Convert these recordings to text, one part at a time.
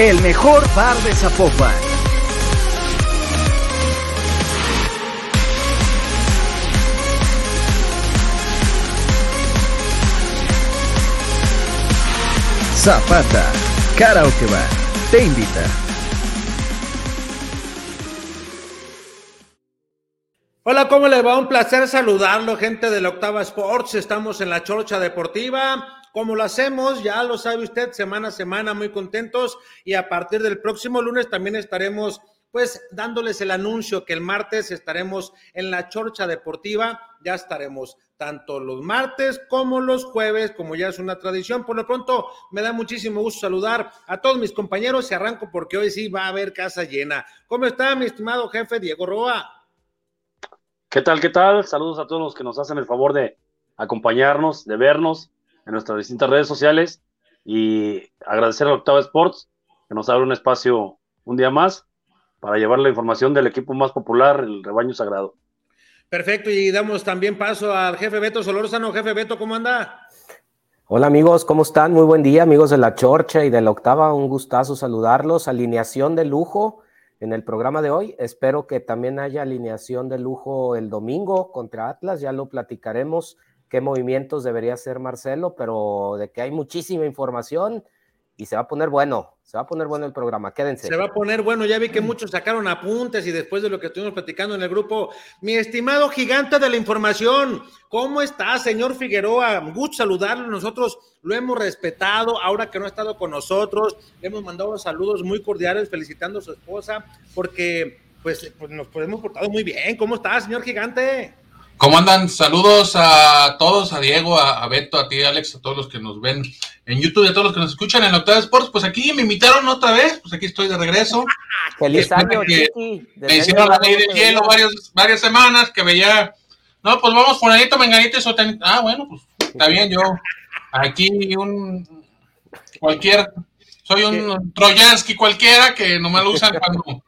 El mejor bar de Zapopan. Zapata, Karaoke Bar, te invita. Hola, ¿cómo le va? Un placer saludarlo, gente de la Octava Sports. Estamos en la Chorcha Deportiva como lo hacemos, ya lo sabe usted, semana a semana, muy contentos y a partir del próximo lunes también estaremos pues dándoles el anuncio que el martes estaremos en la Chorcha Deportiva, ya estaremos tanto los martes como los jueves, como ya es una tradición. Por lo pronto, me da muchísimo gusto saludar a todos mis compañeros y arranco porque hoy sí va a haber casa llena. ¿Cómo está mi estimado jefe Diego Roa? ¿Qué tal, qué tal? Saludos a todos los que nos hacen el favor de acompañarnos, de vernos en nuestras distintas redes sociales y agradecer a Octava Sports que nos abre un espacio un día más para llevar la información del equipo más popular, el rebaño sagrado. Perfecto, y damos también paso al jefe Beto Solórzano. Jefe Beto, ¿cómo anda? Hola amigos, ¿cómo están? Muy buen día, amigos de la Chorcha y de la Octava. Un gustazo saludarlos. Alineación de lujo en el programa de hoy. Espero que también haya alineación de lujo el domingo contra Atlas. Ya lo platicaremos qué movimientos debería hacer Marcelo, pero de que hay muchísima información y se va a poner bueno, se va a poner bueno el programa, quédense. Se va a poner bueno, ya vi que muchos sacaron apuntes y después de lo que estuvimos platicando en el grupo, mi estimado gigante de la información, ¿cómo está, señor Figueroa? Gusto saludarlo, nosotros lo hemos respetado, ahora que no ha estado con nosotros, le hemos mandado saludos muy cordiales felicitando a su esposa, porque pues, pues nos hemos portado muy bien, ¿cómo está, señor gigante? ¿Cómo andan? Saludos a todos, a Diego, a, Beto, a ti, Alex, a todos los que nos ven en YouTube y a todos los que nos escuchan en Octava Sports. Pues aquí me invitaron otra vez, pues aquí estoy de regreso. Feliz año, Me hicieron la ley del hielo varios, varias semanas que veía, no, pues vamos fulanito, menganito y sotanito. Ah, bueno, pues está bien, yo aquí un cualquier, soy un Troyansky cualquiera que nomás lo usan cuando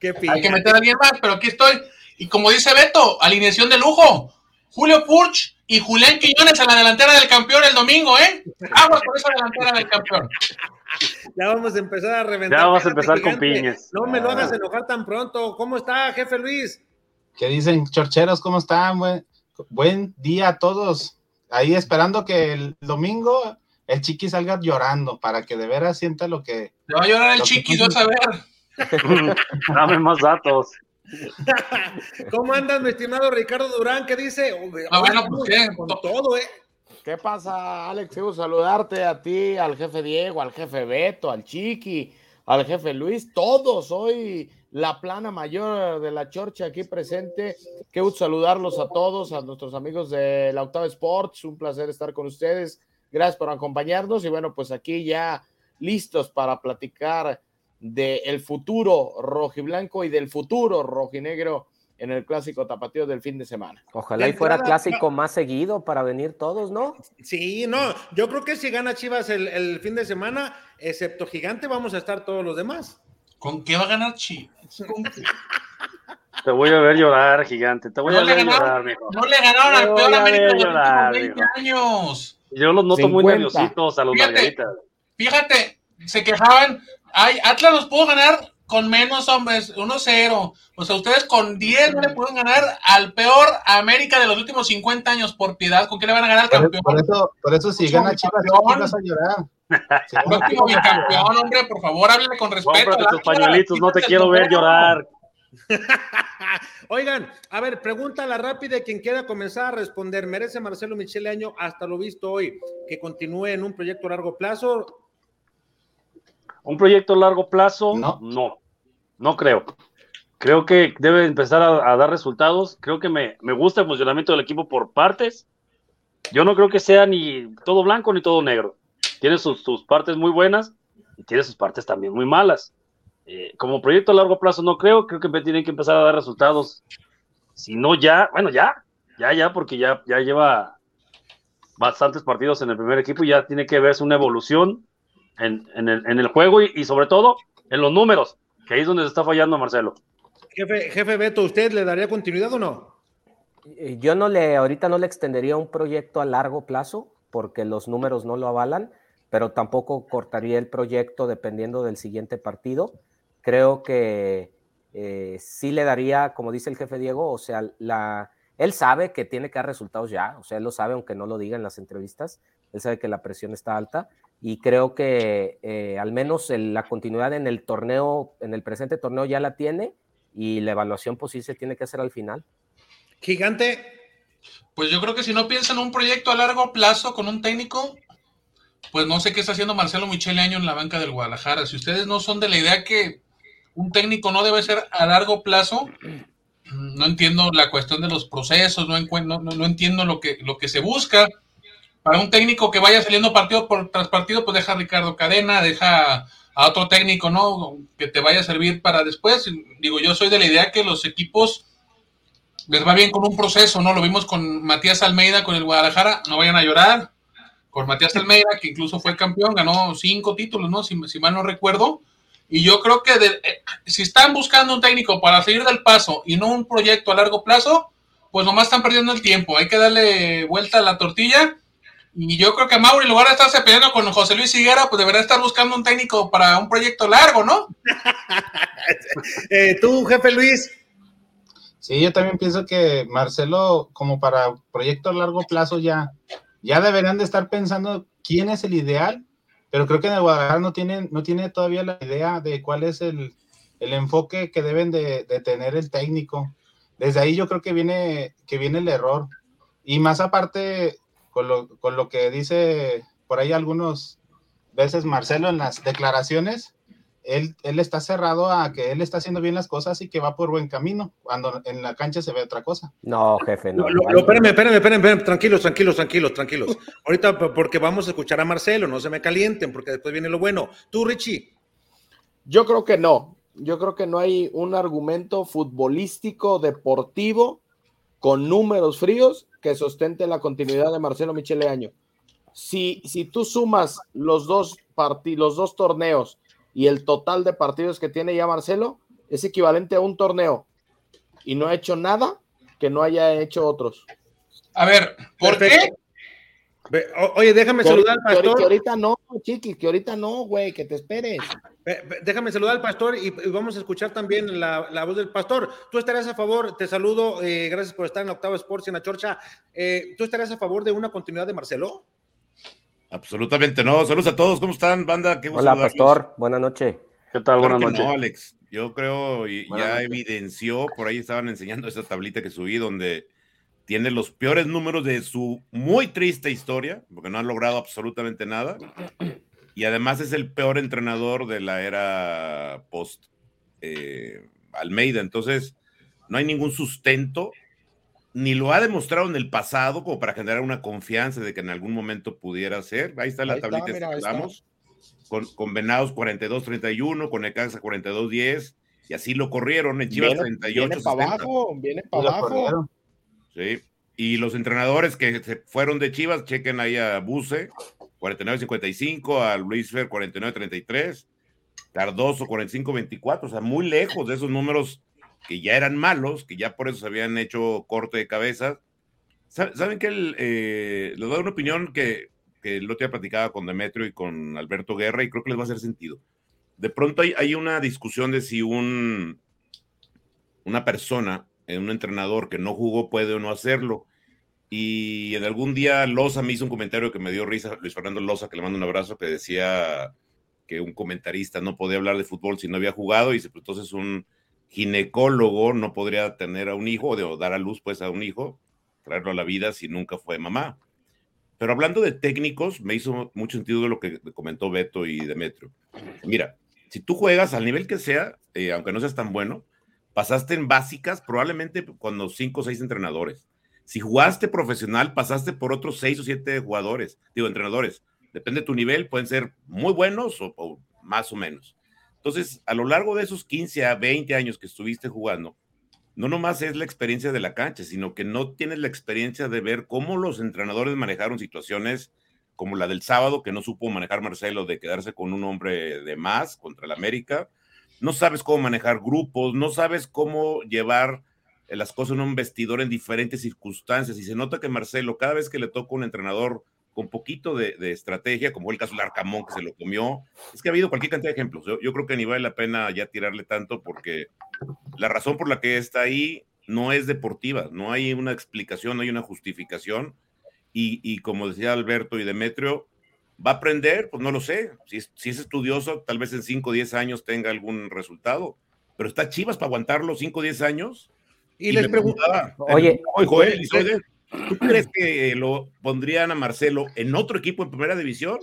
hay que meter a alguien más, pero aquí estoy y como dice Beto, alineación de lujo. Julio Purch y Julián Quiñones a la delantera del campeón el domingo, ¿eh? Aguas por esa delantera del campeón. Ya vamos a empezar a reventar. Ya vamos a empezar con piñas. No me lo hagas enojar tan pronto. ¿Cómo está, jefe Luis? ¿Qué dicen, chorcheros? ¿Cómo están? Buen, buen día a todos. Ahí esperando que el domingo el chiqui salga llorando para que de veras sienta lo que. Te va a llorar el chiqui, yo a saber. Dame más datos. ¿Cómo andas, mi estimado Ricardo Durán? ¿Qué dice? Ah, bueno, pues qué, con todo, ¿eh? ¿Qué pasa, Alex? Quiero saludarte a ti, al jefe Diego, al jefe Beto, al Chiqui, al jefe Luis, todos hoy la plana mayor de la Chorcha aquí presente. Qué gusto saludarlos a todos, a nuestros amigos de la Octava Sports. Un placer estar con ustedes. Gracias por acompañarnos y bueno, pues aquí ya listos para platicar del futuro rojiblanco y del futuro rojinegro en el clásico tapatío del fin de semana. Ojalá y fuera clásico más seguido para venir todos, ¿no? Sí, no, yo creo que si gana Chivas el, fin de semana, excepto Gigante, vamos a estar todos los demás. ¿Con qué va a ganar Chivas? Te voy a ver llorar, Gigante, te voy a ver llorar, No le ganaron al peor América de los últimos 20 años. Yo los noto muy nerviositos a los fíjate, Fíjate, se quejaban Ay, Atlas los pudo ganar con menos hombres, 1-0. O sea, ustedes con 10 no le pueden ganar al peor América de los últimos 50 años por piedad. ¿Con qué le van a ganar al campeón? Por eso, por eso si gana Chivas, vas a llorar. Próximo bicampeón, hombre, por favor, háblele con respeto. Cómprate tus pañuelitos, no te quiero ver llorar. Oigan, a ver, pregunta la rápida quien quiera comenzar a responder. ¿Merece Marcelo Michele Año, hasta lo visto hoy, que continúe en un proyecto a largo plazo? ¿Un proyecto a largo plazo? No. No, no creo. creo que debe empezar a, dar resultados. Creo que me, me, gusta el funcionamiento del equipo por partes. Yo no creo que sea ni todo blanco ni todo negro. Tiene sus, sus partes muy buenas y tiene sus partes también muy malas. Eh, como proyecto a largo plazo no creo, creo que tienen que empezar a dar resultados. Si no ya, bueno, ya, ya, ya, porque ya, ya lleva bastantes partidos en el primer equipo y ya tiene que verse una evolución en, en, el, en el, juego y, y, sobre todo en los números, que ahí es donde se está fallando Marcelo. Jefe, jefe Beto, ¿usted le daría continuidad o no? Eh, yo no le, ahorita no le extendería un proyecto a largo plazo porque los números no lo avalan, pero tampoco cortaría el proyecto dependiendo del siguiente partido. Creo que eh, sí le daría, como dice el jefe Diego, o sea, la, él sabe que tiene que dar resultados ya, o sea, él lo sabe aunque no lo diga en las entrevistas, él sabe que la presión está alta y creo que eh, al menos el, la continuidad en el torneo, en el presente torneo ya la tiene y la evaluación pues sí se tiene que hacer al final. Gigante. Pues yo creo que si no piensan en un proyecto a largo plazo con un técnico, pues no sé qué está haciendo Marcelo Michele Año en la banca del Guadalajara. Si ustedes no son de la idea que un técnico no debe ser a largo plazo, no entiendo la cuestión de los procesos, no, no, no, entiendo lo que, lo que se busca. Para un técnico que vaya saliendo partido por tras partido, pues deja a Ricardo Cadena, deja a otro técnico, ¿no? Que te vaya a servir para después. Digo, yo soy de la idea que los equipos les va bien con un proceso, ¿no? Lo vimos con Matías Almeida, con el Guadalajara, no vayan a llorar. Con Matías Almeida, que incluso fue campeón, ganó cinco títulos, ¿no? Si, si mal no recuerdo. Y yo creo que eh, si están buscando un técnico para seguir del paso y no un proyecto a largo plazo, pues nomás están perdiendo el tiempo. Hay que darle vuelta a la tortilla. Y yo creo que Mauro, en lugar de estarse peleando con José Luis Higuera, pues debería estar buscando un técnico para un proyecto largo, ¿no? eh, Tú, jefe Luis. Sí, yo también pienso que Marcelo, como para proyecto a largo plazo, ya, ya deberían de estar pensando quién es el ideal, pero creo que en el Guadalajara no tienen, no tiene todavía la idea de cuál es el, el enfoque que deben de, de, tener el técnico. Desde ahí yo creo que viene, que viene el error. Y más aparte, con lo, con lo que dice por ahí algunos veces Marcelo en las declaraciones, él, él, está cerrado a que él está haciendo bien las cosas y que va por buen camino, cuando en la cancha se ve otra cosa. No, jefe, no. Lo, lo, espérenme, espérenme, espérenme, tranquilos, tranquilos, tranquilos, tranquilos. Ahorita, porque vamos a escuchar a Marcelo, no se me calienten, porque después viene lo bueno. Tú, Richie. Yo creo que no. Yo creo que no hay un argumento futbolístico, deportivo, con números fríos, que sostente la continuidad de Marcelo Michele Año. Si, si tú sumas los dos, los dos torneos, y el total de partidos que tiene ya Marcelo es equivalente a un torneo y no ha hecho nada que no haya hecho otros. A ver, ¿por Perfecto. qué? Oye, déjame que saludar al pastor. Que ahorita no, chiqui, que ahorita no, güey, que te esperes. Déjame saludar al pastor y, vamos a escuchar también la, la, voz del pastor. Tú estarías a favor, te saludo, eh, gracias por estar en Octavo Sports en la Chorcha. Eh, ¿Tú estarías a favor de una continuidad de Marcelo? Absolutamente no. Saludos a todos. ¿Cómo están, banda? Qué Hola, Pastor. Buenas noches. ¿Qué tal? Buenas noches. No, Alex. Yo creo y ya evidenció, por ahí estaban enseñando esa tablita que subí donde tiene los peores números de su muy triste historia, porque no ha logrado absolutamente nada. Y además es el peor entrenador de la era post eh, Almeida. Entonces, no hay ningún sustento ni lo ha demostrado en el pasado como para generar una confianza de que en algún momento pudiera ser. Ahí está la ahí tablita está, mira. Con, con, Venados 42-31, con Necaxa 42-10, y así lo corrieron en Chivas viene, 38 Viene para abajo, viene para abajo. Sí, y los entrenadores que se fueron de Chivas, chequen ahí a Buse, 49-55, a Luis Fer 49-33, Cardoso 45-24, o sea, muy lejos de esos números que ya eran malos, que ya por eso se habían hecho corte de cabeza. ¿Saben que eh, les doy una opinión que, que el otro día platicaba con Demetrio y con Alberto Guerra y creo que les va a hacer sentido? De pronto hay, hay una discusión de si un, una persona, un entrenador que no jugó puede o no hacerlo. Y en algún día Loza me hizo un comentario que me dio risa, Luis Fernando Loza, que le mando un abrazo, que decía que un comentarista no podía hablar de fútbol si no había jugado, y pues, entonces un, ginecólogo no podría tener a un hijo o, dar a luz pues a un hijo, traerlo a la vida si nunca fue mamá. Pero hablando de técnicos, me hizo mucho sentido lo que comentó Beto y Demetrio. Mira, si tú juegas al nivel que sea, eh, aunque no seas tan bueno, pasaste en básicas probablemente con los cinco o seis entrenadores. Si jugaste profesional, pasaste por otros seis o siete jugadores, digo, entrenadores. Depende de tu nivel, pueden ser muy buenos o, o más o menos. Entonces, a lo largo de esos 15 a 20 años que estuviste jugando, no nomás es la experiencia de la cancha, sino que no tienes la experiencia de ver cómo los entrenadores manejaron situaciones como la del sábado, que no supo manejar Marcelo de quedarse con un hombre de más contra el América. No sabes cómo manejar grupos, no sabes cómo llevar las cosas en un vestidor en diferentes circunstancias. Y se nota que Marcelo, cada vez que le toca un entrenador con poquito de, estrategia, como el caso del Arcamón que se lo comió. Es que ha habido cualquier cantidad de ejemplos. Yo, creo que ni vale la pena ya tirarle tanto porque la razón por la que está ahí no es deportiva, no hay una explicación, no hay una justificación. Y, como decía Alberto y Demetrio, ¿va a aprender? Pues no lo sé. Si es, si es estudioso, tal vez en 5 o 10 años tenga algún resultado. Pero está Chivas para aguantarlo 5 o 10 años. Y, les preguntaba, oye, oye, ¿Tú crees que lo pondrían a Marcelo en otro equipo en primera división?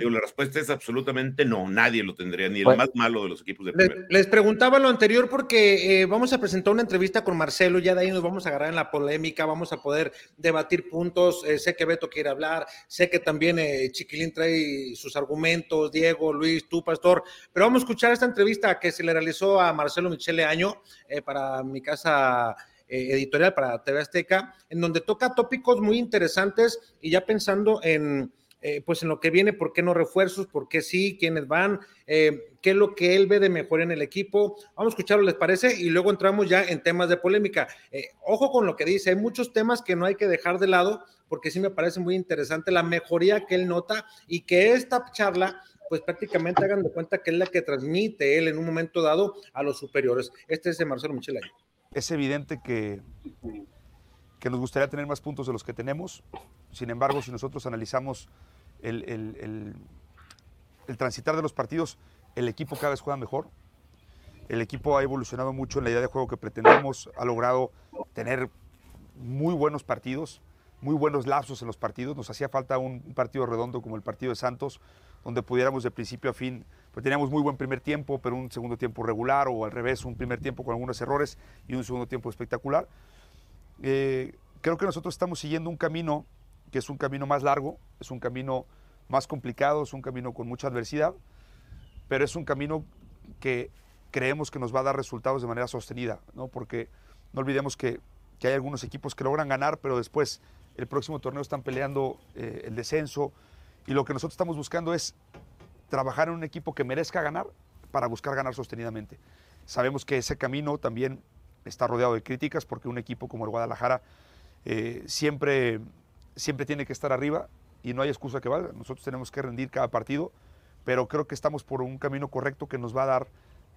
Digo, la respuesta es absolutamente no, nadie lo tendría, ni el más malo de los equipos de primera. Les, preguntaba lo anterior porque eh, vamos a presentar una entrevista con Marcelo, ya de ahí nos vamos a agarrar en la polémica, vamos a poder debatir puntos, eh, sé que Beto quiere hablar, sé que también eh, Chiquilín trae sus argumentos, Diego, Luis, tú, Pastor, pero vamos a escuchar esta entrevista que se le realizó a Marcelo Michele Año para mi casa editorial para TV Azteca, en donde toca tópicos muy interesantes y ya pensando en, eh, pues en lo que viene, por qué no refuerzos, por qué sí, quiénes van, eh, qué es lo que él ve de mejor en el equipo. Vamos a escucharlo, ¿les parece? Y luego entramos ya en temas de polémica. ojo con lo que dice, hay muchos temas que no hay que dejar de lado, porque sí me parece muy interesante la mejoría que él nota y que esta charla pues prácticamente hagan de cuenta que es la que transmite él en un momento dado a los superiores. Este es de Marcelo Michel es evidente que, que nos gustaría tener más puntos de los que tenemos. Sin embargo, si nosotros analizamos el, el, transitar de los partidos, el equipo cada vez juega mejor. El equipo ha evolucionado mucho en la idea de juego que pretendemos, ha logrado tener muy buenos partidos, muy buenos lapsos en los partidos. Nos hacía falta un partido redondo como el partido de Santos, donde pudiéramos de principio a fin pues teníamos muy buen primer tiempo, pero un segundo tiempo regular o al revés, un primer tiempo con algunos errores y un segundo tiempo espectacular. Eh, creo que nosotros estamos siguiendo un camino que es un camino más largo, es un camino más complicado, es un camino con mucha adversidad, pero es un camino que creemos que nos va a dar resultados de manera sostenida, ¿no? porque no olvidemos que, que hay algunos equipos que logran ganar, pero después el próximo torneo están peleando eh, el descenso y lo que nosotros estamos buscando es trabajar en un equipo que merezca ganar para buscar ganar sostenidamente. Sabemos que ese camino también está rodeado de críticas porque un equipo como el Guadalajara eh, siempre, siempre tiene que estar arriba y no hay excusa que valga. Nosotros tenemos que rendir cada partido, pero creo que estamos por un camino correcto que nos va a dar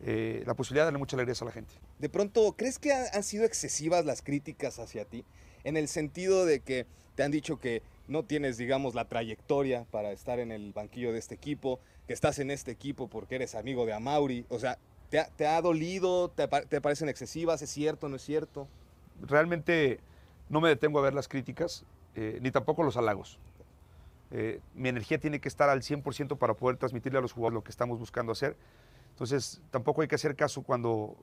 eh, la posibilidad de darle mucha alegría a la gente. De pronto, ¿crees que han sido excesivas las críticas hacia ti? En el sentido de que te han dicho que no tienes, digamos, la trayectoria para estar en el banquillo de este equipo, que estás en este equipo porque eres amigo de Amauri. O sea, ¿te ha, dolido? Te, parecen excesivas? ¿Es cierto? ¿No es cierto? Realmente no me detengo a ver las críticas, eh, ni tampoco los halagos. Eh, mi energía tiene que estar al 100% para poder transmitirle a los jugadores lo que estamos buscando hacer. Entonces, tampoco hay que hacer caso cuando,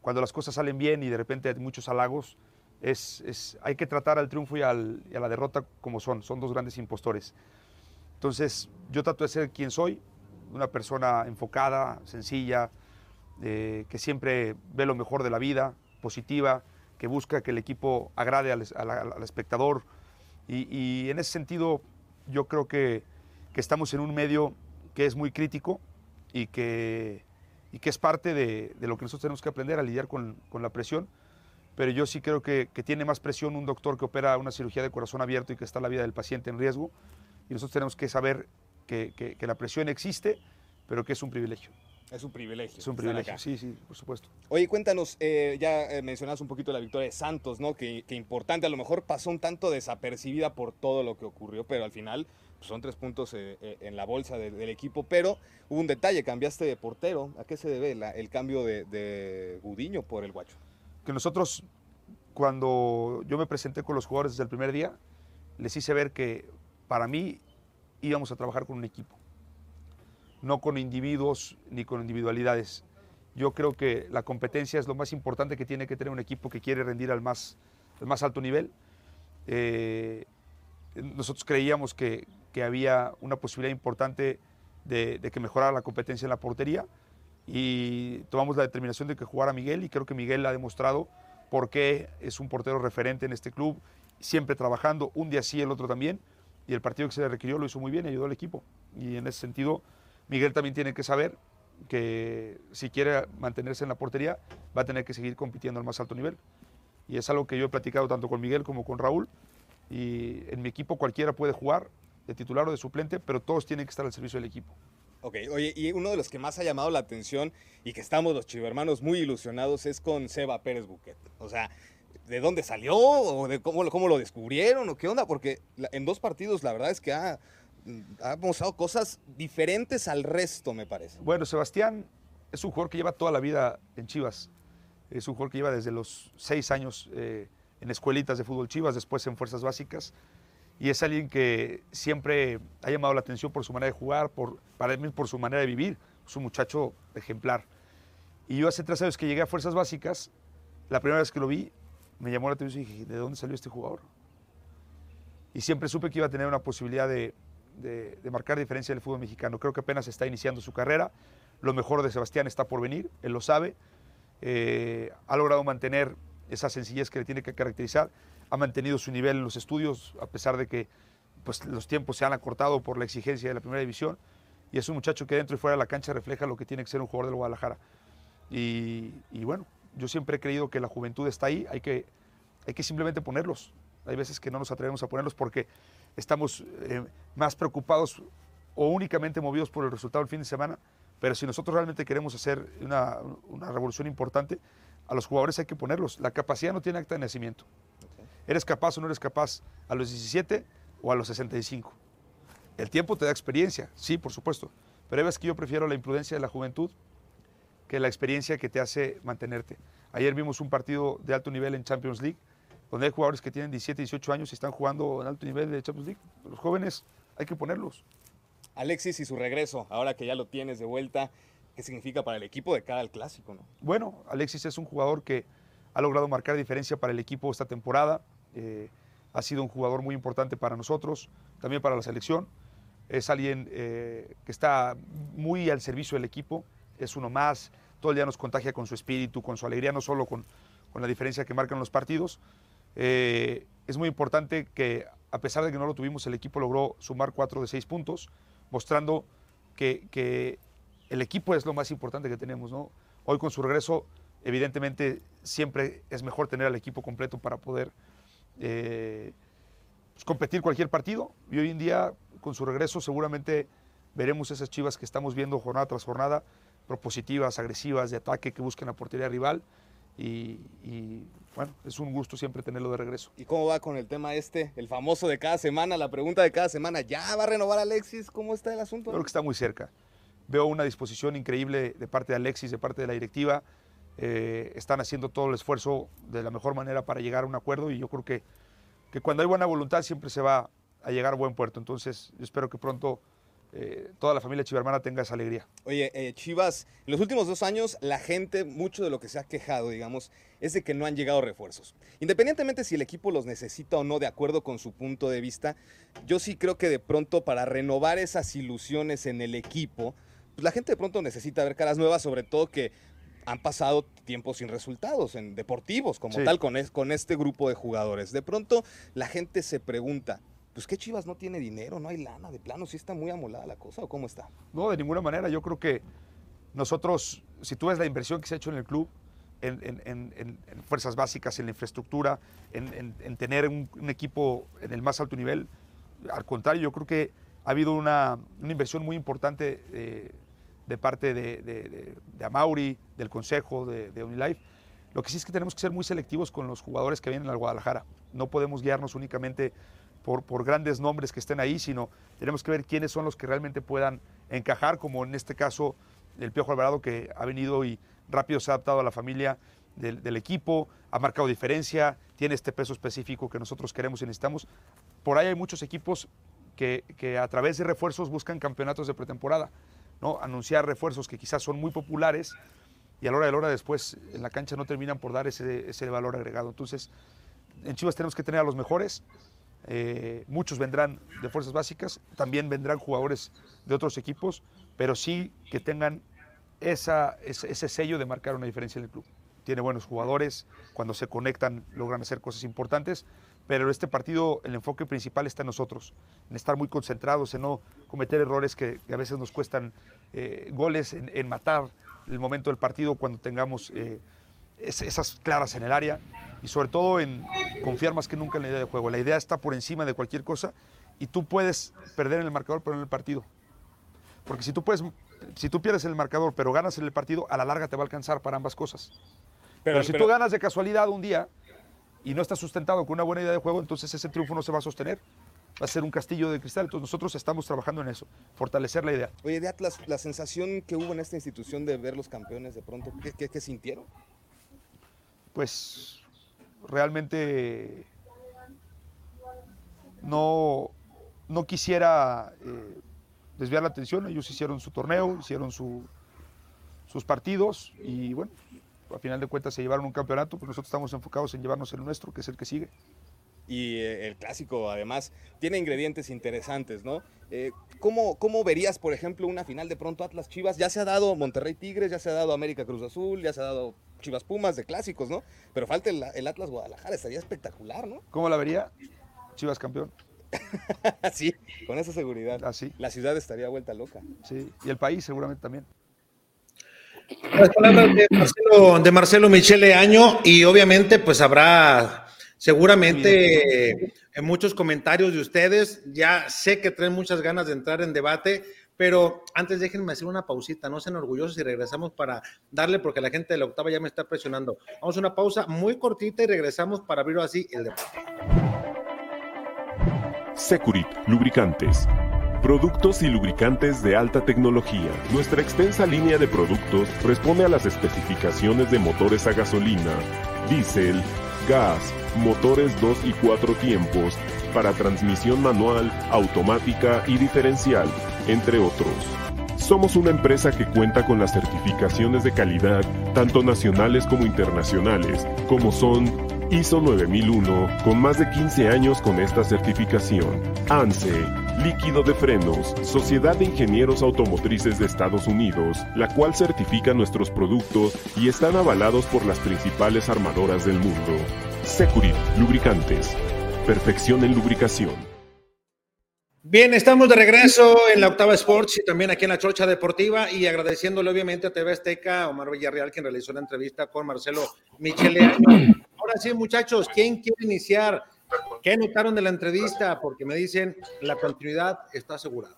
cuando las cosas salen bien y de repente hay muchos halagos. Es, es, hay que tratar al triunfo y, al, y, a la derrota como son. Son dos grandes impostores. Entonces, yo trato de ser quien soy, una persona enfocada, sencilla, que siempre ve lo mejor de la vida, positiva, que busca que el equipo agrade al, espectador. Y, en ese sentido, yo creo que, estamos en un medio que es muy crítico y que, y que es parte de, lo que nosotros tenemos que aprender a lidiar con, la presión. Pero yo sí creo que, que tiene más presión un doctor que opera una cirugía de corazón abierto y que está la vida del paciente en riesgo y nosotros tenemos que saber que, la presión existe, pero que es un privilegio. Es un privilegio. Es un privilegio, sí, sí, por supuesto. Oye, cuéntanos, eh, ya eh, mencionas un poquito la victoria de Santos, ¿no? Que, importante, a lo mejor pasó un tanto desapercibida por todo lo que ocurrió, pero al final pues, son tres puntos eh, en la bolsa del equipo. Pero hubo un detalle, cambiaste de portero. ¿A qué se debe el cambio de, de Gudiño por el Guacho? Que nosotros, cuando yo me presenté con los jugadores desde el primer día, les hice ver que para mí íbamos a trabajar con un equipo, no con individuos ni con individualidades. Yo creo que la competencia es lo más importante que tiene que tener un equipo que quiere rendir al más, al más alto nivel. Eh, nosotros creíamos que, que había una posibilidad importante de, de que mejorara la competencia en la portería y tomamos la determinación de que jugara Miguel y creo que Miguel ha demostrado por qué es un portero referente en este club, siempre trabajando, un día sí, el otro también, y el partido que se le requirió lo hizo muy bien, ayudó al equipo. Y en ese sentido, Miguel también tiene que saber que si quiere mantenerse en la portería, va a tener que seguir compitiendo al más alto nivel. Y es algo que yo he platicado tanto con Miguel como con Raúl. Y en mi equipo cualquiera puede jugar, de titular o de suplente, pero todos tienen que estar al servicio del equipo. Ok, oye, y uno de los que más ha llamado la atención y que estamos los chivermanos muy ilusionados es con Seba Pérez Buquet. O sea, ¿de dónde salió? ¿O cómo, lo- descubrieron? ¿O qué onda? Porque en dos partidos la verdad es que ha, ha mostrado cosas diferentes al resto, me parece. Bueno, Sebastián es un jugador que lleva toda la vida en Chivas. Es un jugador que lleva desde los seis años eh, en escuelitas de fútbol Chivas, después en fuerzas básicas. Y es alguien que siempre ha llamado la atención por su manera de jugar, por, para mí por su manera de vivir. Es un muchacho ejemplar. Y yo hace tres años que llegué a fuerzas básicas, la primera vez que lo vi, me llamó la atención y dije, ¿de dónde salió este jugador? Y siempre supe que iba a tener una posibilidad de, de- marcar diferencia en el fútbol mexicano. Creo que apenas está iniciando su carrera. Lo mejor de Sebastián está por venir, él lo sabe. Eh, ha logrado mantener esa sencillez que le tiene que caracterizar. Ha mantenido su nivel en los estudios, a pesar de que pues, los tiempos se han acortado por la exigencia de la primera división. Y es un muchacho que dentro y fuera de la cancha refleja lo que tiene que ser un jugador del Guadalajara. Y, y bueno, yo siempre he creído que la juventud está ahí, hay que, hay que simplemente ponerlos. Hay veces que no nos atrevemos a ponerlos porque estamos eh, más preocupados o únicamente movidos por el resultado del fin de semana. Pero si nosotros realmente queremos hacer una, una revolución importante, a los jugadores hay que ponerlos. La capacidad no tiene acta de nacimiento. ¿Eres capaz o no eres capaz a los 17 o a los 65? El tiempo te da experiencia, sí, por supuesto. Pero veces que yo prefiero la imprudencia de la juventud que la experiencia que te hace mantenerte. Ayer vimos un partido de alto nivel en Champions League, donde hay jugadores que tienen 17, 18 años y están jugando en alto nivel de Champions League. Los jóvenes hay que ponerlos. Alexis y su regreso, ahora que ya lo tienes de vuelta, ¿qué significa para el equipo de cara al clásico? ¿no? Bueno, Alexis es un jugador que ha logrado marcar diferencia para el equipo esta temporada. Eh, ha sido un jugador muy importante para nosotros, también para la selección. Es alguien eh, que está muy al servicio del equipo, es uno más, todo el día nos contagia con su espíritu, con su alegría, no solo con, con la diferencia que marcan los partidos. Eh, es muy importante que, a pesar de que no lo tuvimos, el equipo logró sumar cuatro de seis puntos, mostrando que, el equipo es lo más importante que tenemos. Hoy con su regreso, evidentemente, siempre es mejor tener al equipo completo para poder eh, pues, competir cualquier partido. Y hoy en día, con su regreso, seguramente veremos esas chivas que estamos viendo jornada tras jornada, propositivas, agresivas, de ataque, que busquen la portería rival. Y, y, bueno, es un gusto siempre tenerlo de regreso. ¿Y cómo va con el tema este, el famoso de cada semana, la pregunta de cada semana? ¿Ya va a renovar Alexis? ¿Cómo está el asunto? Creo que está muy cerca. Veo una disposición increíble de parte de Alexis, de parte de la directiva. Eh, están haciendo todo el esfuerzo de la mejor manera para llegar a un acuerdo y yo creo que, que cuando hay buena voluntad siempre se va a llegar a buen puerto. Entonces, yo espero que pronto eh, toda la familia chivermana tenga esa alegría. Oye, eh, Chivas, en los últimos dos años la gente, mucho de lo que se ha quejado, digamos, es de que no han llegado refuerzos. Independientemente si el equipo los necesita o no, de acuerdo con su punto de vista, yo sí creo que de pronto para renovar esas ilusiones en el equipo, pues la gente de pronto necesita ver caras nuevas, sobre todo que han pasado tiempos sin resultados en deportivos como Sí. tal con, es- con este grupo de jugadores. De pronto la gente se pregunta, pues qué Chivas no tiene dinero, no hay lana, de plano, sí está muy amolada la cosa o cómo está. No, de ninguna manera. Yo creo que nosotros, si tú ves la inversión que se ha hecho en el club, en, fuerzas básicas, en la infraestructura, en, en- en tener un, equipo en el más alto nivel, al contrario, yo creo que ha habido una, inversión muy importante eh, de parte de- de Amauri, del Consejo, de, de Unilife. Lo que sí es que tenemos que ser muy selectivos con los jugadores que vienen al Guadalajara. No podemos guiarnos únicamente por, grandes nombres que estén ahí, sino tenemos que ver quiénes son los que realmente puedan encajar, como en este caso el Piojo Alvarado, que ha venido y rápido se ha adaptado a la familia del, del equipo, ha marcado diferencia, tiene este peso específico que nosotros queremos y necesitamos. Por ahí hay muchos equipos que, que a través de refuerzos buscan campeonatos de pretemporada, ¿no? anunciar refuerzos que quizás son muy populares y a la hora de la hora después en la cancha no terminan por dar ese, ese valor agregado. Entonces, en Chivas tenemos que tener a los mejores, eh, muchos vendrán de fuerzas básicas, también vendrán jugadores de otros equipos, pero sí que tengan ese, sello de marcar una diferencia en el club. Tiene buenos jugadores, cuando se conectan logran hacer cosas importantes, pero este partido el enfoque principal está en nosotros, en estar muy concentrados, en no cometer errores que, a veces nos cuestan eh, goles, en, en, matar el momento del partido cuando tengamos eh, es, esas claras en el área y sobre todo en confiar más que nunca en la idea de juego. La idea está por encima de cualquier cosa y tú puedes perder en el marcador pero en el partido. Porque si tú, puedes, si tú pierdes en el marcador pero ganas en el partido, a la larga te va a alcanzar para ambas cosas. Pero, pero si pero, tú ganas de casualidad un día y no estás sustentado con una buena idea de juego, entonces ese triunfo no se va a sostener. Va a ser un castillo de cristal. Entonces nosotros estamos trabajando en eso, fortalecer la idea. Oye, de Atlas, la sensación que hubo en esta institución de ver los campeones de pronto, ¿qué, qué, qué sintieron? Pues realmente no, no quisiera eh, desviar la atención. Ellos hicieron su torneo, hicieron su, sus partidos y bueno, a final de cuentas se llevaron un campeonato, pero nosotros estamos enfocados en llevarnos el nuestro, que es el que sigue. Y eh, el clásico, además, tiene ingredientes interesantes, ¿no? Eh, ¿cómo, ¿Cómo verías, por ejemplo, una final de pronto Atlas Chivas? Ya se ha dado Monterrey Tigres, ya se ha dado América Cruz Azul, ya se ha dado Chivas Pumas de clásicos, ¿no? Pero falta el, el Atlas Guadalajara, estaría espectacular, ¿no? ¿Cómo la vería? Chivas campeón. sí, con esa seguridad. Así. La ciudad estaría vuelta loca. Sí, y el país seguramente también. Las palabras de Marcelo, de Marcelo Michele Año y obviamente pues habrá seguramente en muchos comentarios de ustedes. Ya sé que traen muchas ganas de entrar en debate, pero antes déjenme hacer una pausita, no sean orgullosos y regresamos para darle porque la gente de la octava ya me está presionando. Vamos a una pausa muy cortita y regresamos para abrir así el debate. Securit, lubricantes. Productos y lubricantes de alta tecnología. Nuestra extensa línea de productos responde a las especificaciones de motores a gasolina, diésel, gas, motores 2 y 4 tiempos, para transmisión manual, automática y diferencial, entre otros. Somos una empresa que cuenta con las certificaciones de calidad, tanto nacionales como internacionales, como son ISO 9001, con más de 15 años con esta certificación. ANSE, líquido de frenos, Sociedad de Ingenieros Automotrices de Estados Unidos, la cual certifica nuestros productos y están avalados por las principales armadoras del mundo. Securit, lubricantes. Perfección en lubricación. Bien, estamos de regreso en la Octava Sports y también aquí en la Chorcha Deportiva y agradeciéndole obviamente a TV Azteca, Omar Villarreal, quien realizó la entrevista con Marcelo Michele Año. Ahora sí, muchachos, ¿quién quiere iniciar? ¿Qué notaron de la entrevista? Porque me dicen la continuidad está asegurada.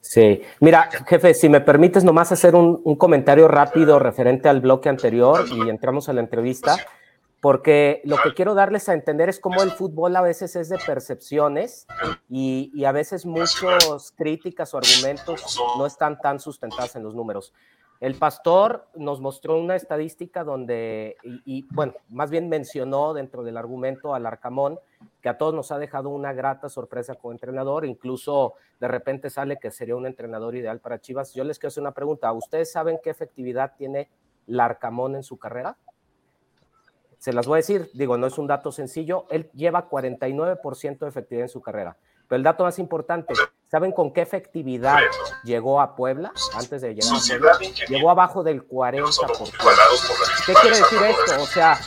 Sí, mira, jefe, si me permites nomás hacer un, un comentario rápido referente al bloque anterior y entramos a la entrevista porque lo que quiero darles a entender es cómo el fútbol a veces es de percepciones y, a veces muchas críticas o argumentos no están tan sustentadas en los números. El pastor nos mostró una estadística donde, y, bueno, más bien mencionó dentro del argumento al Arcamón, que a todos nos ha dejado una grata sorpresa como entrenador, incluso de repente sale que sería un entrenador ideal para Chivas. Yo les quiero hacer una pregunta, ¿ustedes saben qué efectividad tiene Larcamón en su carrera? Se las voy a decir, digo, no es un dato sencillo, él lleva 49% de efectividad en su carrera. Pero el dato más importante, ¿saben con qué efectividad llegó a Puebla antes de llegar a Puebla? Llegó abajo del 40%. ¿Qué quiere decir esto? O sea,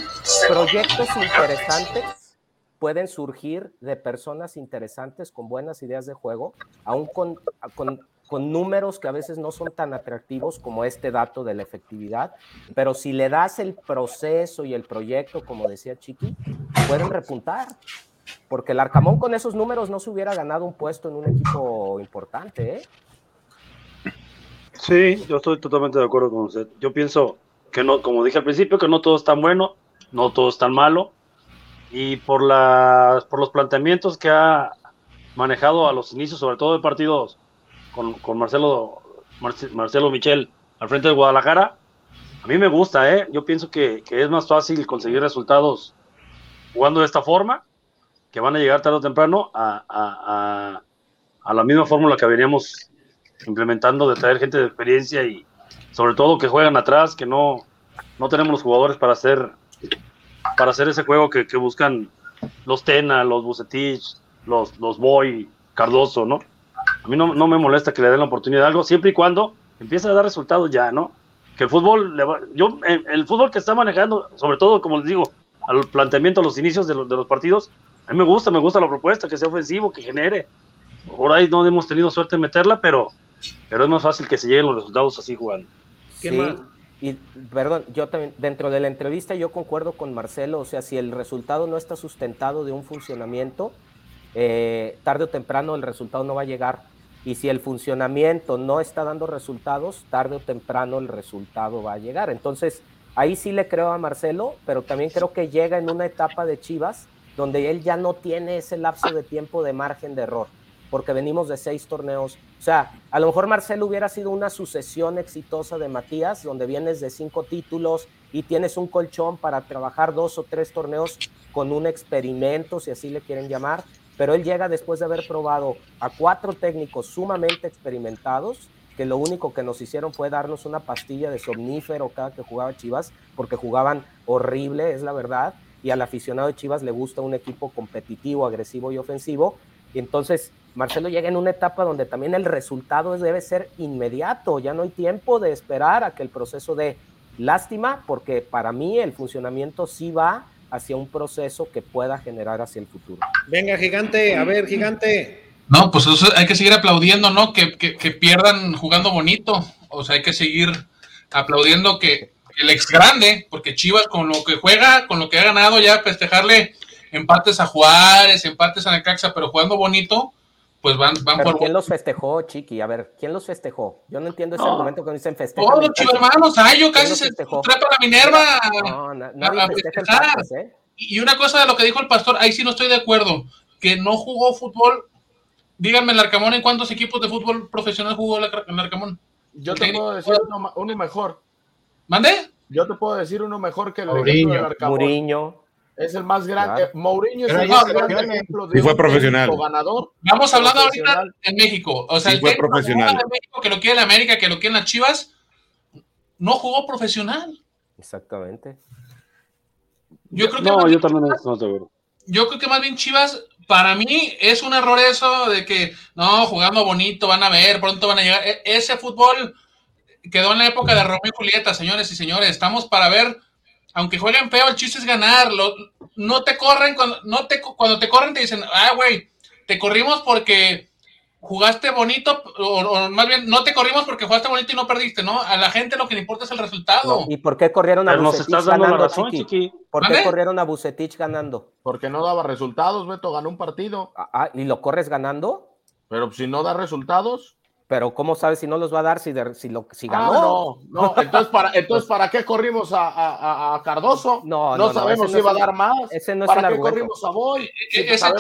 proyectos interesantes pueden surgir de personas interesantes con buenas ideas de juego, aún con, con con números que a veces no son tan atractivos como este dato de la efectividad, pero si le das el proceso y el proyecto, como decía Chiqui, pueden repuntar, porque el Arcamón con esos números no se hubiera ganado un puesto en un equipo importante. ¿eh? Sí, yo estoy totalmente de acuerdo con usted. Yo pienso que no, como dije al principio, que no todo es tan bueno, no todo es tan malo, y por, la, por los planteamientos que ha manejado a los inicios, sobre todo de partidos con, Marcelo, Marcelo Michel al frente de Guadalajara, a mí me gusta, ¿eh? Yo pienso que, es más fácil conseguir resultados jugando de esta forma, que van a llegar tarde o temprano a, a, a, la misma fórmula que veníamos implementando de traer gente de experiencia y sobre todo que juegan atrás, que no, no tenemos los jugadores para hacer, para hacer ese juego que, que buscan los Tena, los Bucetich, los, los Boy, Cardoso, ¿no? A mí no, no me molesta que le den la oportunidad de algo, siempre y cuando empiece a dar resultados ya, ¿no? Que el fútbol, le va- yo, el, el fútbol que está manejando, sobre todo, como les digo, al planteamiento, a los inicios de, los- de los partidos, a mí me gusta, me gusta la propuesta, que sea ofensivo, que genere. Por ahí no hemos tenido suerte en meterla, pero, pero es más fácil que se lleguen los resultados así jugando. ¿Qué Sí, más? y perdón, yo también, dentro de la entrevista yo concuerdo con Marcelo, o sea, si el resultado no está sustentado de un funcionamiento, eh, tarde o temprano el resultado no va a llegar. Y si el funcionamiento no está dando resultados, tarde o temprano el resultado va a llegar. Entonces, ahí sí le creo a Marcelo, pero también creo que llega en una etapa de Chivas donde él ya no tiene ese lapso de tiempo de margen de error, porque venimos de seis torneos. O sea, a lo mejor Marcelo hubiera sido una sucesión exitosa de Matías, donde vienes de cinco títulos y tienes un colchón para trabajar dos o tres torneos con un experimento, si así le quieren llamar, pero él llega después de haber probado a cuatro técnicos sumamente experimentados, que lo único que nos hicieron fue darnos una pastilla de somnífero cada que jugaba Chivas, porque jugaban horrible, es la verdad, y al aficionado de Chivas le gusta un equipo competitivo, agresivo y ofensivo, entonces Marcelo llega en una etapa donde también el resultado es- debe ser inmediato, ya no hay tiempo de esperar a que el proceso dé lástima, porque para mí el funcionamiento sí va hacia un proceso que pueda generar hacia el futuro. Venga, gigante, a ver, gigante. No, pues eso hay que seguir aplaudiendo, ¿no? Que, que- que pierdan jugando bonito. O sea, hay que seguir aplaudiendo que el ex grande, porque Chivas con lo que juega, con lo que ha ganado, ya festejarle empates a Juárez, empates a Necaxa, pero jugando bonito, pues van, van Pero por ¿quién los festejó, Chiqui? A ver, ¿quién los festejó? Yo no entiendo ese No. argumento cuando dicen festejo. todos los chivermanos. Ay, yo casi se festejó? trepa la Minerva. No, na- nadie a festeja festejar. empates, ¿eh? Y una cosa de lo que dijo el pastor, ahí sí no estoy de acuerdo, que no jugó fútbol. Díganme, el Arcamón, ¿en cuántos equipos de fútbol profesional jugó el Arcamón? Yo te puedo decir uno, mejor. ¿Mande? Yo te puedo decir uno mejor que el Arcamón. Muriño. Es el más grande. Claro. Mourinho es el más se grande ejemplo de Sí fue un profesional. ganador. Vamos hablando ahorita en México. O sea, Sí, el fue técnico profesional. de México que lo quiere en América, que lo quiere en las Chivas, no jugó profesional. Exactamente. Yo creo que No, más yo bien- también no estoy de acuerdo. yo creo que más bien Chivas, para mí es un error eso de que no, jugando bonito, van a ver, pronto van a llegar. E- ese fútbol quedó en la época de Romeo y Julieta, señores y señores. Estamos para ver, aunque jueguen feo, el chiste es ganar. Lo- no te corren, cuando, no te, cuando te corren te dicen, ah, güey, te corrimos porque jugaste bonito, o, o más bien, no te corrimos porque jugaste bonito y no perdiste, ¿no? A la gente lo que le importa es el resultado. No, ¿Y por qué corrieron a Pero nos Bucetich estás dando la ganando, razón, Chiqui? Chiqui. ¿Por qué corrieron a Bucetich ganando? Porque no daba resultados, Beto ganó un partido. Ah, ah, ¿Y lo corres ganando? Pero si no da resultados. Pero ¿cómo sabes si no los va a dar si, de- si, lo, si Ah, ganó? no, no. Entonces, ¿para, entonces, ¿para qué corrimos a, a- Cardoso? No, no, no, sabemos si no iba a dar más. ese no es ¿Para el qué argumento. corrimos a Boy? Si E- ese va dar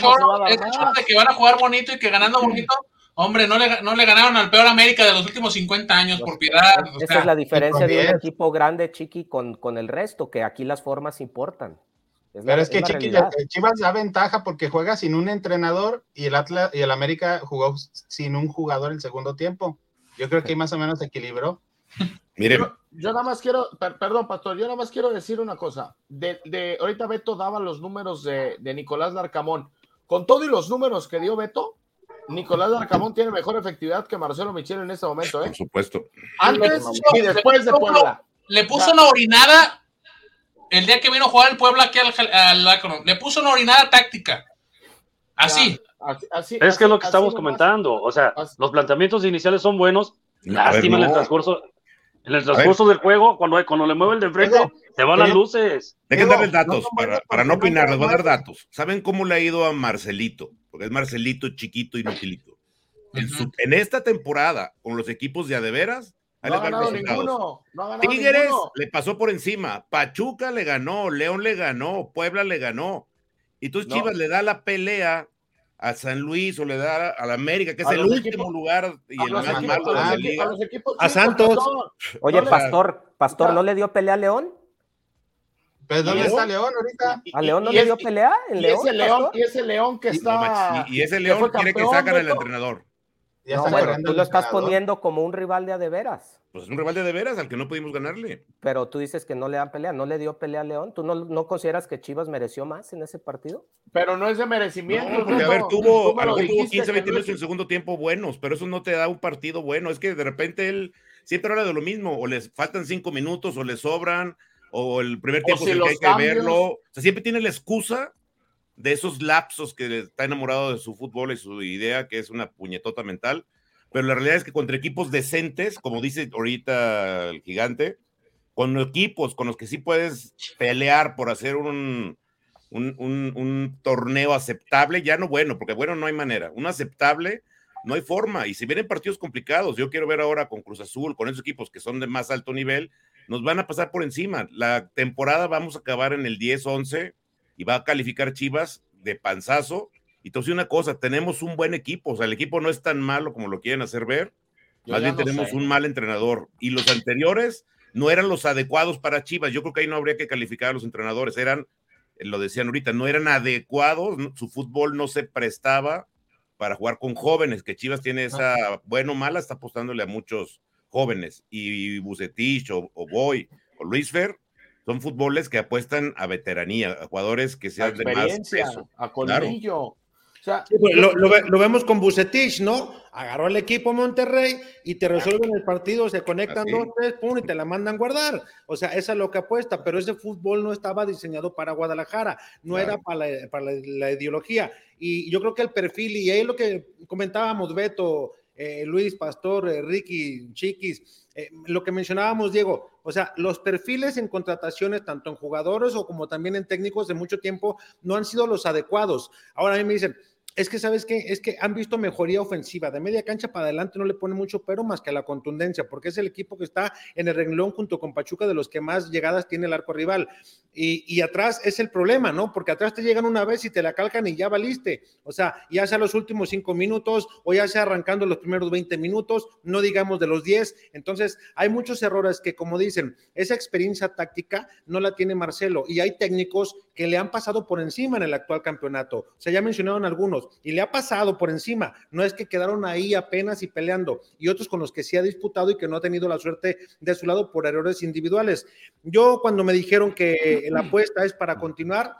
ese más. choro de que van a jugar bonito y que ganando bonito, hombre, no le, no le ganaron al peor América de los últimos 50 años, por piedad. o Esa sea, es la diferencia de un equipo grande, Chiqui, con, con el resto, que aquí las formas importan. Es la- Pero es que la Chiqui, realidad. Chivas da ventaja porque juega sin un entrenador y el Atlas y el América jugó sin un jugador el segundo tiempo. Yo creo que ahí más o menos se equilibró. Miren, Yo, yo nada más quiero, per- perdón, Pastor, yo nada más quiero decir una cosa. De, de- ahorita Beto daba los números de, de Nicolás Larcamón. Con todo y los números que dio Beto, Nicolás Larcamón tiene mejor efectividad que Marcelo Michel en este momento, ¿eh? por supuesto. Antes y después de Puebla. le puso una orinada el día que vino a jugar el Puebla aquí al, al Akron. Le puso una orinada táctica. Así. Así- así- Es que es lo que estamos comentando. O sea, Así- los planteamientos iniciales son buenos. No, Lástima en el no. transcurso. En el transcurso del juego, cuando, cuando le mueve el de enfrente, Diego, se van las luces. Dejen darles no datos, son para, para no opinar, no les voy a dar datos. ¿Saben cómo le ha ido a Marcelito? Porque es Marcelito chiquito, inutilito. En, su- en esta temporada, con los equipos de adeveras, No ha ganado ninguno. No ha ganado Tigres ninguno. le pasó por encima, Pachuca le ganó, León le ganó, Puebla le ganó. Y entonces No. Chivas le da la pelea a San Luis o le da a la América, que es A el último equipos- lugar y A el más equipos- malo de la liga. a los equipos A chicos, Santos. Pastor. Oye, No Pastor, Pastor. ¿no le dio pelea a León? ¿Pero dónde León? está León ahorita? ¿A León no y le dio pelea? ¿En Y León, ese León, Pastor? y ese León que está. y, y ese León quiere que sacan al entrenador. Ya No, bueno, tú lo estás poniendo como un rival de a de veras. Pues es un rival de de veras al que no pudimos ganarle. Pero tú dices que no le dan pelea, no le dio pelea a León. ¿Tú no, no consideras que Chivas mereció más en ese partido? Pero no es de merecimiento. No, porque a ver, tuvo, a lo lo mejor tuvo dijiste 15, que 20 no minutos en segundo tiempo buenos, pero eso no te da un partido bueno. Es que de repente él siempre habla de lo mismo, o les faltan cinco minutos, o les sobran, o el primer O tiempo si es el que hay que verlo. O sea, siempre tiene la excusa de esos lapsos que está enamorado de su fútbol y su idea, que es una puñetota mental. Pero la realidad es que contra equipos decentes, como dice ahorita el gigante, con equipos con los que sí puedes pelear por hacer un, un, torneo aceptable, ya no bueno, porque bueno, no hay manera. Un aceptable, no hay forma. Y si vienen partidos complicados, yo quiero ver ahora con Cruz Azul, con esos equipos que son de más alto nivel, nos van a pasar por encima. La temporada vamos a acabar en el 10-11 y va a calificar Chivas de panzazo. Y te una cosa, tenemos un buen equipo, o sea, el equipo no es tan malo como lo quieren hacer ver, Yo más bien no tenemos sé. un mal entrenador. Y los anteriores no eran los adecuados para Chivas. Yo creo que ahí no habría que calificar a los entrenadores. Eran, eh, lo decían ahorita, no eran adecuados. Su fútbol no se prestaba para jugar con jóvenes, que Chivas tiene esa, bueno o mala, está apostándole a muchos jóvenes. Y Bucetich o, o Boy o Luis Fer son fútboles que apuestan a veteranía, a jugadores que sean de más peso. a Claro. colmillo. O sea, Sí, pues, lo, lo lo vemos con Bucetich, ¿no? Agarró al equipo Monterrey y te resuelven el partido, se conectan Así. dos, tres, pum, y te la mandan guardar. O sea, esa es lo que apuesta, pero ese fútbol no estaba diseñado para Guadalajara, no Claro. era para, la, para la- la ideología. Y yo creo que el perfil, y ahí lo que comentábamos, Beto, eh, Luis, Pastor, eh, Ricky, Chiquis, eh, lo que mencionábamos, Diego, o sea, los perfiles en contrataciones, tanto en jugadores o como también en técnicos de mucho tiempo, no han sido los adecuados. Ahora a mí me dicen, es que, ¿sabes qué? Es que han visto mejoría ofensiva. De media cancha para adelante no le pone mucho pero más que la contundencia, porque es el equipo que está en el renglón junto con Pachuca de los que más llegadas tiene el arco rival. Y, y atrás es el problema, ¿no? Porque atrás te llegan una vez y te la calcan y ya valiste. O sea, ya sea los últimos cinco minutos o ya sea arrancando los primeros 20 minutos, no digamos de los 10. Entonces, hay muchos errores que, como dicen, esa experiencia táctica no la tiene Marcelo y hay técnicos que le han pasado por encima en el actual campeonato. O sea, ya mencionaron algunos y le ha pasado por encima. No es que quedaron ahí apenas y peleando. Y otros con los que sí ha disputado y que no ha tenido la suerte de su lado por errores individuales. Yo cuando me dijeron que la apuesta es para continuar,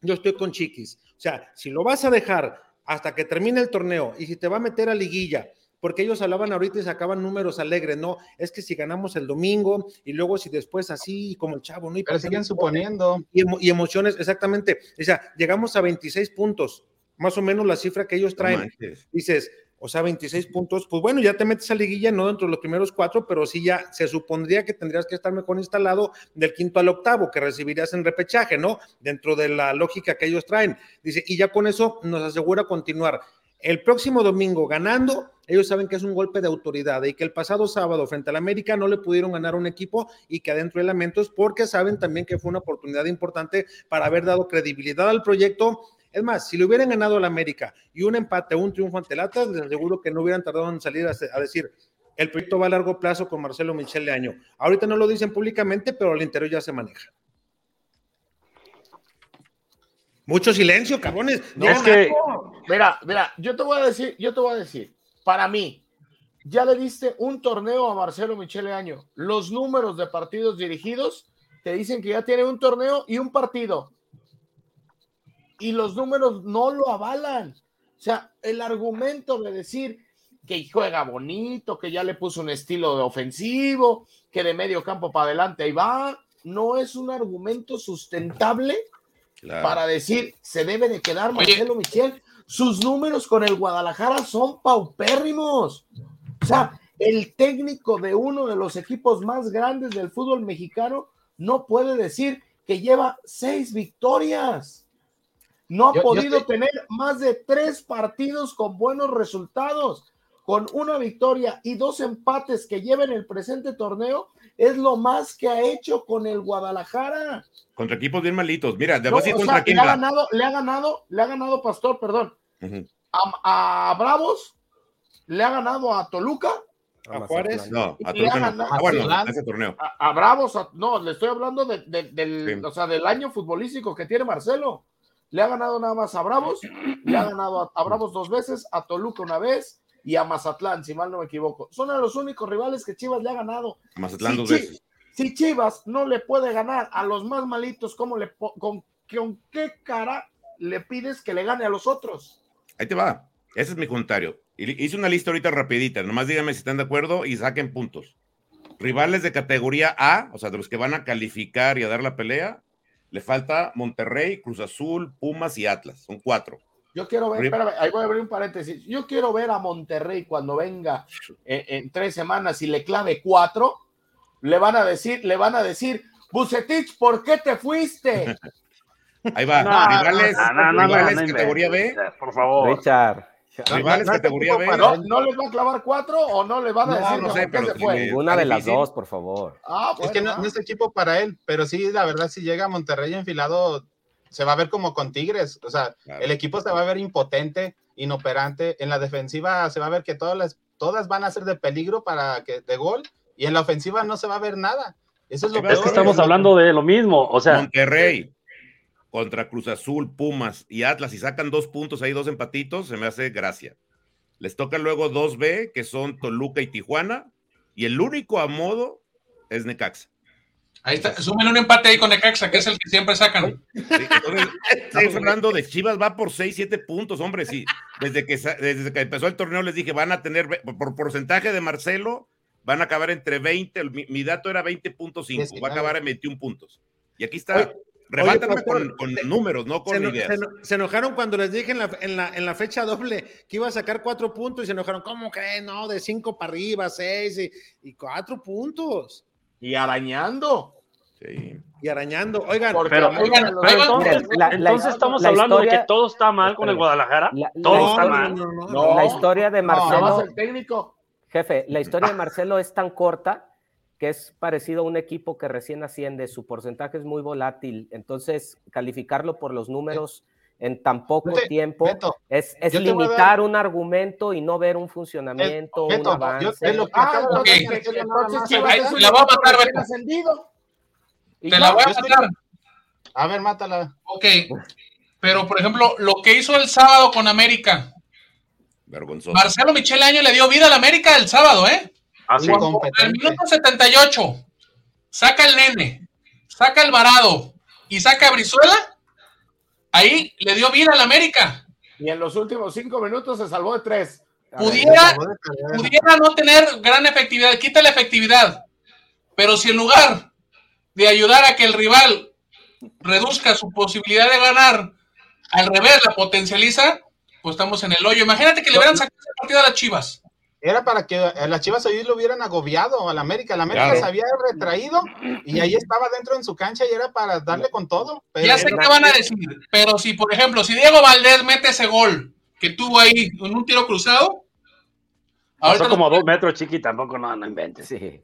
yo estoy con Chiquis. O sea, si lo vas a dejar hasta que termine el torneo y si te va a meter a liguilla, porque ellos hablaban ahorita y sacaban números alegres, no, es que si ganamos el domingo y luego si después así como el chavo, ¿no? Y, Pero siguen suponiendo. y, emo- y emociones, exactamente. O sea, llegamos a 26 puntos, más o menos la cifra que ellos traen. Dices, o sea, 26 puntos, pues bueno, ya te metes a liguilla, no dentro de los primeros cuatro, pero sí ya se supondría que tendrías que estar mejor instalado del quinto al octavo, que recibirías en repechaje, ¿no? Dentro de la lógica que ellos traen. Dice, y ya con eso nos asegura continuar. El próximo domingo ganando, ellos saben que es un golpe de autoridad y que el pasado sábado frente al América no le pudieron ganar un equipo y que adentro hay lamentos porque saben también que fue una oportunidad importante para haber dado credibilidad al proyecto. Es más, si le hubieran ganado al América y un empate un triunfo ante el Atlas, les aseguro que no hubieran tardado en salir a, a decir el proyecto va a largo plazo con Marcelo Michel de Año. Ahorita no lo dicen públicamente, pero al interior ya se maneja. Mucho silencio, cabrones. No, Es que- Mira, mira, yo te voy a decir, yo te voy a decir, para mí, ya le diste un torneo a Marcelo Michele Año. Los números de partidos dirigidos te dicen que ya tiene un torneo y un partido. Y los números no lo avalan. O sea, el argumento de decir que juega bonito, que ya le puso un estilo de ofensivo, que de medio campo para adelante ahí va, no es un argumento sustentable Claro. para decir se debe de quedar Marcelo Michel. Sus números con el Guadalajara son paupérrimos. O sea, el técnico de uno de los equipos más grandes del fútbol mexicano no puede decir que lleva seis victorias. No ha Yo- yo podido estoy- tener más de tres partidos con buenos resultados. Con una victoria y dos empates que lleva en el presente torneo, es lo más que ha hecho con el Guadalajara. Contra equipos bien malitos. Mira, de No, o contra sea, le ha ganado, le ha ganado, le ha ganado Pastor, perdón, a, a Bravos, le ha ganado a Toluca, A Juárez. No, a Y le ha Toluca no. ganado- Ah, bueno, ese torneo. a, a Bravos, a- no, le estoy hablando de- de- del, Sí. o sea, del año futbolístico que tiene Marcelo. Le ha ganado nada más a Bravos, le ha ganado a, a Bravos dos veces, a Toluca una vez y a Mazatlán, si mal no me equivoco. Son a los únicos rivales que Chivas le ha ganado. Mazatlán Si dos veces. Si Chivas no le puede ganar a los más malitos, ¿cómo le con, con qué cara le pides que le gane a los otros? Ahí te va. Ese es mi comentario. Hice una lista ahorita rapidita. Nomás díganme si están de acuerdo y saquen puntos. Rivales de categoría A, o sea, de los que van a calificar y a dar la pelea, le falta Monterrey, Cruz Azul, Pumas y Atlas. Son cuatro. Yo quiero ver, espérame, ahí voy a abrir un paréntesis. Yo quiero ver a Monterrey cuando venga eh, en tres semanas y le clave cuatro, le van a decir, le van a decir, Bucetich, ¿por qué te fuiste? Ahí va. No, rivales no, no, no, rivales no, no categoría B. Por favor. Richard, Rivales ¿No categoría B. ¿No, no les va a clavar cuatro o no les van a No, decir no sé, pero se fue? ninguna de las dos, por favor. Ah, Es que no, bueno, no es equipo para él, pero sí, la verdad, si llega a Monterrey enfilado, se va a ver como con Tigres. O sea, Claro. el equipo se va a ver impotente, inoperante. En la defensiva se va a ver que todas, las, todas van a ser de peligro para que de gol, y en la ofensiva no se va a ver nada. Eso es lo Es Es peor. que estamos hablando de lo mismo. O sea, Monterrey contra Cruz Azul, Pumas y Atlas, y sacan dos puntos ahí, dos empatitos, se me hace gracia. Les toca luego 2B, que son Toluca y Tijuana, y el único a modo es Necaxa. Ahí está, súmenle un empate ahí con Necaxa, que es el que siempre sacan. Sí, entonces, estamos hablando de Chivas, va por 6, 7 puntos, hombre. Sí, desde que, desde que empezó el torneo les dije, van a tener, por porcentaje de Marcelo, van a acabar entre 20, el- mi, mi dato era 20.5, va a acabar en 21 puntos. Y aquí está, Oye, rebátanme con, con se- números, no con ideas. se eno- se enojaron cuando les dije en la, en, la, en la fecha doble que iba a sacar cuatro puntos y se enojaron. ¿Cómo creen? No, de cinco para arriba, seis y, y cuatro puntos. y arañando. Sí. Y arañando. Oigan, Porque pero, oigan, los- pero entonces, miren, la- la- entonces estamos la hablando de que todo está mal con el. Guadalajara. La- la- todo está mal. no, no, No. La historia de Marcelo, el técnico. jefe, la historia de Marcelo es tan corta que es parecido a un equipo que recién asciende, su porcentaje es muy volátil, entonces calificarlo por los números en tan poco Vete, tiempo Beto, es, yo te a limitar un argumento y no ver un funcionamiento, Beto, un yo- avance. lo que Ah, acabo de ok. decir, entonces, que es nada entonces más. Chivas Ahí- es un la voy a matar. Y Te la voy a yo matar. A ver, mátala. Ok. Pero, por ejemplo, lo que hizo el sábado con América. Vergonzoso. Marcelo Michele Año le dio vida al América el sábado, ¿eh? Así. Sí. Al minuto 78, saca el nene, saca el varado y saca a Brizuela. Ahí le dio vida al América. y en los últimos cinco minutos se salvó de tres. Ver, Pudiera, pudiera no tener gran efectividad, quita la efectividad. Pero si en lugar de ayudar a que el rival reduzca su posibilidad de ganar, al revés la potencializa, pues estamos en el hoyo. Imagínate que le hubieran sacado ese partido a las Chivas. Era para que a las Chivas hoy lo hubieran agobiado al América. El América Claro. se había retraído y ahí estaba dentro en su cancha y era para darle con todo. Pero Ya sé qué van a decir, pero si, por ejemplo, si Diego Valdés mete ese gol que tuvo ahí en un tiro cruzado, Pasó ahorita como dos metros, chiqui, tampoco no, no inventes. Sí.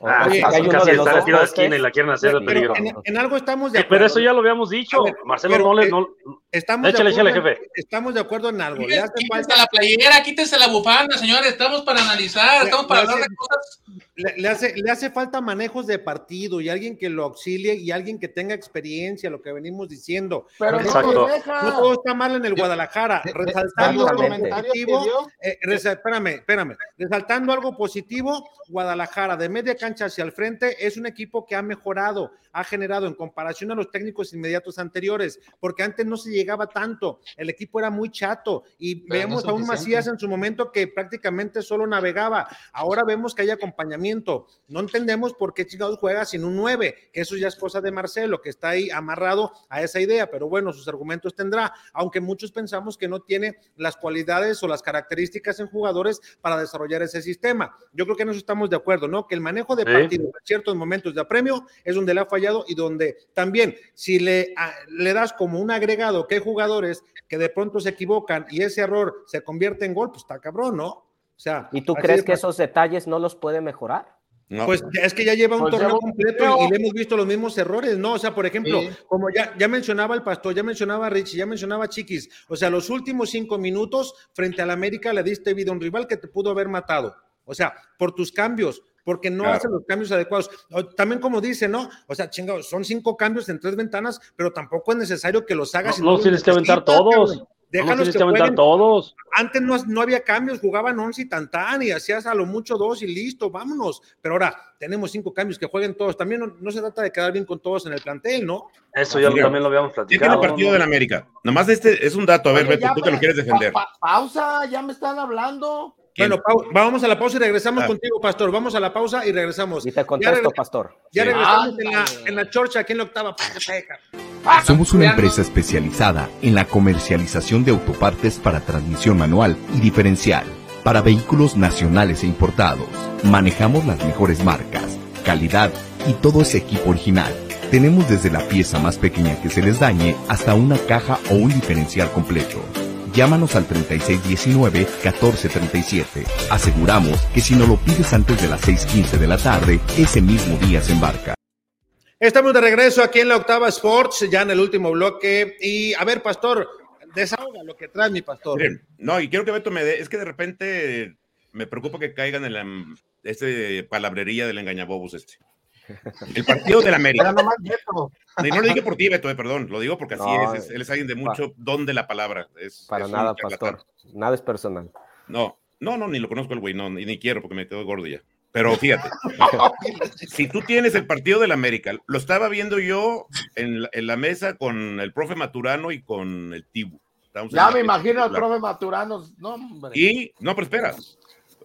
Ah, oye, hay uno de tiro dos de esquina y la quieren hacer de pero peligro. en, en algo estamos de Sí, acuerdo. pero eso ya lo habíamos dicho. Ver, Marcelo pero, no le. eh, no- Estamos Échale, de acuerdo, échale, jefe. Estamos de acuerdo en algo. Le hace Quítense falta la playera, quítense la bufanda, señores. Estamos para analizar, estamos para Le- hablar de hace- cosas. le, le hace, le hace falta manejos de partido y alguien que lo auxilie y alguien que tenga experiencia, lo que venimos diciendo. Pero Exacto. no todo está mal en el Guadalajara. de- de- de Resaltando algo positivo, eh, resa- espérame, espérame. Resaltando algo positivo, Guadalajara de media cancha hacia el frente es un equipo que ha mejorado, ha generado en comparación a los técnicos inmediatos anteriores, porque antes no se llegaba tanto, el equipo era muy chato y Pero vemos no a un. Macías en su momento que prácticamente solo navegaba. Ahora vemos que hay acompañamiento. No entendemos por qué chingados juega sin un 9, que eso ya es cosa de Marcelo, que está ahí amarrado a esa idea, pero bueno, sus argumentos tendrá, aunque muchos pensamos que no tiene las cualidades o las características en jugadores para desarrollar ese sistema. Yo creo que en eso estamos de acuerdo, ¿no? Que el manejo de Sí. partido en ciertos momentos de apremio es donde le ha fallado y donde también, si le, a- le das como un agregado que hay jugadores que de pronto se equivocan y ese error se convierte en gol, pues está cabrón, ¿no? O sea, ¿Y tú crees de que esos detalles no los puede mejorar? No. Pues es que ya lleva un Pues torneo lleva un completo y, y le hemos visto los mismos errores, ¿no? O sea, por ejemplo, Sí. como ya, ya mencionaba el pastor, ya mencionaba Rich, ya mencionaba Chiquis, o sea, los últimos cinco minutos frente al América le diste vida a un rival que te pudo haber matado. O sea, por tus cambios, porque no Claro. hace los cambios adecuados. O- También como dice, ¿no? O sea, chingados, son cinco cambios en tres ventanas, pero tampoco es necesario que los hagas. No, no los tienes que aventar todos. cabrón. Tienes que que aventar jueguen. todos. Antes no, no había cambios, jugaban 11 y tantán y hacías a lo mucho dos y listo, vámonos. Pero ahora tenemos cinco cambios que jueguen todos. También no, no se trata de quedar bien con todos en el plantel, ¿no? Eso ya Mira, también lo habíamos Ya tiene platicado. el partido ¿no? del América. Nomás este es un dato. A ver, Oye, Beto, ya, tú que lo quieres defender. pa- pausa, ya me están hablando. ¿Quién? Bueno, vamos a la pausa y regresamos Ah. contigo, Pastor. Vamos a la pausa y regresamos. Y te contesto, regre- pastor. Ya Sí. regresamos en la, en la chorcha, aquí en la octava. Somos una Ya empresa especializada en la comercialización de autopartes para transmisión manual y diferencial para vehículos nacionales e importados. Manejamos las mejores marcas, calidad y todo ese equipo original. Tenemos desde la pieza más pequeña que se les dañe hasta una caja o un diferencial completo. Llámanos al 3619-1437. Aseguramos que si no lo pides antes de las 6.15 de la tarde, ese mismo día se embarca. Estamos de regreso aquí en la octava Sports, ya en el último bloque. Y a ver, Pastor, desahoga lo que trae mi Pastor. Miren, no, y quiero que Beto me dé. Es que de repente me preocupa que caigan en la este palabrería del engañabobos este. El partido del América. no lo dije por ti, Beto, eh, perdón. Lo digo porque así No, es, es- Él es alguien de mucho don de la palabra. Es, Para es nada, pastor. Nada es personal. No, no, no, ni lo conozco el güey, no, ni, ni quiero porque me quedo gordo ya. Pero fíjate, si tú tienes el partido del América, lo estaba viendo yo en la, en la mesa con el profe Maturano y con el Tibu. Ya me imagino al profe Maturano. No, hombre. Y, no, pero espera,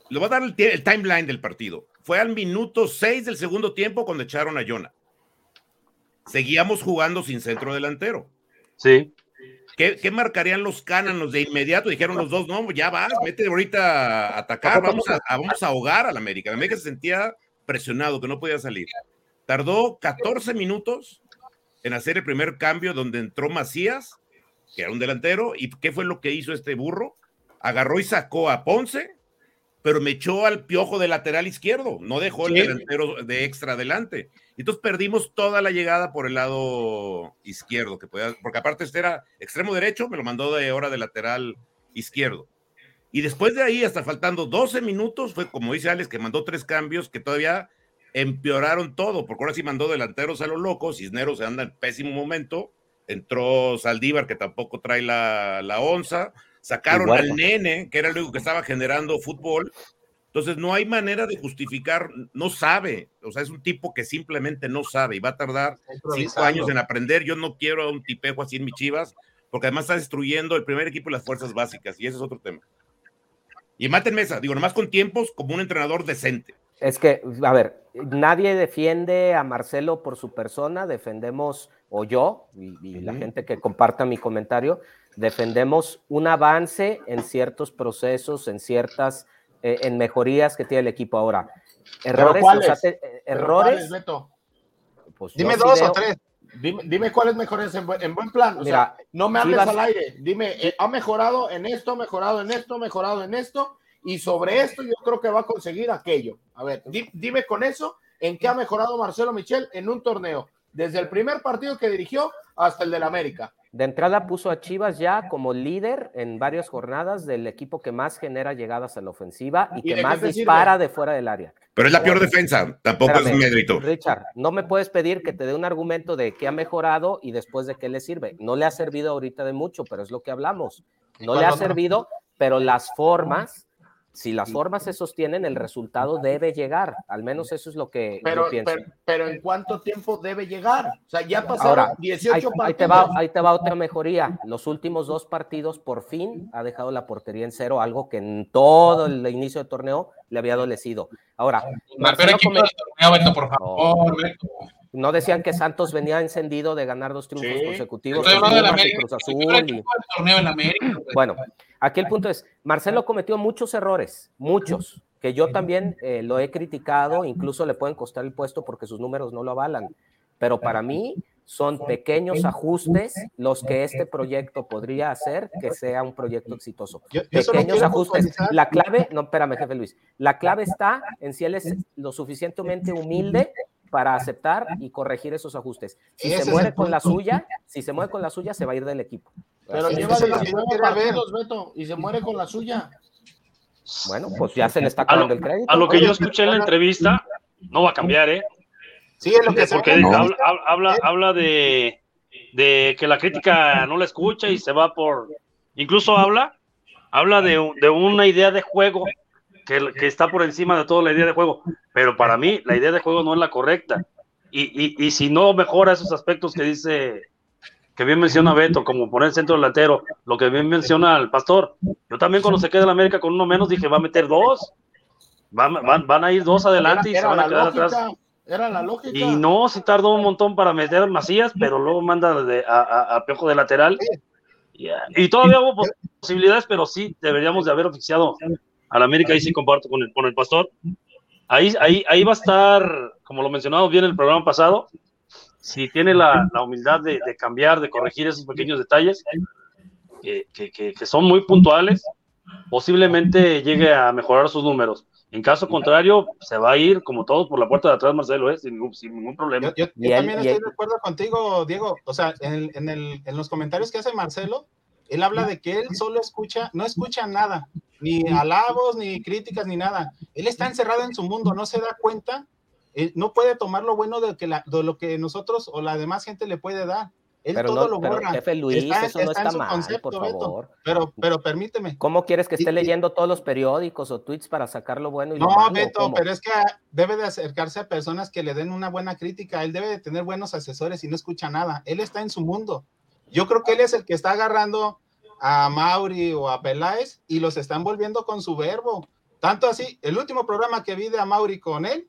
le voy a dar el timeline del partido. Fue al minuto 6 del segundo tiempo cuando echaron a Jonah. Seguíamos jugando sin centro delantero. Sí. ¿Qué, qué marcarían los cánanos de inmediato? Dijeron los dos, no, ya vas, mete ahorita a atacar, vamos a, a- vamos a ahogar al América. El América se sentía presionado, que no podía salir. Tardó 14 minutos en hacer el primer cambio donde entró Macías, que era un delantero, y ¿qué fue lo que hizo este burro? Agarró y sacó a Ponce, pero me echó al piojo de lateral izquierdo, no dejó el Sí. delantero de extra adelante. Entonces perdimos toda la llegada por el lado izquierdo, que podía, porque aparte este era extremo derecho, me lo mandó de hora de lateral izquierdo. Y después de ahí, hasta faltando 12 minutos, fue como dice Alex, que mandó tres cambios que todavía empeoraron todo, porque ahora sí mandó delanteros a los locos, Cisneros se anda en pésimo momento, entró Saldívar, que tampoco trae la, la onza, sacaron al nene, que era el único que estaba generando fútbol, entonces no hay manera de justificar, no sabe, o sea, es un tipo que simplemente no sabe y va a tardar cinco años en aprender. Yo no quiero a un tipejo así en mis chivas, porque además está destruyendo el primer equipo y las fuerzas básicas, y ese es otro tema. Y maten mesa, digo, nomás con tiempos como un entrenador decente. Es que, a ver, nadie defiende a Marcelo por su persona, defendemos, o yo, y, y la gente que comparta mi comentario, defendemos un avance en ciertos procesos, en ciertas, eh, en mejorías que tiene el equipo ahora. Errores, cuáles? o sea, te- eh, ¿Pero errores. pues, Dime dos o tres. Dime, dime cuáles mejores en, buen- en buen plan. O Mira, sea, no me hables Chivas- al aire. Dime, eh, ha mejorado en esto, ha mejorado en esto, ha mejorado en esto. Y sobre esto yo creo que va a conseguir aquello. A ver, di- dime con eso en qué ha mejorado Marcelo Michel en un torneo. Desde el primer partido que dirigió hasta el del América. De entrada puso a Chivas ya como líder en varias jornadas del equipo que más genera llegadas a la ofensiva y ¿Y que más dispara de fuera del área. Pero es la peor defensa, tampoco Espérame, es mérito. Richard, no me puedes pedir que te dé un argumento de que ha mejorado y después de qué le sirve. No le ha servido ahorita de mucho, pero es lo que hablamos. No le ha servido, pero las formas, si las formas se sostienen, el resultado debe llegar. Al menos eso es lo que Pero, yo pienso. pero, pero ¿en cuánto tiempo debe llegar? O sea, ya pasaron Ahora, 18 ahí, partidos. ahí te va, ahí te va otra mejoría. Los últimos dos partidos, por fin, ha dejado la portería en cero, algo que en todo el inicio del torneo le había adolecido. Ahora, Marcelo torneo, por favor, Beto. no decían que Santos venía encendido de ganar dos triunfos Sí. consecutivos América. Cruz peor Azul. y- torneo en América. Beto. Bueno, aquí el punto es, Marcelo cometió muchos errores, muchos, que yo también eh, lo he criticado, incluso le pueden costar el puesto porque sus números no lo avalan, pero para mí son pequeños ajustes los que este proyecto podría hacer que sea un proyecto exitoso. Yo- yo solo Pequeños ajustes. La clave, no, espérame, jefe Luis, la clave está en si él es lo suficientemente humilde para aceptar y corregir esos ajustes. Si se muere con la suya, si se muere con la suya, se va a ir del equipo. Pero Así lleva es, eso es lo que 19 yo quería ver. partidos, Beto, y se muere con la suya. Bueno, pues ya se le está acabando el crédito. a lo que yo escuché en la entrevista, no va a cambiar, ¿eh? Sí, es lo que Porque sacan. habla, habla, habla de, de que la crítica no la escucha y se va por, Incluso habla, habla de, de una idea de juego que, que está por encima de toda la idea de juego. Pero para mí, la idea de juego no es la correcta. Y, y, y si no mejora esos aspectos que dice, que bien menciona Beto, como poner el centro delantero, lo que bien menciona el pastor. Yo también cuando se queda en América con uno menos dije, va a meter dos. Van, van, van a ir dos adelante y se Era van a quedar lógica, atrás. Era la lógica. Y no, si tardó un montón para meter Macías, pero luego manda de- a, a, a Piojo de lateral. Y, y todavía hubo pos- posibilidades, pero sí deberíamos de haber oficiado al América. Ahí sí comparto con el, con el pastor. Ahí, ahí, ahí va a estar, como lo mencionamos bien en el programa pasado, si tiene la, la humildad de, de cambiar, de corregir esos pequeños detalles, que, que- que- que son muy puntuales, posiblemente llegue a mejorar sus números. En caso contrario, se va a ir como todos por la puerta de atrás, Marcelo, ¿eh? sin, ningún, sin ningún problema. Yo, yo también estoy de acuerdo contigo, Diego. O sea, en, el- en, el- en los comentarios que hace Marcelo, él habla de que él solo escucha, no escucha nada, ni alabos, ni críticas, ni nada. Él está encerrado en su mundo, no se da cuenta, eh, no puede tomar lo bueno de, que la- de lo que nosotros o la demás gente le puede dar. Él Pero todo no, lo pero, borra. jefe Luis, eso no en está su mal, concepto, por Beto. favor. Pero, pero permíteme. ¿Cómo quieres que esté Y- leyendo todos los periódicos o tweets para sacar lo bueno y lo No, malo? Beto, ¿Cómo? pero es que debe de acercarse a personas que le den una buena crítica. Él debe de tener buenos asesores y no escucha nada. Él está en su mundo. Yo creo que él es el que está agarrando a Mauri o a Peláez y los están volviendo con su verbo. Tanto así, el último programa que vi de a Mauri con él,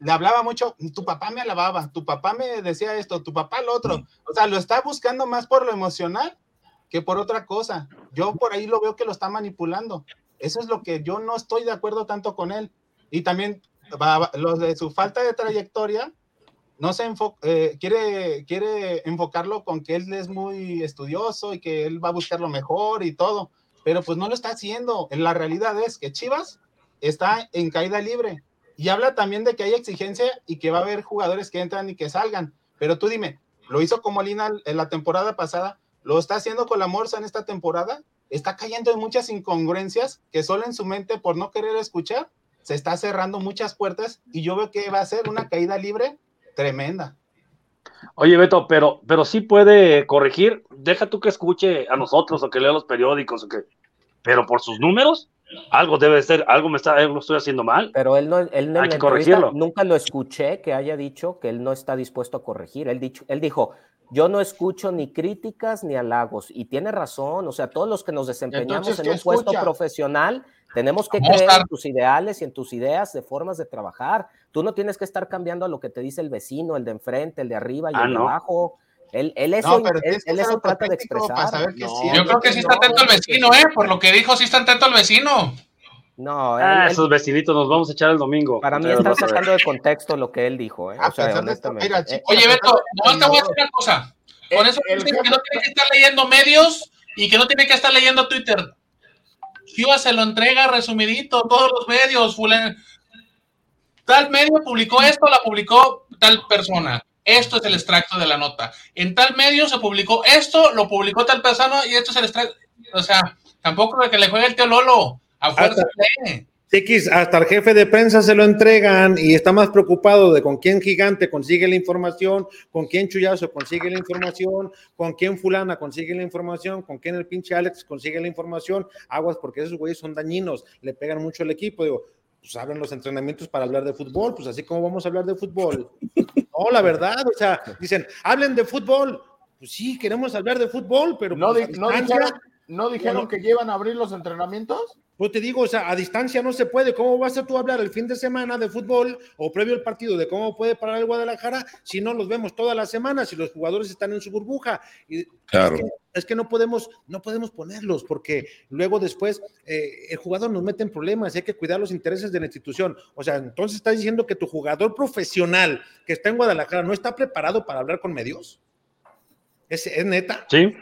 le hablaba mucho, tu papá me alababa, tu papá me decía esto, tu papá lo otro. O sea, lo está buscando más por lo emocional que por otra cosa. Yo por ahí lo veo que lo está manipulando. Eso es lo que yo no estoy de acuerdo tanto con él. Y también va- va- lo de su falta de trayectoria, no se eh, quiere, quiere enfocarlo con que él es muy estudioso y que él va a buscar lo mejor y todo, pero pues no lo está haciendo. En la realidad es que Chivas está en caída libre y habla también de que hay exigencia y que va a haber jugadores que entran y que salgan. Pero tú dime, ¿lo hizo con Molina en la temporada pasada? ¿Lo está haciendo con la Morsa en esta temporada? Está cayendo en muchas incongruencias que solo en su mente, por no querer escuchar, se está cerrando muchas puertas y yo veo que va a ser una caída libre tremenda. Oye, Beto, pero, pero sí puede corregir. Deja tú que escuche a nosotros o que lea los periódicos o que. Pero por sus números, algo debe ser, algo me está, algo estoy haciendo mal. Pero él no, él Hay que corregirlo. nunca lo escuché que haya dicho que él no está dispuesto a corregir. Él, dicho, él dijo, yo no escucho ni críticas ni halagos. Y tiene razón, o sea, todos los que nos desempeñamos Entonces, en ¿qué un puesto escucha? profesional, tenemos que Vamos creer en tus ideales y en tus ideas de formas de trabajar. Tú no tienes que estar cambiando a lo que te dice el vecino, el de enfrente, el de arriba y Ah, el de no. abajo. Él, él eso, No, pero él, él eso trata de expresar. saber que No, sí, Yo creo que sí está atento el vecino, ¿eh? Por lo que dijo, sí está atento el vecino. No, él- Ah, él- esos vecinitos nos vamos a echar el domingo. para mí están ver. sacando de contexto lo que él dijo. ¿eh? A O sea, pesar de esto, honestamente. mira, Eh, Oye, Beto, nomás te voy a decir una cosa. Con eso el dicen que no tiene que estar leyendo medios y que no tiene que estar leyendo Twitter. Chivas se lo entrega resumidito, todos los medios, fulano. Tal medio publicó esto, la publicó tal persona. Esto es el extracto de la nota. En tal medio se publicó esto, lo publicó tal persona y esto es el extracto. O sea, tampoco de que le juegue el tío Lolo. A fuerza lee. Chiquis, hasta el jefe de prensa se lo entregan y está más preocupado de con quién gigante consigue la información, con quién chullazo consigue la información, con quién fulana consigue la información, con quién el pinche Alex consigue la información. Aguas, porque esos güeyes son dañinos, le pegan mucho al equipo. Digo, pues abren los entrenamientos para hablar de fútbol, pues así como vamos a hablar de fútbol. No, la verdad, o sea, dicen, hablen de fútbol. Pues sí, queremos hablar de fútbol, pero ¿No, pues, di- no dijeron, ¿no dijeron que llevan a abrir los entrenamientos? Pues te digo, o sea, a distancia no se puede. ¿Cómo vas a tú hablar el fin de semana de fútbol o previo al partido de cómo puede parar el Guadalajara si no los vemos toda la semana, si los jugadores están en su burbuja? Y Claro. es, que, es que no podemos, no podemos ponerlos porque luego después eh, el jugador nos mete en problemas y hay que cuidar los intereses de la institución. O sea, entonces estás diciendo que tu jugador profesional que está en Guadalajara no está preparado para hablar con medios. ¿Es, es neta? Sí.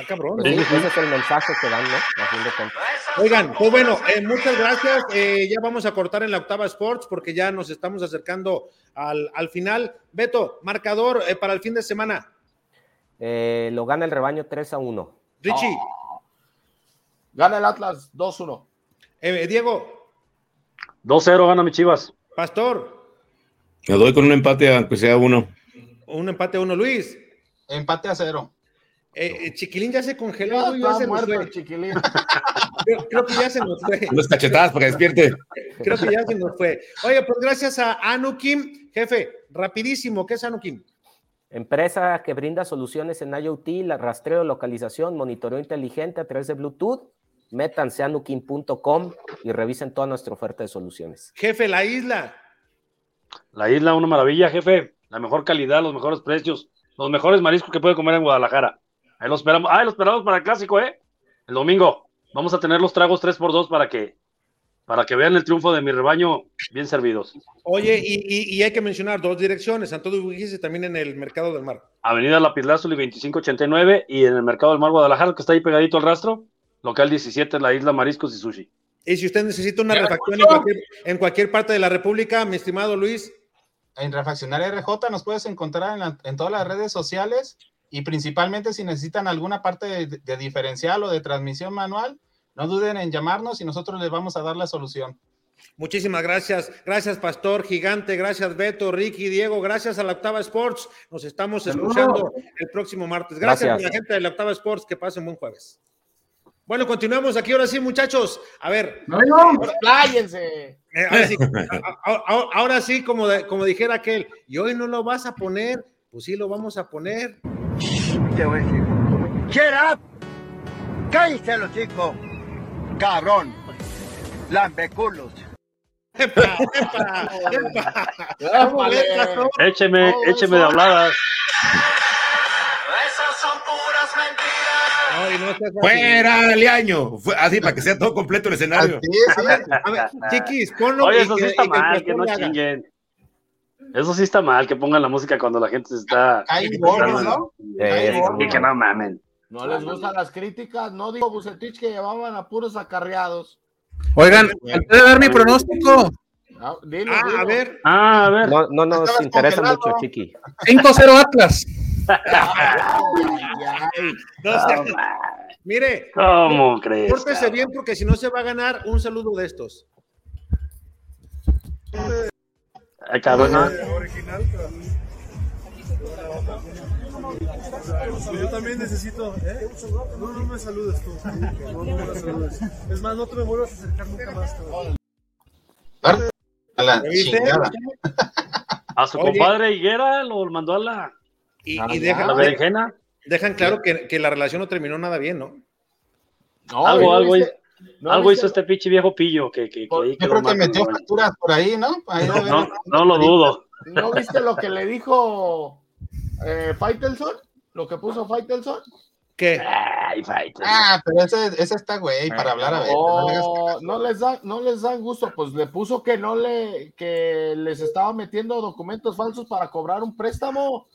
Está cabrón. Pues ¿no? sí, ese es el mensaje que dan, ¿no? Oigan, pues bueno, eh, muchas gracias. Eh, ya vamos a cortar en la octava Sports porque ya nos estamos acercando al, al final. Beto, marcador eh, para el fin de semana. Eh, lo gana el rebaño 3 a 1. Richie, Gana el Atlas 2-1. eh, Diego, 2-0 gana mi Chivas. Pastor, Me doy con un empate, aunque sea uno. un empate a uno. Luis, empate a cero. Eh, eh, Chiquilín ya se congeló, güey, ya Está se nos muerto fue. el chiquilín. Creo, creo que ya se nos fue. Unas cachetadas para que despierte. Creo que ya se nos fue. Oye, pues gracias a Anukim, jefe, rapidísimo, ¿qué es Anukim? Empresa que brinda soluciones en IoT, la rastreo, localización, monitoreo inteligente a través de Bluetooth. Métanse a nukin.com y revisen toda nuestra oferta de soluciones. Jefe, la isla. La isla, una maravilla, jefe. La mejor calidad, los mejores precios, los mejores mariscos que puede comer en Guadalajara. Ahí lo esperamos. Ah, lo esperamos para el clásico, ¿eh? El domingo. Vamos a tener los tragos 3x2 para que, para que vean el triunfo de mi rebaño bien servidos. Oye, y, y- y hay que mencionar dos direcciones, Santo de Ugüiz y también en el Mercado del Mar. Avenida Lapislázuli 2589 y en el Mercado del Mar Guadalajara, que está ahí pegadito al rastro. Local 17, la isla Mariscos y Sushi. Y si usted necesita una refacción en cualquier, en cualquier parte de la República, mi estimado Luis, En Refaccionaria RJ nos puedes encontrar en, la- en todas las redes sociales y principalmente si necesitan alguna parte de, de diferencial o de transmisión manual, no duden en llamarnos y nosotros les vamos a dar la solución. muchísimas gracias. Gracias, Pastor Gigante. Gracias, Beto, Ricky, Diego. Gracias a la Octava Sports. Nos estamos escuchando el próximo martes. Gracias, Gracias. a la gente de la Octava Sports. Que pasen buen jueves. Bueno, continuamos aquí ahora sí, muchachos. A ver, Expláyense. Eh, ahora, sí, ahora como, de- como dijera aquel, y hoy no lo vas a poner, pues sí lo vamos a poner. Te voy a decir. Get up. Cállate los chicos. Cabrón. Lambeculos. ¡Epa, epa, epa! Écheme, écheme de son- habladas. Ay, no así. ¡Fuera, Leaño! Fue así para que sea todo completo el escenario. A ver, a ver, chiquis, ponlo. Oye, eso sí que- está y que mal, que no le haga. chinguen. Eso sí está mal, que pongan la música cuando la gente se está... Hay gorro, ¿no? Eh. Y que no mamen. No les gustan las críticas, no digo Bucetich que llevaban a puros acarreados. Oigan, antes de dar mi pronóstico, Ah, dilo, Ah, dilo. a ver. Ah, a ver. No, no nos interesa congelado. mucho, Chiqui. 5-0 Atlas. No. Mire, ¿Cómo crees? pórtese bien porque si no se va a ganar un saludo de estos. Cabrón. Yo también necesito, ¿eh? No, no me saludes tú. No, no me saludes. Es más, no te me vuelvas a acercar nunca más. cabrón. A chingada. A su Oye. compadre Higuera lo mandó a la, Y, Ah, y dejan, a la berenjena. dejan claro que, que la relación no terminó nada bien, ¿no? No, algo, ¿no algo, viste? Hizo, ¿No algo hizo este pinche viejo pillo que, que, que ahí Yo creo que metió facturas por ahí, ¿no? Ahí No, no lo dudo. ¿No viste lo que le dijo eh, Faitelson? ¿Lo que puso Faitelson? ¿Qué? Ay, fight. Ah, pero ese, ese está güey para hablar a ver. no Oh, no les da, no les dan gusto, pues le puso que no le, que les estaba metiendo documentos falsos para cobrar un préstamo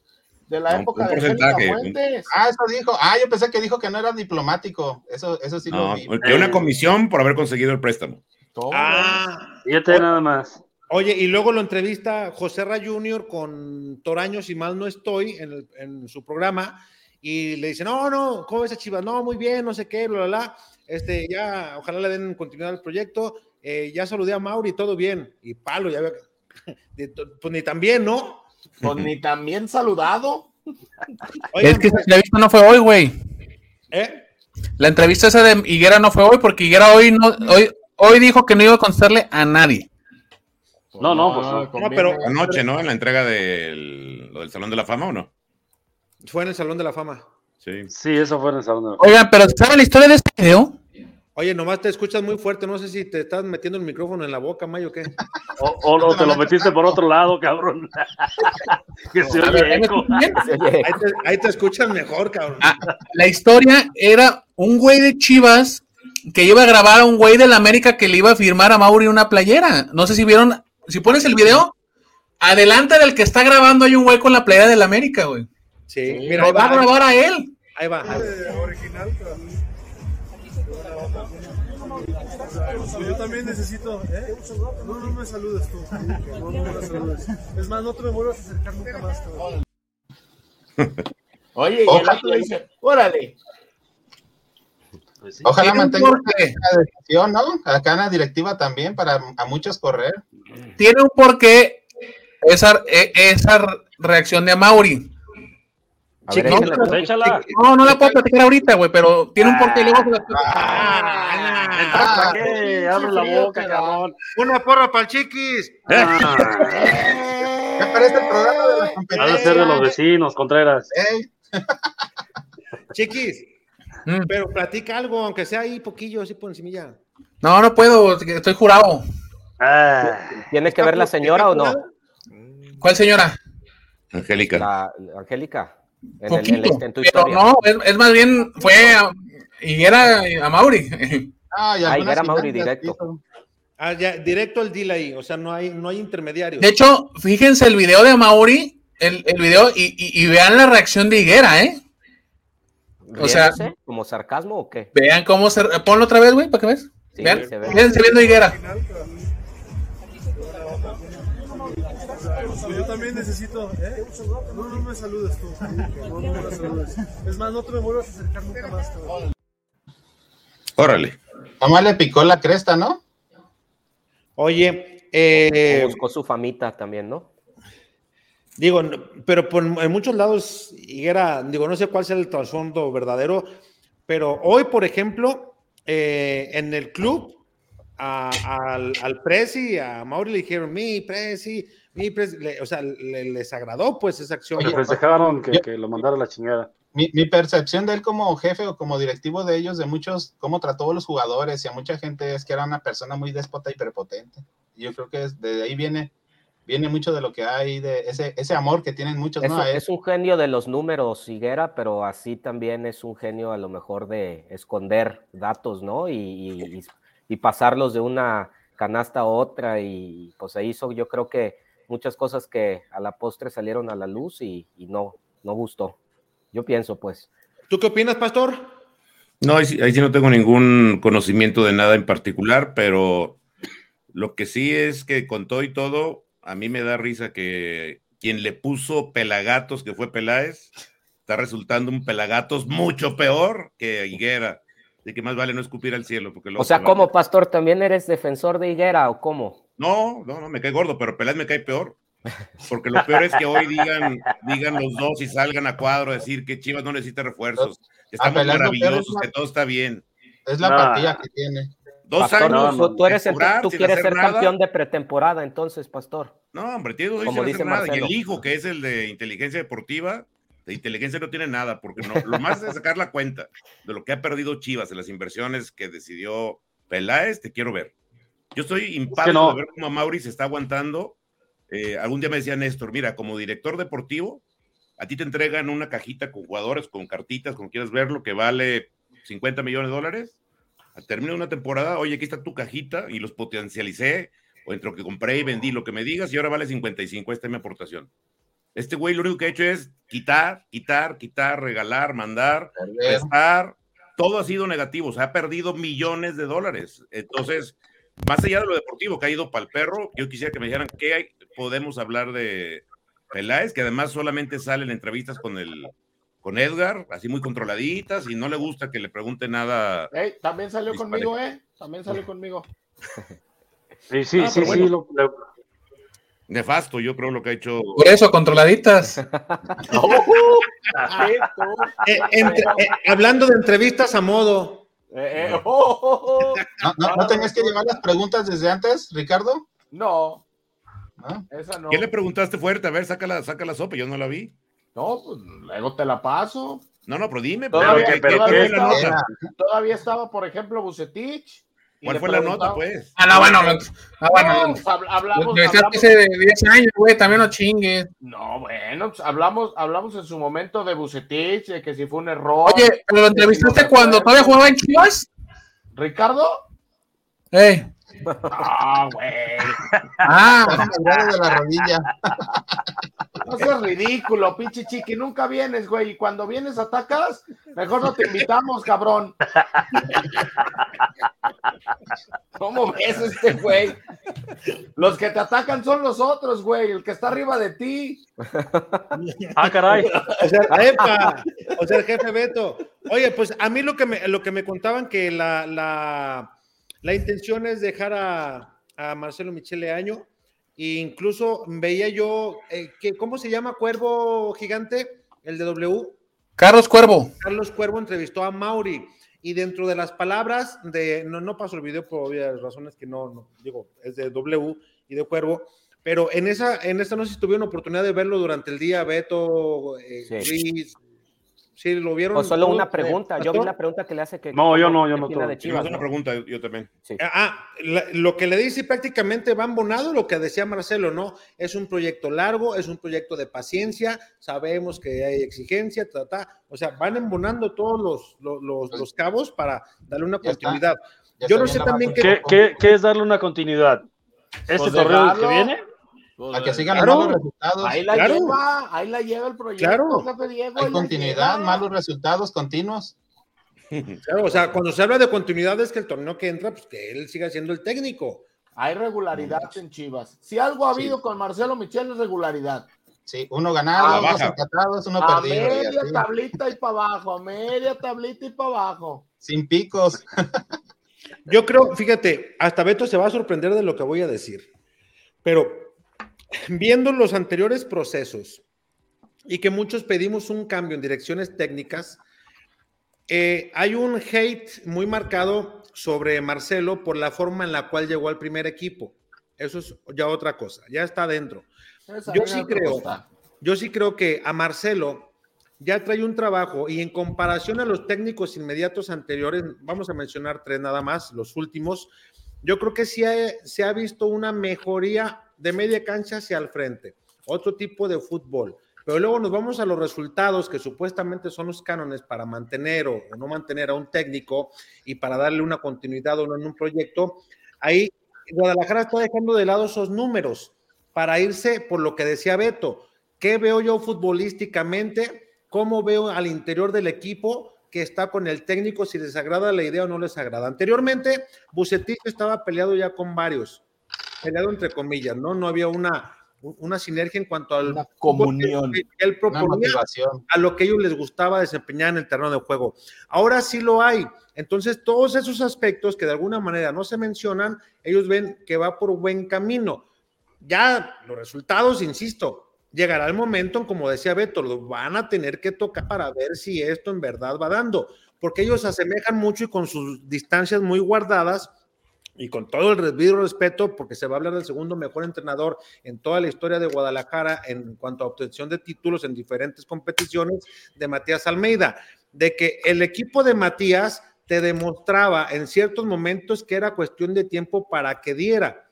de la Un- época un de porcentaje, un- Fuentes. Ah, eso dijo. Ah, yo pensé que dijo que no era diplomático. Eso, eso sí No, lo vi. que una comisión por haber conseguido el préstamo. Todo. Ah, Fíjate nada más. oye, y luego lo entrevista José Ra Jr. con Toraño, si mal no estoy, en, el- en su programa, y le dice, no, no, ¿cómo ves a Chivas? No, muy bien, no sé qué, bla, bla, bla. Este, ya, ojalá le den continuidad al proyecto. Eh, ya saludé a Mauri, todo bien. Y palo, ya veo que- Pues ni tan bien, ¿no? Pues ni también saludado. Oigan, es que esa entrevista no fue hoy, güey. ¿eh? La entrevista esa de Higuera no fue hoy porque Higuera hoy no, hoy, hoy dijo que no iba a contestarle a nadie. No, no, pues no. No, pero Anoche, ¿no? En la entrega del, lo del Salón de la Fama, ¿o no? fue en el Salón de la Fama. Sí. Sí, eso fue en el salón de la- Oigan, pero ¿saben la historia de este video? Oye, nomás te escuchas muy fuerte, no sé si te estás metiendo el micrófono en la boca, Mayo, o qué. O, o- o te lo metiste por otro lado, cabrón. que se oye ver, ¿me eco. Ahí te, ahí te escuchas mejor, cabrón. Ah, la historia era un güey de Chivas que iba a grabar a un güey de la América que le iba a firmar a Mauri una playera. No sé si vieron, si pones el video, adelante del que está grabando hay un güey con la playera de la América, güey. Sí, mira, va a grabar a él. ahí va. ahí va. Eh, original, cabrón. Yo también necesito, ¿eh? No, no me saludes tú. No, no me saludes. Es más, no te me vuelvas a acercar nunca más, cabrón. Oye, y el otro dice, órale. Pues sí. Ojalá mantenga la decisión, ¿no? Acá en la directiva también, para a muchos correr. Tiene un porqué esa, e- esa reacción de Mauri. A ver, no. Échala. no, no la puedo platicar ahorita, güey, pero tiene un porqué y luego la- ¿Para qué? Abre la boca, cabrón. Una porra para el chiquis. Ya parece el programa de la competencia. ser de los vecinos, Contreras. Chiquis, Mm. pero platica algo, aunque sea ahí poquillo, así por encimilla. No, no puedo, estoy jurado. Ah, ¿Tiene que ver la señora o no? ¿Cuál señora? Angélica. Angélica. En, el- en la- Poquito. en tu Pero historia. no, es, es más bien, fue a, y era a Mauri. Ah, y Ahí algunas era Mauri directo. hizo. Ah, ya, directo al deal ahí, o sea, no hay, no hay intermediarios. De hecho, fíjense el video de Mauri, el, el video, y, y- y vean la reacción de Higuera, ¿eh? O sea. ¿Como sarcasmo o qué? vean cómo se. Ponlo otra vez, güey, para que ves. Sí, vean, se ve. fíjense viendo Higuera. Yo también necesito. ¿eh? No, no me saludes tú. No, no me saludes. Es más, no te me vuelvas a acercar nunca más. cabrón. Órale. Nomás le picó la cresta, ¿no? Oye, eh, Buscó su famita también, ¿no? digo, pero por- en muchos lados, Higuera, digo, no sé cuál sea el trasfondo verdadero, pero hoy, por ejemplo, eh, en el club, a- al, al Prezi, a Mauri le dijeron, mi Prezi, mi Prezi, le- o sea, le- les agradó pues esa acción. que festejaron que, que lo mandara a la chingada. Mi, mi percepción de él como jefe o como directivo de ellos, de muchos, cómo trató a los jugadores y a mucha gente, es que era una persona muy déspota y prepotente. Y Yo creo que es- de ahí viene, viene mucho de lo que hay, de ese, ese amor que tienen muchos, Es, ¿no? es un genio de los números, Higuera, pero así también es un genio a lo mejor de esconder datos, ¿no? Y, y- y- y pasarlos de una canasta a otra. Y pues ahí hizo yo creo que muchas cosas que a la postre salieron a la luz y, y no, no gustó. Yo pienso, pues. ¿Tú qué opinas, Pastor? No, ahí sí, ahí sí no tengo ningún conocimiento de nada en particular, pero lo que sí es que con todo y todo, a mí me da risa que quien le puso pelagatos, que fue Peláez, está resultando un pelagatos mucho peor que Higuera. Así que más vale no escupir al cielo. Porque luego O sea, ¿cómo, Pastor? ¿También eres defensor de Higuera o cómo? No, no, no, me cae gordo, pero Peláez me cae peor. Porque lo peor es que hoy digan, digan los dos y salgan a cuadro a decir que Chivas no necesita refuerzos, estamos maravillosos, la- que todo está bien. Es la apatía que tiene. Dos Pastor, años. tú, tú eres el- tú quieres ser nada. campeón de pretemporada, entonces, Pastor. No, hombre, tiene dos años Como sin dice hacer nada. Y el hijo, que es el de inteligencia deportiva, de inteligencia no tiene nada, porque no, lo más es sacar la cuenta de lo que ha perdido Chivas en las inversiones que decidió Peláez, te quiero ver. Yo estoy impávido no. de ver cómo a Mauri se está aguantando. Eh, algún día me decía Néstor, mira, como director deportivo, a ti te entregan una cajita con jugadores, con cartitas, como quieras verlo, que vale 50 millones de dólares. Al término de una temporada, oye, aquí está tu cajita y los potencialicé, o entre lo que compré y vendí, lo que me digas, y ahora vale 55, esta es mi aportación. Este güey lo único que ha hecho es quitar, quitar, quitar, regalar, mandar, prestar. Todo ha sido negativo, o sea, ha perdido millones de dólares. Entonces, más allá de lo deportivo que ha ido para el perro, yo quisiera que me dijeran qué hay, podemos hablar de Peláez, que además solamente sale en entrevistas con el con Edgar, así muy controladitas, y no le gusta que le pregunte nada. También salió conmigo, ¿eh? También salió conmigo. Sí, sí, Ah, sí, sí. lo- lo- Nefasto, yo creo lo que ha hecho. Por eso, controladitas. Eh, entre- eh, hablando de entrevistas a modo. Eh, eh, oh, oh, oh. ¿No, no, no tenías que llevar las preguntas desde antes, Ricardo? No, no. ¿Qué le preguntaste fuerte? A ver, saca la, saca la sopa, yo no la vi. No, pues luego te la paso. No, no, pero dime, Todavía, pero ¿qué- pero qué- todavía la estaba, todavía estaba, por ejemplo, Bucetich. ¿Cuál fue la nota, pues? Ah, no, bueno, no, ah, bueno, No, no. pues, habl- hablamos, ese de 10 años, güey, también no chingues. No, bueno, pues, hablamos, hablamos en su momento de Bucetich, de que si fue un error. Oye, ¿pero lo entrevistaste Que si no cuando todavía jugaba en Chivas? ¿Ricardo? Ey. Ah, güey. Ah, de la rodilla. No seas ridículo, pinche chiqui. Nunca vienes, güey. Y cuando vienes atacas, mejor no te invitamos, cabrón. ¿Cómo ves este güey? Los que te atacan son los otros, güey. El que está arriba de ti. Ah, caray. O sea, epa, o sea, el jefe Beto. Oye, pues a mí lo que me, lo que me contaban que la, la, la intención es dejar a, a Marcelo Michele Año. E incluso veía yo, eh, que, ¿cómo se llama Cuervo Gigante? el de W. Carlos Cuervo. Carlos Cuervo entrevistó a Mauri y dentro de las palabras de, no, no pasó el video por obvias razones que no, no, digo, es de W y de Cuervo, pero en esa, en esta no sé si tuvieron oportunidad de verlo durante el día, Beto, eh, Sí. Luis, sí, lo vieron. O solo una pregunta. Yo vi la pregunta que le hace que. No, yo no, yo no de Yo Chivas, hago una ¿no? pregunta, yo también. Ah, la- lo que le dice prácticamente va embonado lo que decía Marcelo, ¿no? Es un proyecto largo, es un proyecto de paciencia, sabemos que hay exigencia, ta, ta. o sea, van embonando todos los, los, los- los cabos para darle una Ya continuidad. Yo no sé también qué, ¿Qué, qué, es darle una continuidad? ¿Este Pues torneo que viene? A que sigan Claro. los malos resultados. Ahí la Claro. lleva, ahí la lleva el proyecto, Claro. Diego. Hay continuidad, malos resultados continuos. Claro, o sea, cuando se habla de continuidad es que el torneo que entra, pues que él siga siendo el técnico. Hay regularidad en Chivas. Si algo ha Sí. habido con Marcelo Michel es regularidad. Sí, uno ganado, Ah, dos baja. empatados, uno A perdido. media así. tablita y para abajo, a media tablita y para abajo. Sin picos. Yo creo, fíjate, hasta Beto se va a sorprender de lo que voy a decir, pero viendo los anteriores procesos y que muchos pedimos un cambio en direcciones técnicas, eh, hay un hate muy marcado sobre Marcelo por la forma en la cual llegó al primer equipo. Eso es ya otra cosa, ya está adentro. Esa Yo sí creo, cosa. yo sí creo que a Marcelo ya trae un trabajo y en comparación a los técnicos inmediatos anteriores, vamos a mencionar tres nada más, los últimos, yo creo que sí ha- se ha visto una mejoría de media cancha hacia el frente, otro tipo de fútbol. Pero luego nos vamos a los resultados que supuestamente son los cánones para mantener o, no mantener a un técnico y para darle una continuidad o no en un proyecto. Ahí Guadalajara está dejando de lado esos números para irse por lo que decía Beto. ¿Qué veo yo futbolísticamente? ¿Cómo veo al interior del equipo que está con el técnico? Si les agrada la idea o no les agrada. Anteriormente, Bucetich estaba peleado ya con varios, peleado entre comillas, ¿no? No había una, una sinergia en cuanto al Una comunión. que él Una proponía motivación. a lo que ellos les gustaba desempeñar en el terreno de juego. Ahora sí lo hay. Entonces, todos esos aspectos que de alguna manera no se mencionan, ellos ven que va por buen camino. Ya los resultados, insisto, llegará el momento, en, como decía Beto, lo van a tener que tocar para ver si esto en verdad va dando, porque ellos se asemejan mucho y con sus distancias muy guardadas y con todo el respeto, porque se va a hablar del segundo mejor entrenador en toda la historia de Guadalajara en cuanto a obtención de títulos en diferentes competiciones, de Matías Almeida, de que el equipo de Matías te demostraba en ciertos momentos que era cuestión de tiempo para que diera.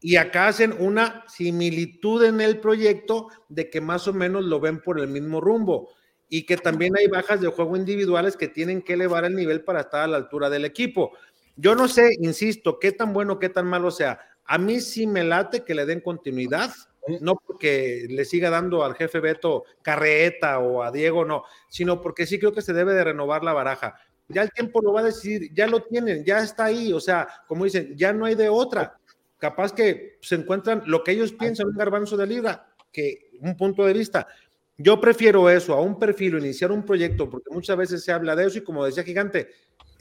Y acá hacen una similitud en el proyecto de que más o menos lo ven por el mismo rumbo y que también hay bajas de juego individuales que tienen que elevar el nivel para estar a la altura del equipo. Yo no sé, insisto, qué tan bueno, qué tan malo sea. A mí sí me late que le den continuidad, no porque le siga dando al jefe Beto carreta o a Diego, no, sino porque sí creo que se debe de renovar la baraja. Ya el tiempo lo va a decidir, ya lo tienen, ya está ahí, o sea, como dicen, ya no hay de otra. Capaz que se encuentran lo que ellos piensan, un garbanzo de liga, que un punto de vista. Yo prefiero eso a un perfil o iniciar un proyecto, porque muchas veces se habla de eso y como decía Gigante,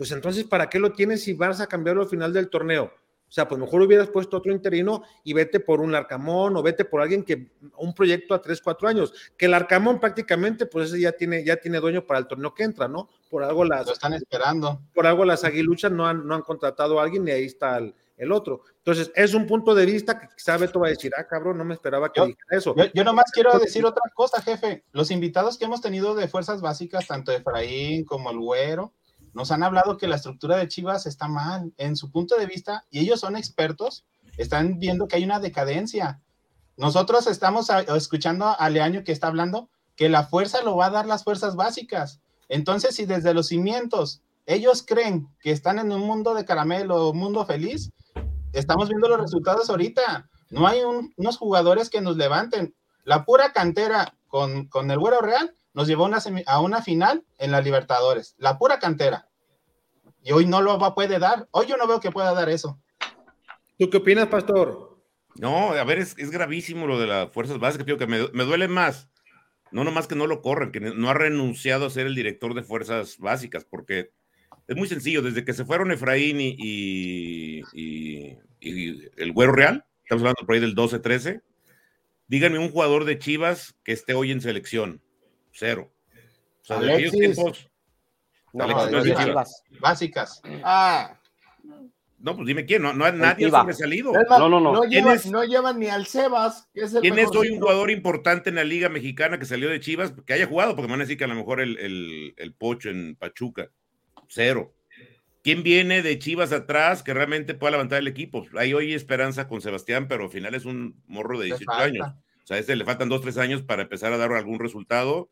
pues entonces, ¿para qué lo tienes si vas a cambiarlo al final del torneo? O sea, pues mejor hubieras puesto otro interino y vete por un Larcamón o vete por alguien que, un proyecto a tres, cuatro años, que el Arcamón prácticamente, pues ese ya tiene, ya tiene dueño para el torneo que entra, ¿no? Por algo las... Lo están esperando. Por algo las aguiluchas no han, no han contratado a alguien y ahí está el, el otro. Entonces, es un punto de vista que quizá Beto va a decir, ah, cabrón, no me esperaba que Yo- dijera eso. Yo, yo nomás quiero decir otra cosa, jefe. Los invitados que hemos tenido de fuerzas básicas, tanto Efraín como el Güero, nos han hablado que la estructura de Chivas está mal en su punto de vista y ellos son expertos, están viendo que hay una decadencia. Nosotros estamos escuchando a Leaño que está hablando que la fuerza lo va a dar las fuerzas básicas. Entonces, si desde los cimientos ellos creen que están en un mundo de caramelo, un mundo feliz, estamos viendo los resultados ahorita. No hay un- unos jugadores que nos levanten. La pura cantera con, con el Güero Real nos llevó a una a una final en la Libertadores. La pura cantera. Y hoy no lo va, puede dar. Hoy yo no veo que pueda dar eso. ¿Tú qué opinas, Pastor? No, a ver, es, es gravísimo lo de las fuerzas básicas, tío, que me, me duele más. No nomás que no lo corran, que no ha renunciado a ser el director de fuerzas básicas, porque es muy sencillo, desde que se fueron Efraín y, y, y- y el Güero Real, estamos hablando por ahí del 12-13, díganme un jugador de Chivas que esté hoy en selección. Cero. O sea, de aquellos tiempos. No, Alexis no, no es de de Chivas. Chivas. Básicas. Ah, No, pues dime quién, no, no, nadie ha Tiva. sobresalido. más, No, no, no. No, ¿Quién llevan, es? no llevan ni al Sebas, que es el ¿Quién es hoy un jugador importante en la Liga Mexicana que salió de Chivas? Que haya jugado, porque me van a decir que a lo mejor el, el, el Pocho en Pachuca. Cero. ¿Quién viene de Chivas atrás que realmente pueda levantar el equipo? Hay hoy esperanza con Sebastián, pero al final es un morro de Le 18 falta. años. O sea, a este le faltan dos, tres años para empezar a dar algún resultado.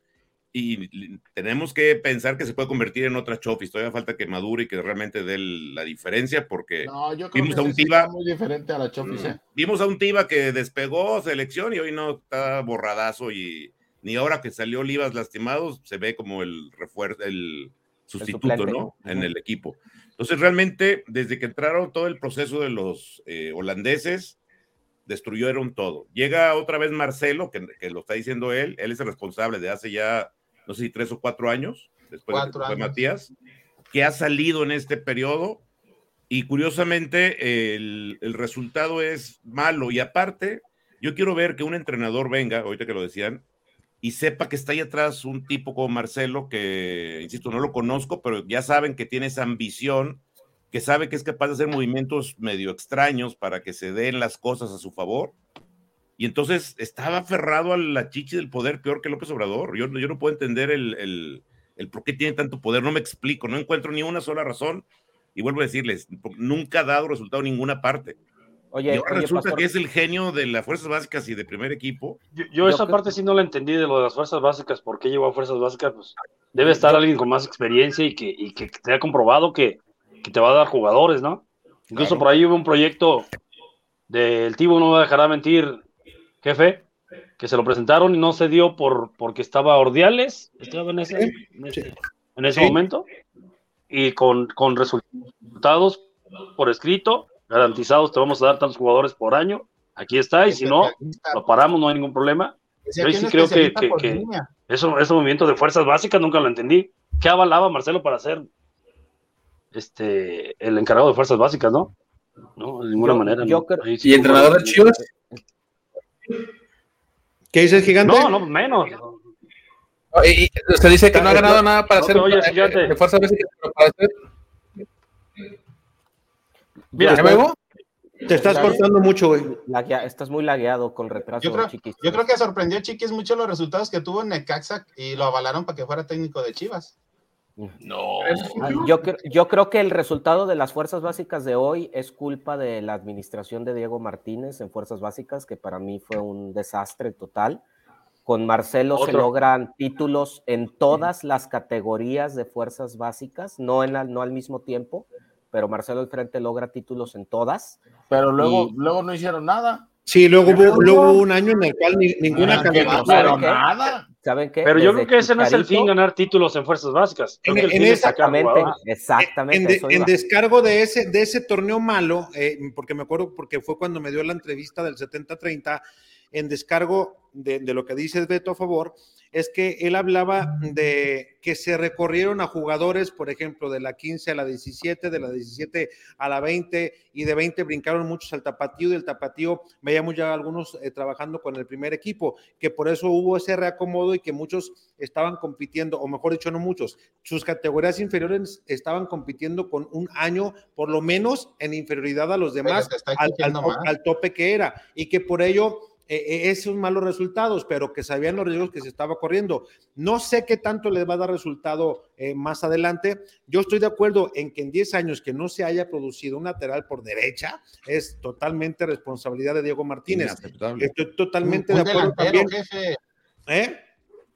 Y tenemos que pensar que se puede convertir en otra Chofis. Todavía falta que madure y que realmente dé el- la diferencia, porque No, yo creo vimos que a un Tiva muy diferente a la Chofis, ¿eh? Vimos a un Tiva que despegó selección y hoy no está borradazo y ni ahora que salió Olivas lastimados se ve como el refuerzo, el sustituto, suplente. ¿no? En Ujú. el equipo. Entonces realmente desde que entraron todo el proceso de los eh, holandeses destruyeron todo. Llega otra vez Marcelo, que, que lo está diciendo él, él es el responsable de hace ya, no sé si tres o cuatro años, después de que fue. Matías, que ha salido en este periodo y curiosamente el, el resultado es malo. Y aparte, yo quiero ver que un entrenador venga, ahorita que lo decían, y sepa que está ahí atrás un tipo como Marcelo, que, insisto, no lo conozco, pero ya saben que tiene esa ambición, que sabe que es capaz de hacer movimientos medio extraños para que se den las cosas a su favor. Y entonces estaba aferrado a la chichi del poder peor que López Obrador. Yo, yo no puedo entender el, el, el por qué tiene tanto poder, no me explico, no encuentro ni una sola razón. Y vuelvo a decirles, nunca ha dado resultado en ninguna parte. Oye, y ahora oye, resulta Pastor, que es el genio de las fuerzas básicas y de primer equipo. Yo, yo Yo esa creo- parte sí no la entendí de lo de las fuerzas básicas. ¿Por qué llegó a fuerzas básicas? Pues debe estar alguien con más experiencia y que, y que te ha comprobado que, que te va a dar jugadores, ¿no? Incluso Claro. por ahí hubo un proyecto del Tibo, no me dejará mentir, jefe, que se lo presentaron y no se dio por porque estaba Ordiales, estaba en ese, en ese, en ese Sí. momento, y con, con resultados por escrito, garantizados, te vamos a dar tantos jugadores por año, aquí está, y si no, lo paramos, no hay ningún problema. Yo sí un creo que, que- eso, ese movimiento de fuerzas básicas nunca lo entendí. ¿Qué avalaba Marcelo para ser este el encargado de fuerzas básicas, no? No, de ninguna Yo- manera. yo no. creo- sí ¿Y entrenador de Chivas? ¿Qué dice el gigante? No, no, menos. No, y- y usted dice que no ha ganado nada para No hacer te oyes, eh, gigante. de fuerza pero para hacer Mira, ¿De nuevo? Te estás La- cortando mucho, güey. laguea- estás muy lagueado con retraso, Yo creo, chiquis. yo creo que sorprendió a Chiquis mucho los resultados que tuvo en Necaxa y lo avalaron para que fuera técnico de Chivas. No. Ah, Yo, yo creo que el resultado de las fuerzas básicas de hoy es culpa de la administración de Diego Martínez en fuerzas básicas, que para mí fue un desastre total. Con Marcelo se logran títulos en todas las categorías de fuerzas básicas, no, en la- no al mismo tiempo, pero Marcelo al frente logra títulos en todas. Pero luego, Y- luego no hicieron nada. Sí, luego hubo, luego hubo un año en el cual ni- ninguna Ah, no nada. ¿Saben qué? Pero yo Desde creo que ese no es el fin, ganar títulos en fuerzas básicas. Creo En- que el en fin es esa- sacar Exactamente, exactamente. en, de- descargo de ese, de ese torneo malo, eh, porque me acuerdo porque fue cuando me dio la entrevista del 70-30, en descargo de, de lo que dice Beto a favor, es que él hablaba de que se recorrieron a jugadores, por ejemplo, de la 15 a la 17, de la 17 a la 20, y de 20 brincaron muchos al tapatío, y del tapatío veíamos ya algunos eh, trabajando con el primer equipo, que por eso hubo ese reacomodo y que muchos estaban compitiendo, o mejor dicho, no muchos, sus categorías inferiores estaban compitiendo con un año, por lo menos, en inferioridad a los demás, al, al al tope que era, y que por ello eh, eh, esos malos resultados, pero que sabían los riesgos que se estaba corriendo. No sé qué tanto les va a dar resultado eh, más adelante. Yo estoy de acuerdo en que en 10 años que no se haya producido un lateral por derecha es totalmente responsabilidad de Diego Martínez. Estoy totalmente un de acuerdo delantero, también. jefe. ¿eh?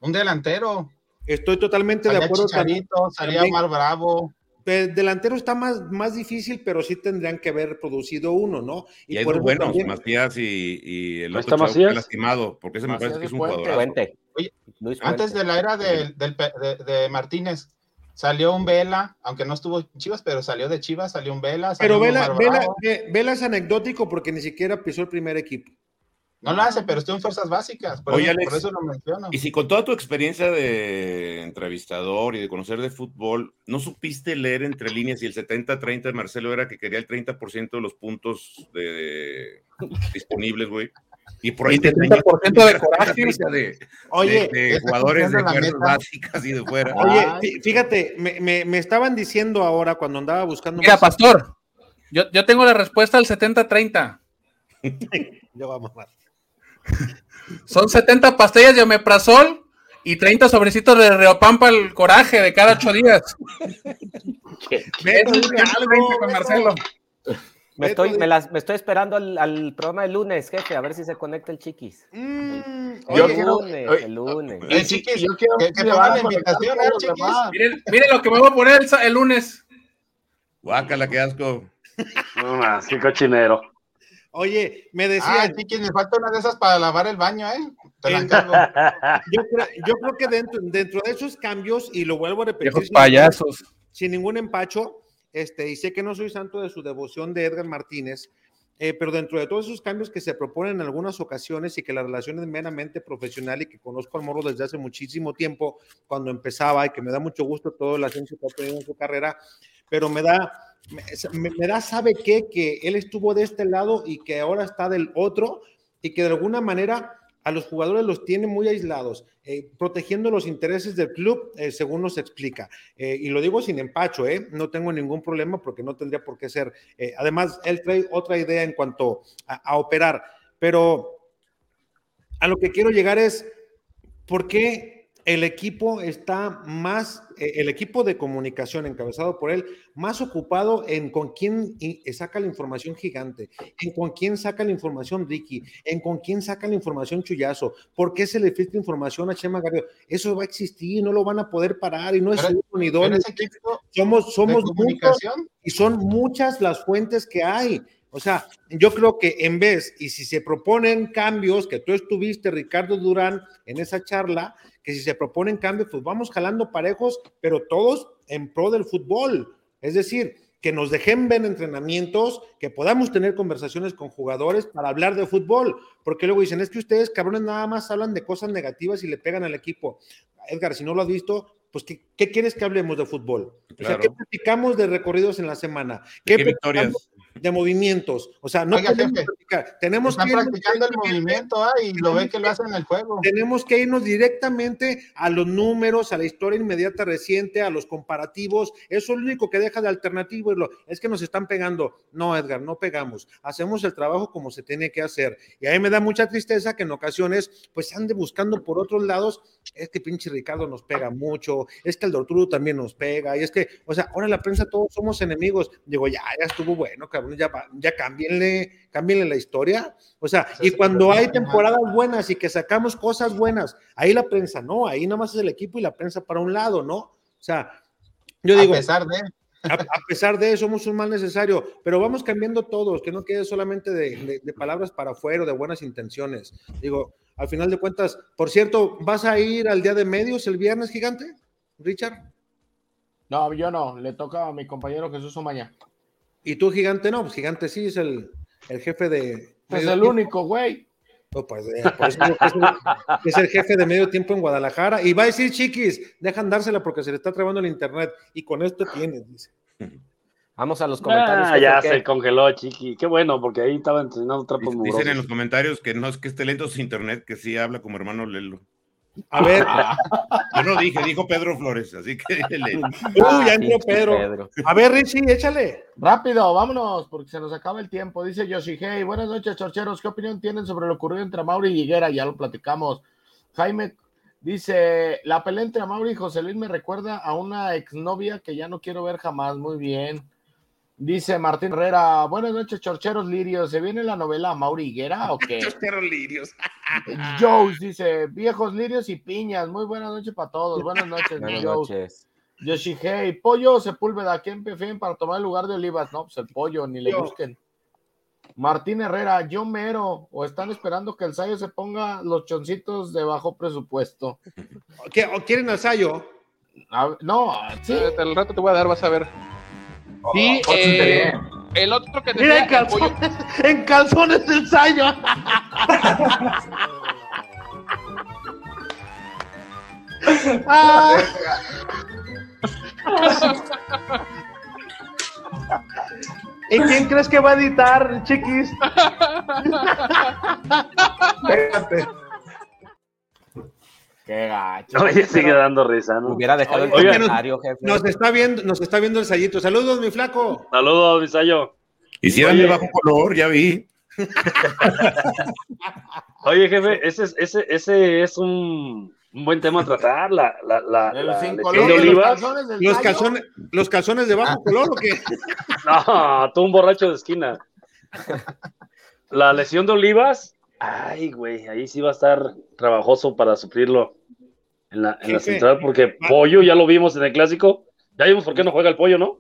Un delantero. Estoy totalmente de Salía acuerdo también. Chicharito, salía también. Omar Bravo. El delantero está más, más difícil, pero sí tendrían que haber producido uno, ¿no? Y hay dos buenos, también- Macías y, y el otro está lastimado, porque ese me parece que es un Puente. jugador. Fuente. Oye, Luis Antes de la era de, de Martínez, salió un Vela, aunque no estuvo en Chivas, pero salió de Chivas, salió un Vela. salió Pero un Vela, Vela, Vela es anecdótico porque ni siquiera pisó el primer equipo. No lo hace, pero estuvo en fuerzas básicas. Por, Oye, eso, Alex, por eso lo menciono. Y si con toda tu experiencia de entrevistador y de conocer de fútbol, ¿no supiste leer entre líneas y el 70-30 de Marcelo era que quería el 30% de los puntos de, disponibles, güey? Y por ahí Y te 70% de coraje. de, Oye, de- jugadores de fuerzas básicas y de fuera. Oye, fí- fíjate, me, me- me estaban diciendo ahora cuando andaba buscando. Mira, más- Pastor, yo, yo tengo la respuesta al 70-30. Ya va a mamar. Son 70 pastillas de omeprazol y 30 sobrecitos de Reopan para el coraje de cada 8 días. El 70-30 algo, con. Marcelo. Me estoy, me, las- me estoy esperando al, al programa el lunes, jefe, a ver si se conecta el chiquis. Mm, el oye, lunes, oye, el lunes. Eh, chiquis, yo quiero que, que la invitación, ¿eh, chiquis? Miren, miren lo que vamos a poner el, el lunes. Guácala, qué asco. No más, qué cochinero. Oye, me Ah, decían, chiquis, me falta una de esas para lavar el baño, ¿eh? Te la encargo. yo, creo, yo creo que dentro, dentro de esos cambios, y lo vuelvo a repetir, Viejos sin- payasos. sin ningún empacho, este, y sé que no soy santo de su devoción de Edgar Martínez, eh, pero dentro de todos esos cambios que se proponen en algunas ocasiones y que la relación es meramente profesional y que conozco al Morro desde hace muchísimo tiempo, cuando empezaba y que me da mucho gusto todo el ascenso que ha tenido en su carrera, pero me da, me, da, ¿sabe qué? Que él estuvo de este lado y que ahora está del otro y que de alguna manera a los jugadores los tiene muy aislados, eh, protegiendo los intereses del club, eh, según nos explica. Eh, y lo digo sin empacho, no tengo ningún problema porque no tendría por qué ser. Además, él trae otra idea en cuanto a, operar, pero a lo que quiero llegar es, ¿por qué el equipo está más, eh, el equipo de comunicación encabezado por él, más ocupado en con quién saca la información gigante, en con quién saca la información Ricky, en con quién saca la información Chuyazo, por qué se le filtra información a Chema Garrido. Eso va a existir, no lo van a poder parar y no es uno ni somos somos muchos y son muchas las fuentes que hay. O sea, yo creo que en vez, y si se proponen cambios, que tú estuviste, Ricardo Durán, en esa charla, que si se proponen cambios, pues vamos jalando parejos, pero todos en pro del fútbol. Es decir, que nos dejen ver entrenamientos, que podamos tener conversaciones con jugadores para hablar de fútbol, porque luego dicen, es que ustedes, cabrones, nada más hablan de cosas negativas y le pegan al equipo. Edgar, si no lo has visto, pues, ¿qué, qué quieres que hablemos de fútbol? O sea. ¿qué platicamos de recorridos en la semana? ¿Qué platicamos victorias? De movimientos. O sea, no Oiga, podemos jefe, platicar. Tenemos Están que irnos practicando el movimiento, ah, y lo ve que lo hacen en el juego. tenemos que irnos directamente a los números, a la historia inmediata reciente, a los comparativos. Eso es lo único que deja de alternativo. Es, lo- es que nos están pegando. No, Edgar, no pegamos. Hacemos el trabajo como se tiene que hacer. Y a mí me da mucha tristeza que en ocasiones, pues ande buscando por otros lados. Es que pinche Ricardo nos pega mucho. Es que el Dortrudo también nos pega. Y es que, o sea, ahora en la prensa todos somos enemigos. Digo, ya, ya estuvo bueno, cabrón. Ya, ya cámbienle, cámbienle la historia. O sea, y cuando hay temporadas buenas y que sacamos cosas buenas, ahí la prensa, no, ahí nada más es el equipo y la prensa para un lado, ¿no? O sea, yo digo, a pesar de. a, a pesar de eso, somos un mal necesario, pero vamos cambiando todos, que no quede solamente de, de- de palabras para afuera, o de buenas intenciones. Digo, al final de cuentas, por cierto, ¿vas a ir al día de medios el viernes, gigante? Richard. No, yo no, le toca a mi compañero Jesús Omaña. ¿Y tú, gigante? No, pues gigante sí es el, el jefe de. Pues el único, güey. Pues, eh, por eso es, el, es el jefe de medio tiempo en Guadalajara. Y va a decir, chiquis, dejan dársela porque se le está trabando el internet. Y con esto tienes, dice. Vamos a los comentarios. Ah, ya se congeló, chiqui. Qué bueno, porque ahí estaba enseñando trapos Dicen en los comentarios que no es que esté lento su internet, que sí habla como hermano Lelo. A ver. Yo no dije, dijo Pedro Flores, así que le- Uy, Ah, ya entró. Pedro. A ver, Richie, échale. Rápido, vámonos, porque se nos acaba el tiempo. Dice Yoshihei, buenas noches, chorcheros. ¿Qué opinión tienen sobre lo ocurrido entre Mauri y Higuera? Ya lo platicamos. Jaime dice, la pelea entre Mauri y José Luis me recuerda a una exnovia que ya no quiero ver jamás. Muy bien. Dice Martín Herrera, buenas noches, chorcheros lirios. ¿Se viene la novela Mauri Higuera o qué? Chorcheros lirios. Jones dice, viejos lirios y piñas. Muy buenas noches para todos. Buenas noches, mi Buenas noches. Yoshihei, pollo o Sepúlveda, ¿quién prefieren para tomar el lugar de Olivas? No, pues el pollo, ni le Yo. busquen. Martín Herrera, yo mero, o están esperando que el Sayo se ponga los choncitos de bajo presupuesto. ¿Qué, ¿O quieren al Sayo? A- no, sí. El rato te voy a dar, vas a ver. Y Oh, eh, el otro que te Mira, en decía, calzones, en calzones del Sayo. Ah. ¿Y quién crees que va a editar, chiquis? Fíjate. Qué gacho. Oye, sigue dando risa, ¿no? Hubiera dejado el Oye, comentario, jefe. Nos está viendo, nos está viendo el Sayito. Saludos, mi flaco. Saludos, Visayo. Hicieran de bajo color, ya vi. Oye, jefe, ese es, ese, ese es un, un buen tema a tratar, la, la, la, El la color de los Olivas. calzones del Los calzones, los calzones de bajo color o qué? No, tú un borracho de esquina. La lesión de Olivas, ay, güey, ahí sí va a estar trabajoso para suplirlo en la, en la Jefe, central, porque va- Pollo ya lo vimos en el clásico. Ya vimos por qué no juega el Pollo, ¿no?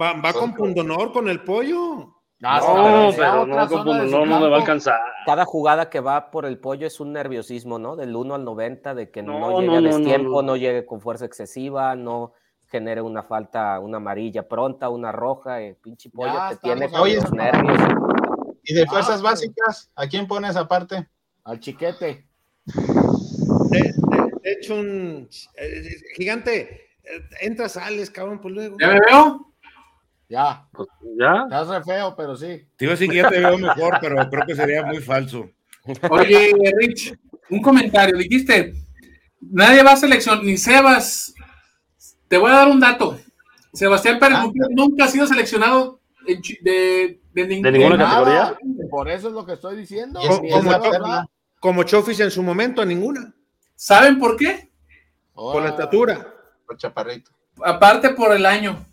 Va, va con pundonor con el pollo. No, sea pero no, no, no me va a alcanzar. Cada jugada que va por el pollo es un nerviosismo, ¿no? Del 1 al 90, de que no, No, llegue no, a no, no, destiempo, no. no, llegue con fuerza excesiva, no genere una falta, una amarilla pronta, una roja, el pinche pollo Ya te tiene con los nervios. Y de Ah, fuerzas básicas, ¿a quién pones aparte? Al chiquete. De, de- de hecho, un eh, gigante. eh, Entra, sales, cabrón, pues luego. ¿Ya me veo? Ya. Pues, ¿Ya? Estás re feo, pero sí. Te iba a decir que ya te veo mejor, pero creo que sería muy falso. Oye, Rich, un comentario. Dijiste, nadie va a seleccionar, ni Sebas. Te voy a dar un dato. Sebastián Pérez Ah. Nunca ha sido seleccionado de, de, ningún- ¿De ninguna Nada. categoría? Por eso es lo que estoy diciendo. Es- es. Como Chofis en su momento, ninguna. ¿Saben por qué? Por la estatura. Por chaparrito. Aparte por el año.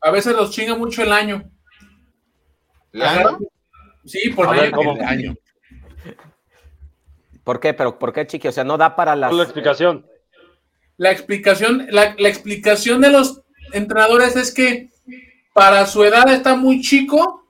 A veces los chinga mucho el año. ¿Leandro? Sí, por el ver, año. El año. ¿Por qué? ¿Pero por qué, Chiqui? O sea, no da para las... ¿Cuál es la explicación? La explicación, la, la explicación de los entrenadores es que para su edad está muy chico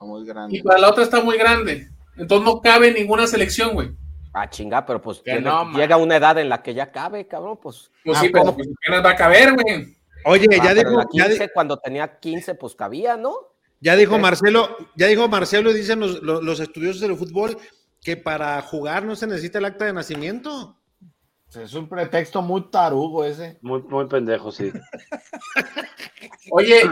Muy y para la otra está muy grande. Entonces no cabe en ninguna selección, güey. Ah, chinga, pero pues tiene- no, llega una edad en la que ya cabe, cabrón, pues... Pues Ah, sí, pero pues, apenas va a caber, güey. Oye, Ah, ya dijo, la ya, di- 15, cuando tenía 15, pues cabía, ¿no? ya dijo Marcelo, ya dijo Marcelo, y dicen los, los, los estudiosos del fútbol, que para jugar no se necesita el acta de nacimiento. Es un pretexto muy tarugo ese. Muy, muy pendejo, sí. Oye,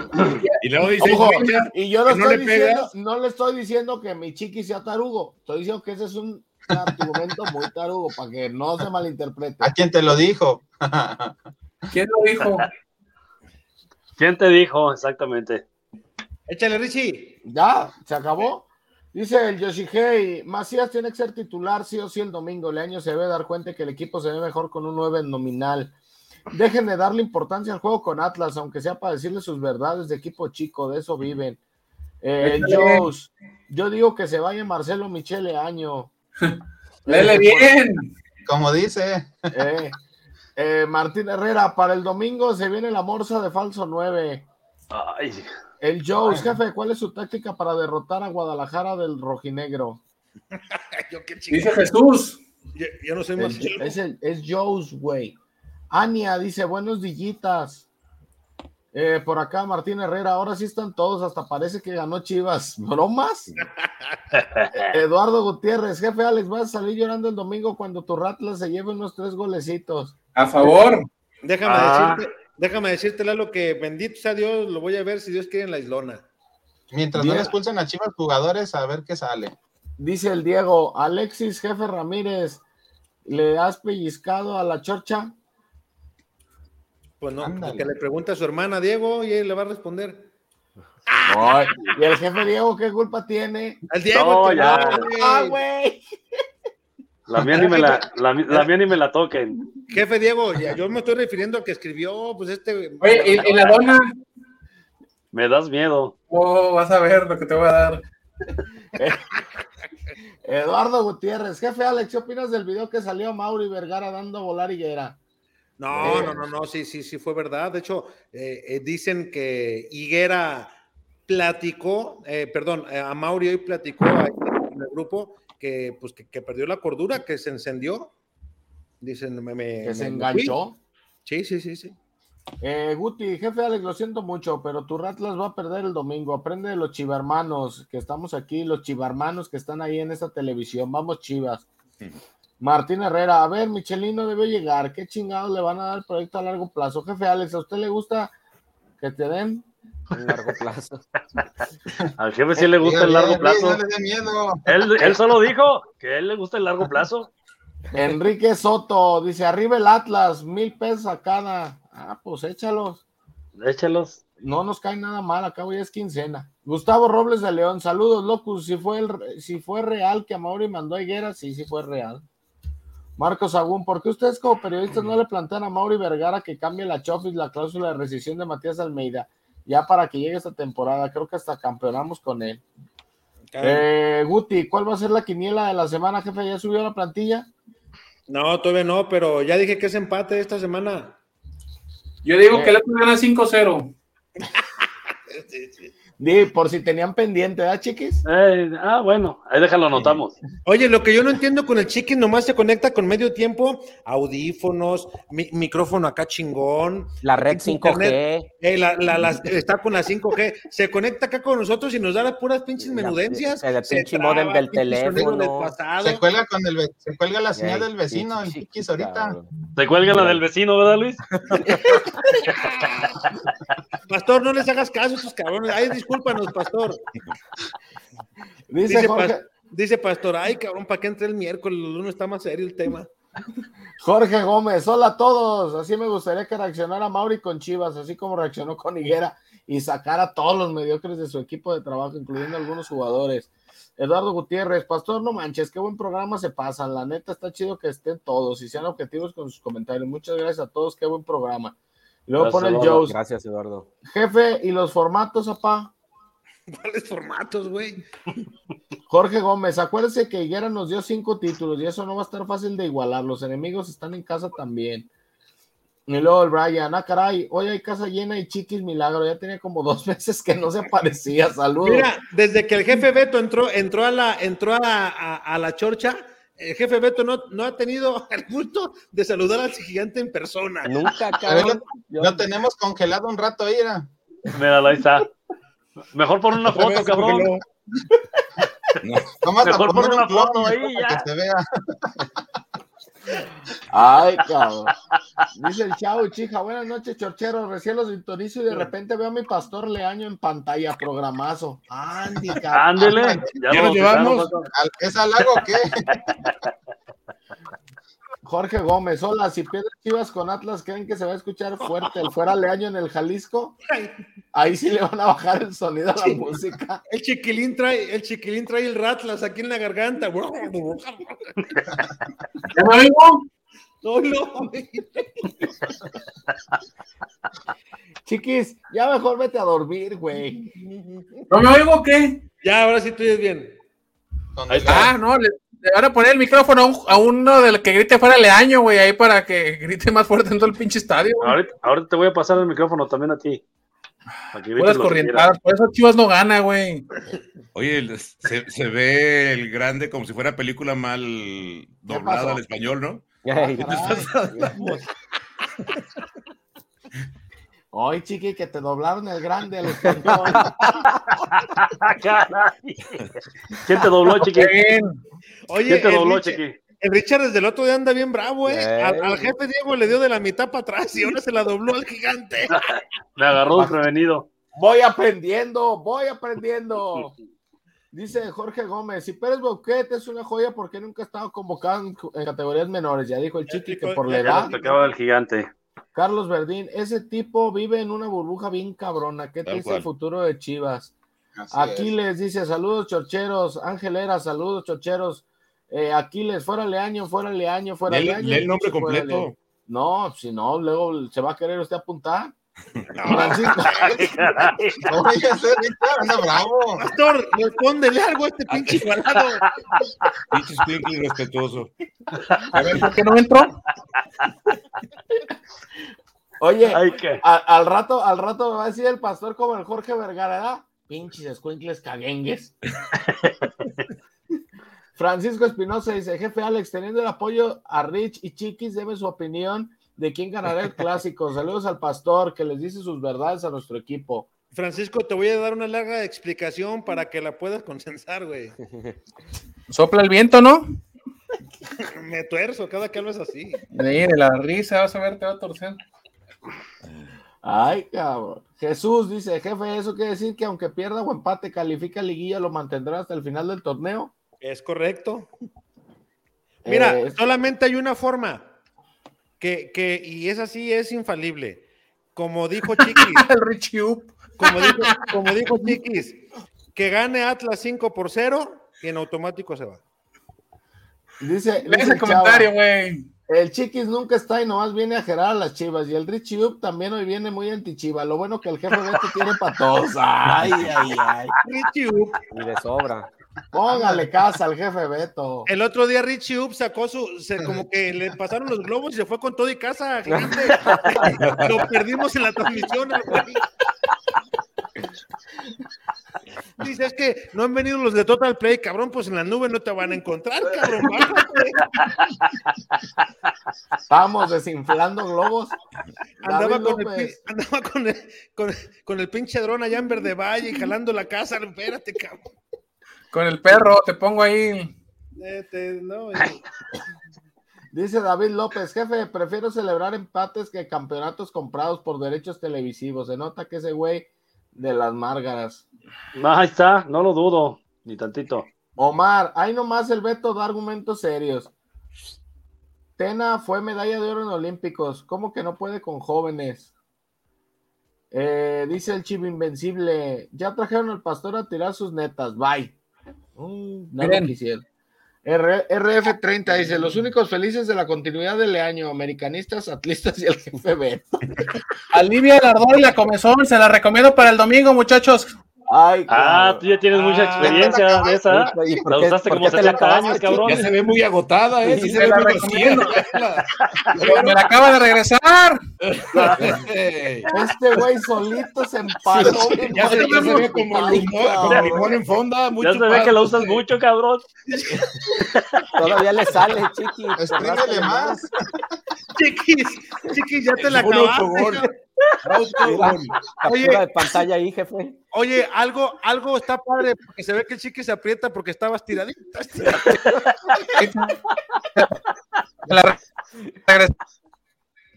Y luego dice, Ojo, "Fecha, y yo no, estoy le diciendo, pegas". no le estoy diciendo que mi chiqui sea tarugo. Estoy diciendo que ese es un argumento muy tarugo para que no se malinterprete. ¿A quién te lo dijo? ¿quién lo dijo? ¿Quién te dijo exactamente? Échale, Richie. Ya, se acabó. Dice el Yoshihei, Macías tiene que ser titular sí o sí el domingo. Leaño se debe dar cuenta que el equipo se ve mejor con un 9 nominal. Dejen de darle importancia al juego con Atlas, aunque sea para decirle sus verdades de equipo chico, de eso viven. Eh. Joes, yo digo que se vaya Marcelo Michele Año. Lele bien. Como dice. Eh, eh, Martín Herrera, para el domingo se viene la morsa de falso 9. Ay, El Joes, jefe, ¿cuál es su táctica para derrotar a Guadalajara del rojinegro? Yo qué Dice. Jesús. Yo, yo no soy El- Marcelo. es, el, es Joe's, güey. Ania dice, buenos dillitas. Eh, por acá, Martín Herrera, ahora sí están todos, hasta parece que ganó Chivas. ¿Bromas? Eduardo Gutiérrez, jefe Alex, vas a salir llorando el domingo cuando tu Ratlas se lleve unos tres golecitos. A favor. Déjame Ah. decirte, déjame decirte, Lalo, que bendito sea Dios, lo voy a ver si Dios quiere en la islona. Mientras no Bien. le expulsen a Chivas jugadores, a ver qué sale. Dice el Diego, Alexis, jefe Ramírez, ¿le has pellizcado a la chorcha? Pues no, que le pregunte a su hermana Diego y él le va a responder. Ay, ¿Y el jefe Diego qué culpa tiene? Al Diego, No, ya. Ah, güey. La mía ni me la, la, mi- la mía ni me la toquen. Jefe Diego, ya, yo me estoy refiriendo a que escribió, pues este. Oye, ¿y, y la dona? Me das miedo. Oh, vas a ver lo que te voy a dar. Eduardo Gutiérrez, jefe Alex, ¿qué opinas del video que salió Mauri Vergara dando a volar higuera? No, no, no, no, sí, sí, sí fue verdad. De hecho, eh, eh, dicen que Higuera platicó, eh, perdón, eh, a Mauri hoy platicó en el grupo que, pues, que, que perdió la cordura, que se encendió. Dicen, me, me- Que se me- enganchó. fui. Sí, sí, sí, sí. Eh, Guti, jefe Alex, lo siento mucho, pero tu Ratlas va a perder el domingo. Aprende de los chivarmanos que estamos aquí, los chivarmanos que están ahí en esta televisión. Vamos, chivas. Martín Herrera, a ver, Michelino debe llegar. ¿Qué chingados le van a dar el proyecto a largo plazo? Jefe Alex, ¿a usted le gusta que te den Largo plazo. Al jefe sí le gusta el largo plazo. Él, él solo dijo que a él le gusta el largo plazo. Enrique Soto dice: arriba el Atlas, mil pesos a cada. Ah, pues échalos. Échalos. No nos cae nada mal, acabo ya es quincena. Gustavo Robles de León, saludos, locos. Si fue, el, si fue real que Amaury mandó a Higuera, sí, sí fue real. Marcos Agún, ¿por qué ustedes como periodistas no le plantean a Mauri Vergara que cambie la Chofis, la cláusula de rescisión de Matías Almeida? Ya para que llegue esta temporada, creo que hasta campeonamos con él. Eh, Guti, ¿cuál va a ser la quiniela de la semana, jefe? ¿Ya subió la plantilla? No, todavía no, pero ya dije que es empate esta semana. Yo digo que el Atlas gana 5-0. Di, por si tenían pendiente, ¿verdad, chiquis? Eh, ah, bueno, ahí déjalo, anotamos. Oye, lo que yo no entiendo con el chiquis, nomás se conecta con medio tiempo, audífonos, mi- micrófono acá chingón. La red 5G. internet, eh, la- la- la- está con la 5G, se conecta acá con nosotros y nos da las puras pinches menudencias. el se pinche traba, modem del teléfono. Se cuelga, con el, se cuelga la señal del vecino, el Chiquis, ahorita. Se cuelga la del vecino, ¿verdad, Luis? Pastor, no les hagas caso a esos cabrones. Ay, discúlpanos, pastor. Dice Dice, Jorge- pas- dice pastor, ay, cabrón, ¿para qué entre el miércoles? El lunes está más serio el tema. Jorge Gómez, hola a todos. Así me gustaría que reaccionara Mauri con Chivas, así como reaccionó con Higuera y sacara a todos los mediocres de su equipo de trabajo, incluyendo algunos jugadores. Eduardo Gutiérrez, Pastor, no manches, qué buen programa se pasan. La neta está chido que estén todos y sean objetivos con sus comentarios. Muchas gracias a todos, qué buen programa. Luego Gracias, pone el. Joes. Gracias, Eduardo. Jefe, ¿y los formatos, apá? ¿Cuáles formatos, güey? Jorge Gómez, acuérdese que Higuera nos dio cinco títulos y eso no va a estar fácil de igualar. Los enemigos están en casa también. Y luego el Brian, ah, caray, hoy hay casa llena y Chiquis Milagro. Ya tenía como dos meses que no se aparecía. Saludos. Mira, desde que el jefe Beto entró, entró a la, entró a, a- a la chorcha, el jefe Beto no, no ha tenido el gusto de saludar al gigante en persona. Nunca, ver, lo, lo tenemos congelado un rato ahí, era. Míralo, ahí está. Mejor pon una foto, cabrón. Mejor un una foto ahí, para ya. que se vea. Ay, cabrón. Dice el chavo chija, buenas noches, chorchero. Recién lo sintonizo y de repente veo a mi pastor Leaño en pantalla, programazo. Andy, cabrón. Ándele, ya ¿Ya lo llevamos? bautizaron, ¿Al- ¿Es halago o qué? Jorge Gómez, hola, si pierdes Chivas con Atlas, ¿creen que se va a escuchar fuerte el fuera Leaño en el Jalisco? Ahí sí le van a bajar el sonido a la música. El chiquilín trae, el chiquilín trae el ratlas aquí en la garganta. ¿Ya me oigo? No, no, güey. Chiquis, ya mejor vete a dormir, güey. ¿No me oigo o qué? Ya, ahora sí tú oyes bien. Ahí está. Ah, no, le, le van a poner el micrófono a, un- a uno del que grite fuera leaño, güey, ahí para que grite más fuerte en todo el pinche estadio. Ahorita, ahorita te voy a pasar el micrófono también a ti. Que corrientadas, por eso Chivas no gana, güey. Oye, se, se ve el grande como si fuera película mal doblada al español, ¿no? Ay, chiqui, que te doblaron el grande al español. Caray. ¿Quién te dobló, chiqui? Oye, ¿Quién te el dobló, Richard- chiqui? El Richard desde el otro día anda bien bravo, ¿eh? Al, al jefe Diego le dio de la mitad para atrás y ahora se la dobló al gigante. Me agarró desprevenido. Voy aprendiendo, voy aprendiendo. Dice Jorge Gómez, si Pérez Bouquet es una joya, ¿por qué nunca ha estado convocado en, en categorías menores? Ya dijo el chiqui que por la edad. tocaba el gigante. Carlos Verdín, ese tipo vive en una burbuja bien cabrona. ¿Qué Tal triste cual. el futuro de Chivas? Así Aquiles dice, saludos chorcheros. Ángel Era, saludos chorcheros. Eh, Aquiles, fuera Leaño, fuera Leaño, fuera Leaño. lee el nombre Fuera completo. Leaño. No, si no, luego se va a querer usted apuntar. Francisco, Caray. es. No vaya a ser, anda bravo. Pastor, respóndele algo a este pinche igualado. Pinche Squinkle irrespetuoso. A ver, ¿por qué no entró? Oye, Ay, qué. a- al rato, al rato me va a decir el pastor como el Jorge Vergara, ¿verdad? Pinches escuincles caguengues. Francisco Espinosa dice, jefe Alex, teniendo el apoyo a Rich y Chiquis, debe su opinión de quién ganará el clásico. Saludos al pastor que les dice sus verdades a nuestro equipo. Francisco, te voy a dar una larga explicación para que la puedas consensar, güey. Sopla el viento, ¿no? Me tuerzo cada que hablas así. Mire, la risa, vas a ver, te va a torcer. Ay, cabrón. Jesús dice, jefe, ¿eso quiere decir que aunque pierda o empate, califica liguilla, lo mantendrá hasta el final del torneo? Es correcto. Mira, Eh, solamente hay una forma que, que, y es así, es infalible. Como dijo Chiquis. El Richie Up. Como dijo, como dijo Chiquis, que gane Atlas 5 por 0 y en automático se va. Dice, dice ese comentario, güey. El Chiquis nunca está y nomás viene a gerar a las chivas. Y el Richie Up también hoy viene muy anti-chiva. Lo bueno que el jefe Beto tiene para todos. Ay, ay, ay. Richie Up. Y de sobra. Póngale casa al jefe Beto. El otro día Richie Up sacó su, se, como que le pasaron los globos y se fue con todo y casa. gente. Lo perdimos en la transmisión. Dice, es que no han venido los de Total Play, cabrón, pues en la nube no te van a encontrar, cabrón. bájate. Estamos desinflando globos. Andaba, con el, andaba con, el, con, con el pinche dron allá en Verde Valle y jalando la casa. Espérate, cabrón. Con el perro, te pongo ahí. Este, no, Dice David López, jefe, prefiero celebrar empates que campeonatos comprados por derechos televisivos. Se nota que ese güey de las márgaras. Ahí está, no lo dudo, ni tantito. Omar, ahí nomás el Beto da argumentos serios. Tena fue medalla de oro en Olímpicos. ¿Cómo que no puede con jóvenes? Eh, dice el chivo invencible. Ya trajeron al pastor a tirar sus netas. Bye. Mm, no Bien. lo quisieron. R- RF30 dice: Los únicos felices de la continuidad del año, americanistas, atlistas y el jefe Beto. Alivia el ardor y la comezón. Se la recomiendo para el domingo, muchachos. Ay, Ah, tú ya tienes mucha Ah, experiencia de esa. ¿Y por La qué- usaste por como qué te la 70 años, cabrón. Ya se ve muy agotada, ¿eh? Sí, Sí, se ve la muy vacía. Pero me la acaba de regresar. Este güey solito se empaló. Ya se, ya se ve como como limón en fonda. Muy Ya se ve que la usas mucho, cabrón. Todavía le sale, chiqui. Exprímele más. Chiquis, chiquis, ya te la Un acabaste. autogol. Captura de pantalla ahí, jefe. Oye, algo, algo está padre, porque se ve que el chiqui se aprieta porque estabas tiradito. Me la.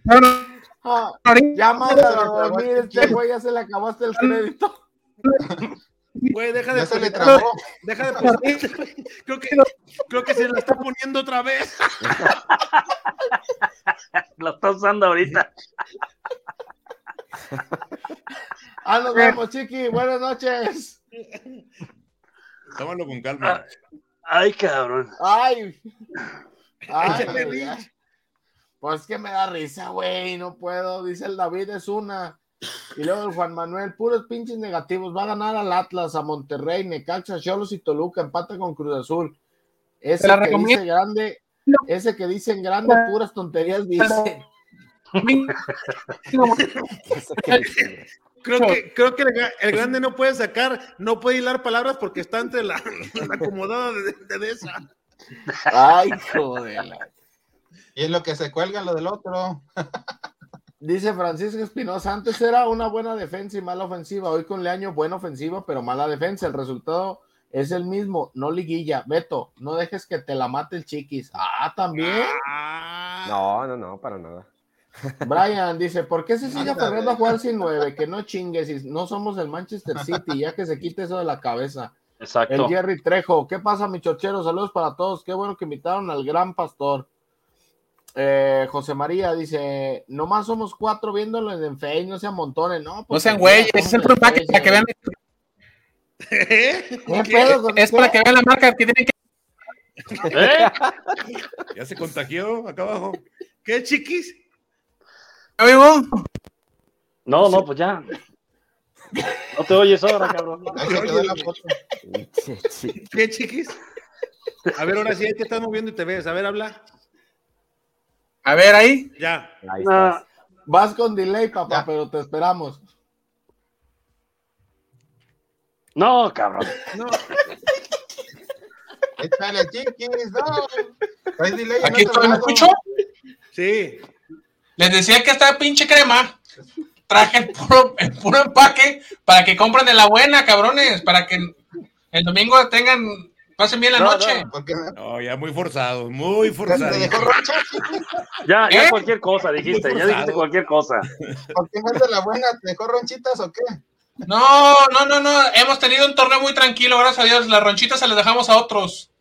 No, no, Ah, ya mándalo a dormir, este güey ya se le acabaste el crédito. Güey, deja de Ya se le poner- trabó. Deja de poner- Creo que, creo que se la está poniendo otra vez. La está usando ahorita. Ah, nos vemos, chiqui. Buenas noches. Tómalo con calma. Ay, cabrón. Ay. Ay, Échale. Pues que me da risa, güey. No puedo. Dice el David, es una. Y luego el Juan Manuel, puros pinches negativos. Va a ganar al Atlas, a Monterrey, Necaxa, Cholos y Toluca. Empata con Cruz Azul. Ese que recomiendo. dice grande, ese que dice en grande, puras tonterías dice. Creo que, creo que el, gra- el grande no puede sacar, no puede hilar palabras porque está entre la, la acomodada de, de- de esa. Ay, joder. Y es lo que se cuelga lo del otro. Dice Francisco Espinosa, antes era una buena defensa y mala ofensiva, hoy con Leaño buena ofensiva, pero mala defensa, el resultado es el mismo, no liguilla. Beto, no dejes que te la mate el chiquis. Ah, también. No, no, no, para nada. Brian dice, ¿por qué se sigue aferrando a jugar sin nueve? Que no chingues, y no somos el Manchester City, ya que se quite eso de la cabeza. El Exacto. Jerry Trejo, ¿qué pasa, mi chochero? Saludos para todos, qué bueno que invitaron al gran pastor. Eh, José María dice, nomás somos cuatro viéndolo en Face, no sean montones, ¿no? No pues, sean güeyes, es el empaque Face, para que vean. ¿Qué pedo Es para que vean la marca que tienen que. ¿Eh? Ya se contagió acá abajo. ¿Qué chiquis? Amigo, No, no, pues ya. No te oyes ahora, cabrón. ¿Qué chiquis? A ver, ahora sí, ahí te estás moviendo y te ves. A ver, habla. A ver ahí. Ya. Ahí No, estás. Vas con delay, papá, Ya. pero te esperamos. no, cabrón. No, Échale, chiquis, no. Traes delay Aquí estoy, ¿me escucho? sí. Les decía que esta pinche crema traje el puro, el puro empaque para que compren de la buena, cabrones, para que el domingo tengan Pasen bien la No, noche. No, ya muy forzado, muy forzado. Ya, ya ¿Eh? cualquier cosa dijiste, ya dijiste cualquier cosa. ¿Por qué no es de la buena? ¿Te dejó ronchitas o qué? No, no, no, no. Hemos tenido un torneo muy tranquilo, gracias a Dios. Las ronchitas se las dejamos a otros.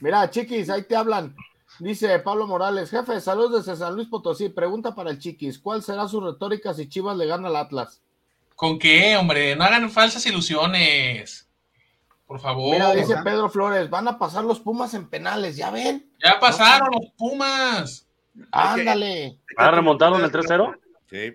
Mira, chiquis, ahí te hablan. Dice Pablo Morales, jefe, saludos desde San Luis Potosí. Pregunta para el chiquis, ¿cuál será su retórica si Chivas le gana al Atlas? ¿Con qué, hombre? No hagan falsas ilusiones. Por favor. Mira, dice Pedro Flores, van a pasar los Pumas en penales, ¿ya ven? Ya pasaron los Pumas. Ándale. ¿Ah, remontaron el 3-0? Sí.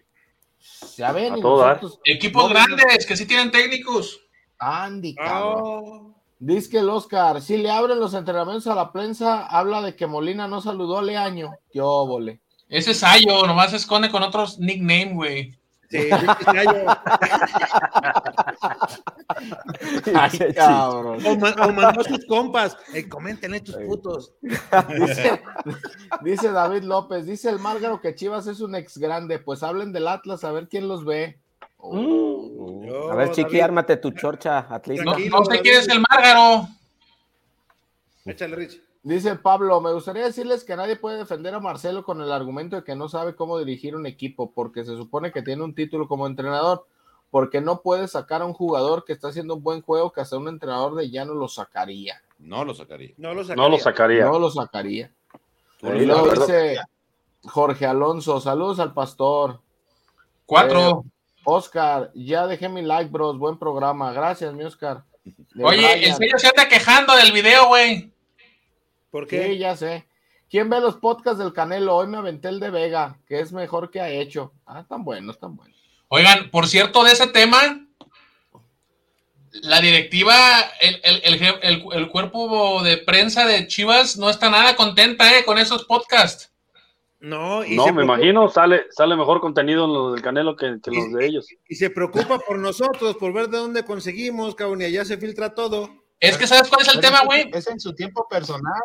Ya ven. A y todo dar. nosotros- Equipos No, grandes que sí tienen técnicos. Andy, Oh. cabrón. Dice que el Oscar, si le abren los entrenamientos a la prensa, habla de que Molina no saludó a Leaño. Qué óvole. Ese es Sayo, nomás se esconde con otros nickname, güey. Sí, Sayo. Ay, cabrón. O, ma- o mandó a sus compas. Eh, coméntenle tus putos. Dice, dice David López, dice el Márgaro que Chivas es un ex grande, pues hablen del Atlas a ver quién los ve. A ver, Chiqui, ármate tu chorcha, atlista. No, no sé quién es el Márgaro. Échale, Rich. Dice Pablo, me gustaría decirles que nadie puede defender a Marcelo con el argumento de que no sabe cómo dirigir un equipo, porque se supone que tiene un título como entrenador, porque no puede sacar a un jugador que está haciendo un buen juego que hasta un entrenador de llano lo sacaría. No lo sacaría. No lo No lo sacaría. No lo sacaría. Y de luego acuerdo. dice Jorge Alonso, saludos al pastor. Cuatro. Eh, Oscar, ya dejé mi like, bros. Buen programa. Gracias, mi Oscar. De Oye, Brian. el se anda quejando del video, güey. ¿Por Sí, ya sé. ¿Quién ve los podcasts del Canelo? Hoy me aventé el de Vega, que es mejor que ha hecho. Ah, tan buenos, tan buenos. Oigan, por cierto, de ese tema, la directiva, el, el- el el- el cuerpo de prensa de Chivas no está nada contenta eh, con esos podcasts. No, y, No, me preocupa, imagino, sale, sale mejor contenido en los del Canelo que, que los de ellos. y se preocupa por nosotros, por ver de dónde conseguimos, cabrón, y allá se filtra todo. Es que, ¿sabes cuál es el Pero tema, güey? Es en su tiempo personal.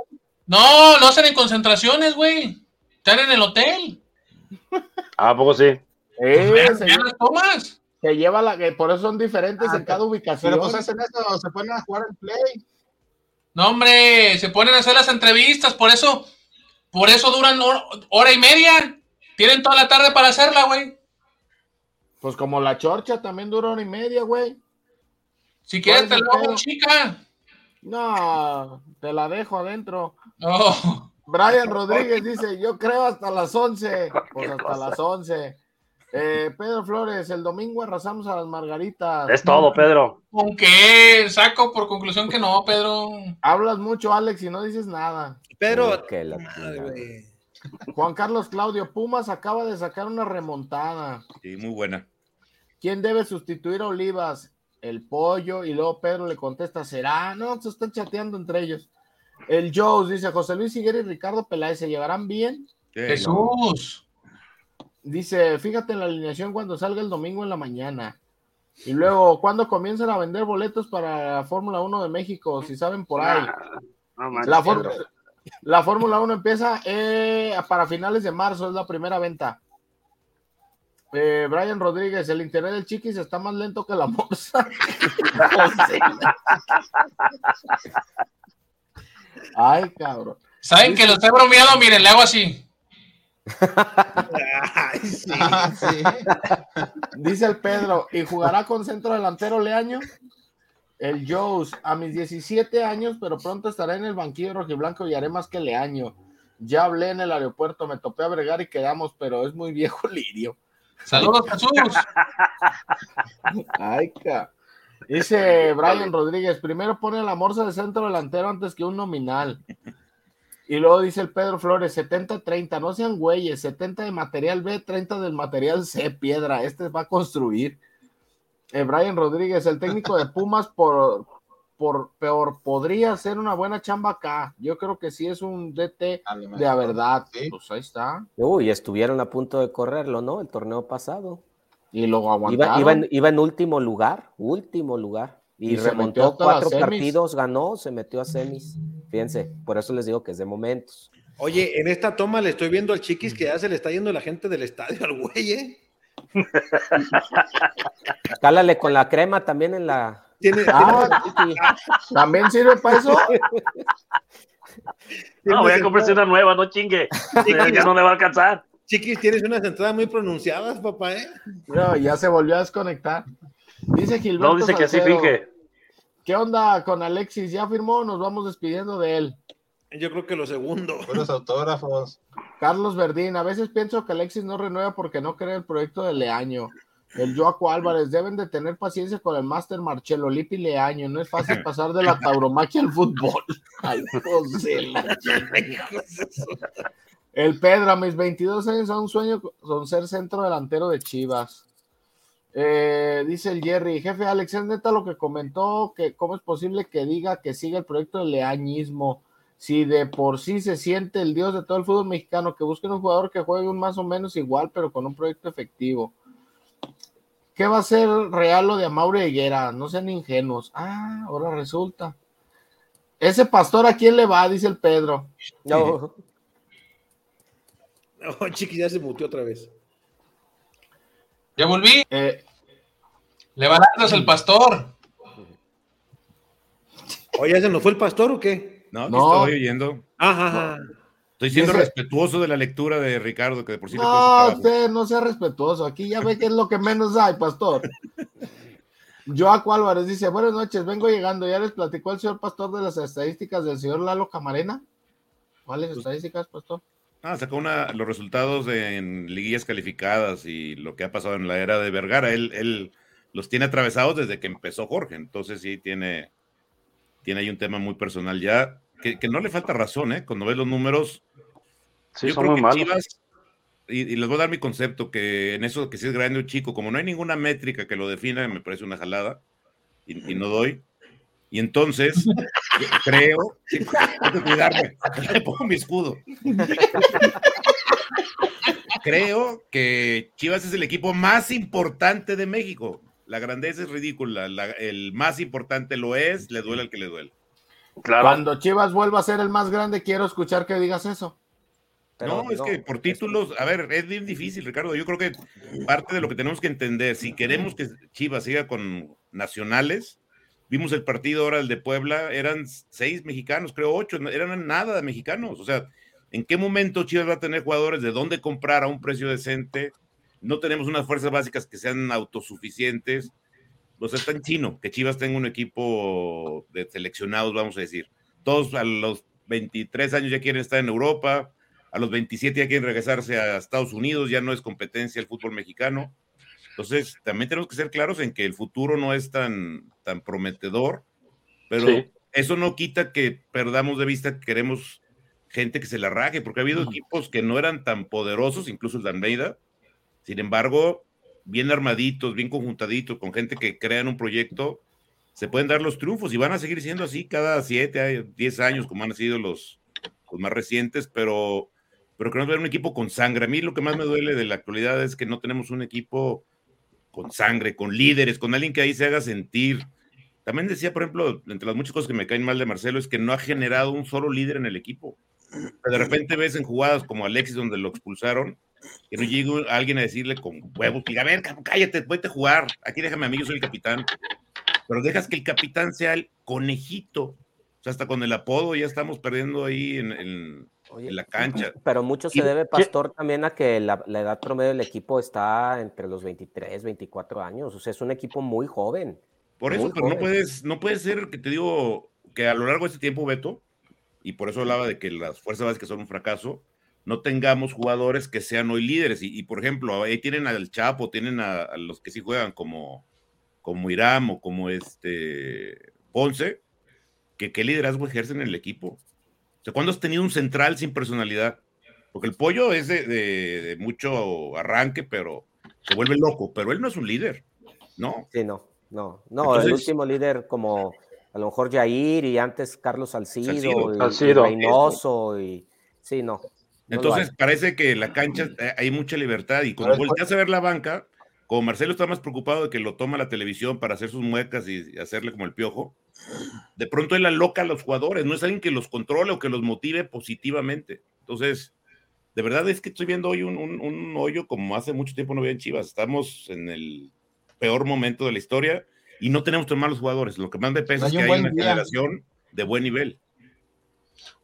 No, lo hacen en concentraciones, güey. Están en el hotel. Ah, ¿a poco sí? Eh, Vean, se, vean las tomas. se lleva la que por eso son diferentes Ah, en cada ubicación. Pero pues hacen eso, se ponen a jugar el play. No, hombre, se ponen a hacer las entrevistas, por eso, por eso duran hor- hora y media. Tienen toda la tarde para hacerla, güey. Pues como la chorcha también dura hora y media, güey. Si quieres, ¿Cuál te la hago chica. No, te la dejo adentro. Oh, Brian Rodríguez dice, yo creo hasta las 11. Pues hasta las 11. Eh, Pedro Flores, el domingo arrasamos a las margaritas. Es todo, Pedro. ¿Con qué? Saco por conclusión que no, Pedro. Hablas mucho, Alex, y no dices nada. Pero, Que la madre, chingada. güey. Juan Carlos Claudio, Pumas acaba de sacar una remontada. Sí, muy buena. ¿Quién debe sustituir a Olivas? El pollo. Y luego Pedro le contesta, ¿será? No, se están chateando entre ellos. El Jones dice, José Luis Higuera y Ricardo Peláez, ¿se llevarán bien? Sí, Jesús. Dice, fíjate en la alineación cuando salga el domingo en la mañana. Y luego, ¿cuándo comienzan a vender boletos para la Fórmula 1 de México? Si saben por ahí. No la Fórmula 1 empieza eh, para finales de marzo, es la primera venta. Eh, Brian Rodríguez, el internet del Chiquis está más lento que la morsa. Ay, cabrón. ¿Saben que lo estoy bromeando? Miren, le hago así. Ay, sí. Ah, sí. Dice el Pedro, ¿y jugará con centro delantero Leaño? El Joes, a mis 17 años, pero pronto estaré en el banquillo rojiblanco y haré más que Leaño. Ya hablé en el aeropuerto, me topé a bregar y quedamos, pero es muy viejo Lirio. Saludos, Jesús. Ay, ca. Dice Brian Rodríguez, primero pone la morsa de centro delantero antes que un nominal. Y luego dice el Pedro Flores, 70-30, no sean güeyes, 70 de material B, 30 del material C, piedra, este va a construir. Eh, Brian Rodríguez, el técnico de Pumas, por, por peor, podría hacer una buena chamba acá. Yo creo que sí es un DT de a verdad. Sí. Pues ahí está. Uy, estuvieron a punto de correrlo, ¿no? El torneo pasado. Y luego Iba, aguantaron. iba en, iba en último lugar, último lugar. Y, remontó cuatro semis. partidos, ganó, se metió a semis. Fíjense, por eso les digo que es de momentos. Oye, en esta toma le estoy viendo al chiquis que ya se le está yendo la gente del estadio al güey, ¿eh? Cálale con la crema también en la, Tiene, Ah, ¿También sirve para eso? No, voy a comprarse una nueva, no chingue. Ya no le va a alcanzar. Chiquis, tienes unas entradas muy pronunciadas, papá, ¿eh? No, ya se volvió a desconectar. Dice Gilberto No, dice que así finge. ¿Qué onda con Alexis? ¿Ya firmó? Nos vamos despidiendo de él. Yo creo que lo segundo. Buenos autógrafos. Carlos Verdín, a veces pienso que Alexis no renueva porque no cree el proyecto de Leaño. El Joaco Álvarez, deben de tener paciencia con el Master Marcelo Lipi Leaño. No es fácil pasar de la tauromaquia al fútbol. Ay, José, la. El Pedro, a mis 22 años, a un sueño con ser centro delantero de Chivas. Eh, dice el Jerry, jefe Alex, es neta lo que comentó, que cómo es posible que diga que sigue el proyecto de leañismo, si de por sí se siente el dios de todo el fútbol mexicano, que busquen un jugador que juegue un más o menos igual, pero con un proyecto efectivo. ¿Qué va a ser real lo de Amaure Higuera? No sean ingenuos. Ah, ahora resulta. Ese pastor, ¿a quién le va? Dice el Pedro. No. Oh, Chiquis ya se muteó otra vez. Ya volví. Eh, Le va dando el pastor. Oye, ¿se nos fue el pastor o qué? No, No. estoy oyendo. Ajá, ajá. Estoy siendo Dice- respetuoso de la lectura de Ricardo, que de por sí le No, usted no sea respetuoso. Aquí ya ve que es lo que menos hay, pastor. Joaco Álvarez dice: Buenas noches, vengo llegando. ¿Ya les platicó el señor pastor de las estadísticas del señor Lalo Camarena? ¿Cuáles estadísticas, pastor? Ah, sacó una, los resultados de- en liguillas calificadas y lo que ha pasado en la era de Vergara. Él, él los tiene atravesados desde que empezó Jorge. Entonces sí tiene, tiene ahí un tema muy personal ya, que, que no le falta razón, ¿eh? Cuando ves los números. Sí, yo son creo muy que malos. Chivas, y, y les voy a dar mi concepto, que en eso que si es grande o chico, como no hay ninguna métrica que lo defina, me parece una jalada, y, y no doy. Y entonces, creo, tengo que cuidarme, le pongo mi escudo. Creo que Chivas es el equipo más importante de México. La grandeza es ridícula, la- el más importante lo es, le duele al que le duele. Claro. Cuando Chivas vuelva a ser el más grande, quiero escuchar que digas eso. no, es que por títulos, a ver, es bien difícil, Ricardo. Yo creo que parte de lo que tenemos que entender, si queremos que Chivas siga con nacionales, vimos el partido ahora, el de Puebla, eran seis mexicanos, creo ocho, eran nada de mexicanos. O sea, ¿en qué momento Chivas va a tener jugadores de dónde comprar a un precio decente? No tenemos unas fuerzas básicas que sean autosuficientes. O sea, está en chino que Chivas tenga un equipo de seleccionados, vamos a decir. Todos a los 23 años ya quieren estar en Europa, a los 27 ya quieren regresarse a Estados Unidos, ya no es competencia el fútbol mexicano. Entonces, también tenemos que ser claros en que el futuro no es tan, tan prometedor, pero Sí. eso no quita que perdamos de vista que queremos gente que se la raje, porque ha habido equipos que no eran tan poderosos, incluso el de Almeida, sin embargo, bien armaditos, bien conjuntaditos, con gente que crean un proyecto, se pueden dar los triunfos y van a seguir siendo así cada siete, diez años, como han sido los, los más recientes, pero, pero queremos ver un equipo con sangre. A mí lo que más me duele de la actualidad es que no tenemos un equipo con sangre, con líderes, con alguien que ahí se haga sentir. También decía, por ejemplo, entre las muchas cosas que me caen mal de Marcelo, es que no ha generado un solo líder en el equipo. De repente ves en jugadas como Alexis, donde lo expulsaron, que no llega alguien a decirle con huevos, a ver, cállate, vete a jugar, aquí déjame a mí, yo soy el capitán. Pero dejas que el capitán sea el conejito. O sea, hasta con el apodo ya estamos perdiendo ahí en, en- en la cancha. Pero mucho se Y- debe, Pastor, también a que la, la edad promedio del equipo está entre los 23, 24 años. O sea, es un equipo muy joven. Por eso, pero no puedes, no puede ser que te digo que a lo largo de este tiempo, Beto, y por eso hablaba de que las fuerzas básicas son un fracaso, no tengamos jugadores que sean hoy líderes. Y, y, por ejemplo, ahí tienen al Chapo, tienen a, a los que sí juegan como, como Iram o como este Ponce, que qué liderazgo ejercen en el equipo. O sea, ¿cuándo has tenido un central sin personalidad? Porque el pollo es de, de- de mucho arranque, pero se vuelve loco, pero él no es un líder, ¿no? Sí, no, no. No, el último líder como a lo mejor Jair y antes Carlos Salcido, Salcido. y, y. Reynoso y sí, no. Entonces parece que la cancha eh, hay mucha libertad y cuando volteas a ver la banca, como Marcelo está más preocupado de que lo toma la televisión para hacer sus muecas y, hacerle como el piojo, de pronto él aloca a los jugadores, no es alguien que los controle o que los motive positivamente. Entonces, de verdad es que estoy viendo hoy un, un- un hoyo como hace mucho tiempo no veía en Chivas. Estamos en el peor momento de la historia y no tenemos tan malos jugadores. Lo que más me pesa es que hay una día. generación de buen nivel.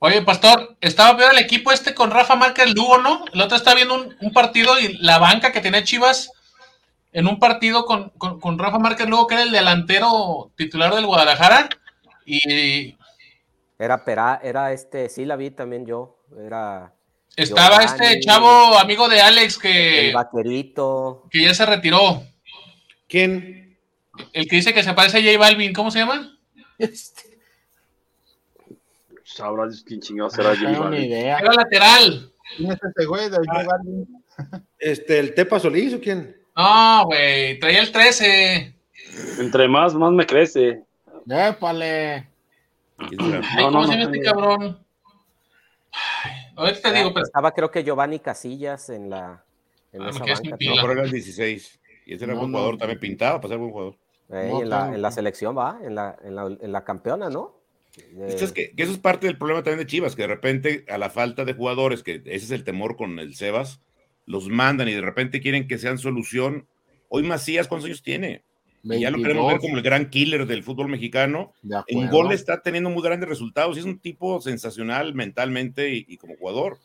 Oye, Pastor, estaba viendo el equipo este con Rafa Márquez Lugo, ¿no? El otro está viendo un, un partido y la banca que tenía Chivas en un partido con, con- con Rafa Márquez Lugo, que era el delantero titular del Guadalajara. Y Era era este, sí la vi también yo. Era estaba Giovanni, este chavo amigo de Alex que, el vaquerito. que ya se retiró. ¿Quién? El que dice que se parece a J Balvin, ¿cómo se llama? Sabrá Dios quién chingado será tengo ni Balvin. idea. Era lateral. ¿Quién es ese güey? De J Balvin? Este, ¿el Tepa Solís o quién? No, güey, traía el 13. Entre más, más me crece. Épale. Ay, No, ¿Cómo no, se no llama este tengo. cabrón? Ay, Ahorita te digo, pero Estaba creo que Giovanni Casillas en la en Ah, esa banca. pila. No, pero era el 16. Y ese era No, buen no. jugador, también pintado para ser buen jugador. Eh, No en, la, tengo. en la selección va, en la, en la, en la campeona, ¿no? Eh, es que, que eso es parte del problema también de Chivas, que de repente a la falta de jugadores, que ese es el temor con el Sebas, los mandan y de repente quieren que sean solución. Hoy Macías, ¿cuántos años tiene? Y ya lo queremos ver 22. como el gran killer del fútbol mexicano. En gol está teniendo muy grandes resultados y es un tipo sensacional mentalmente y, y como jugador.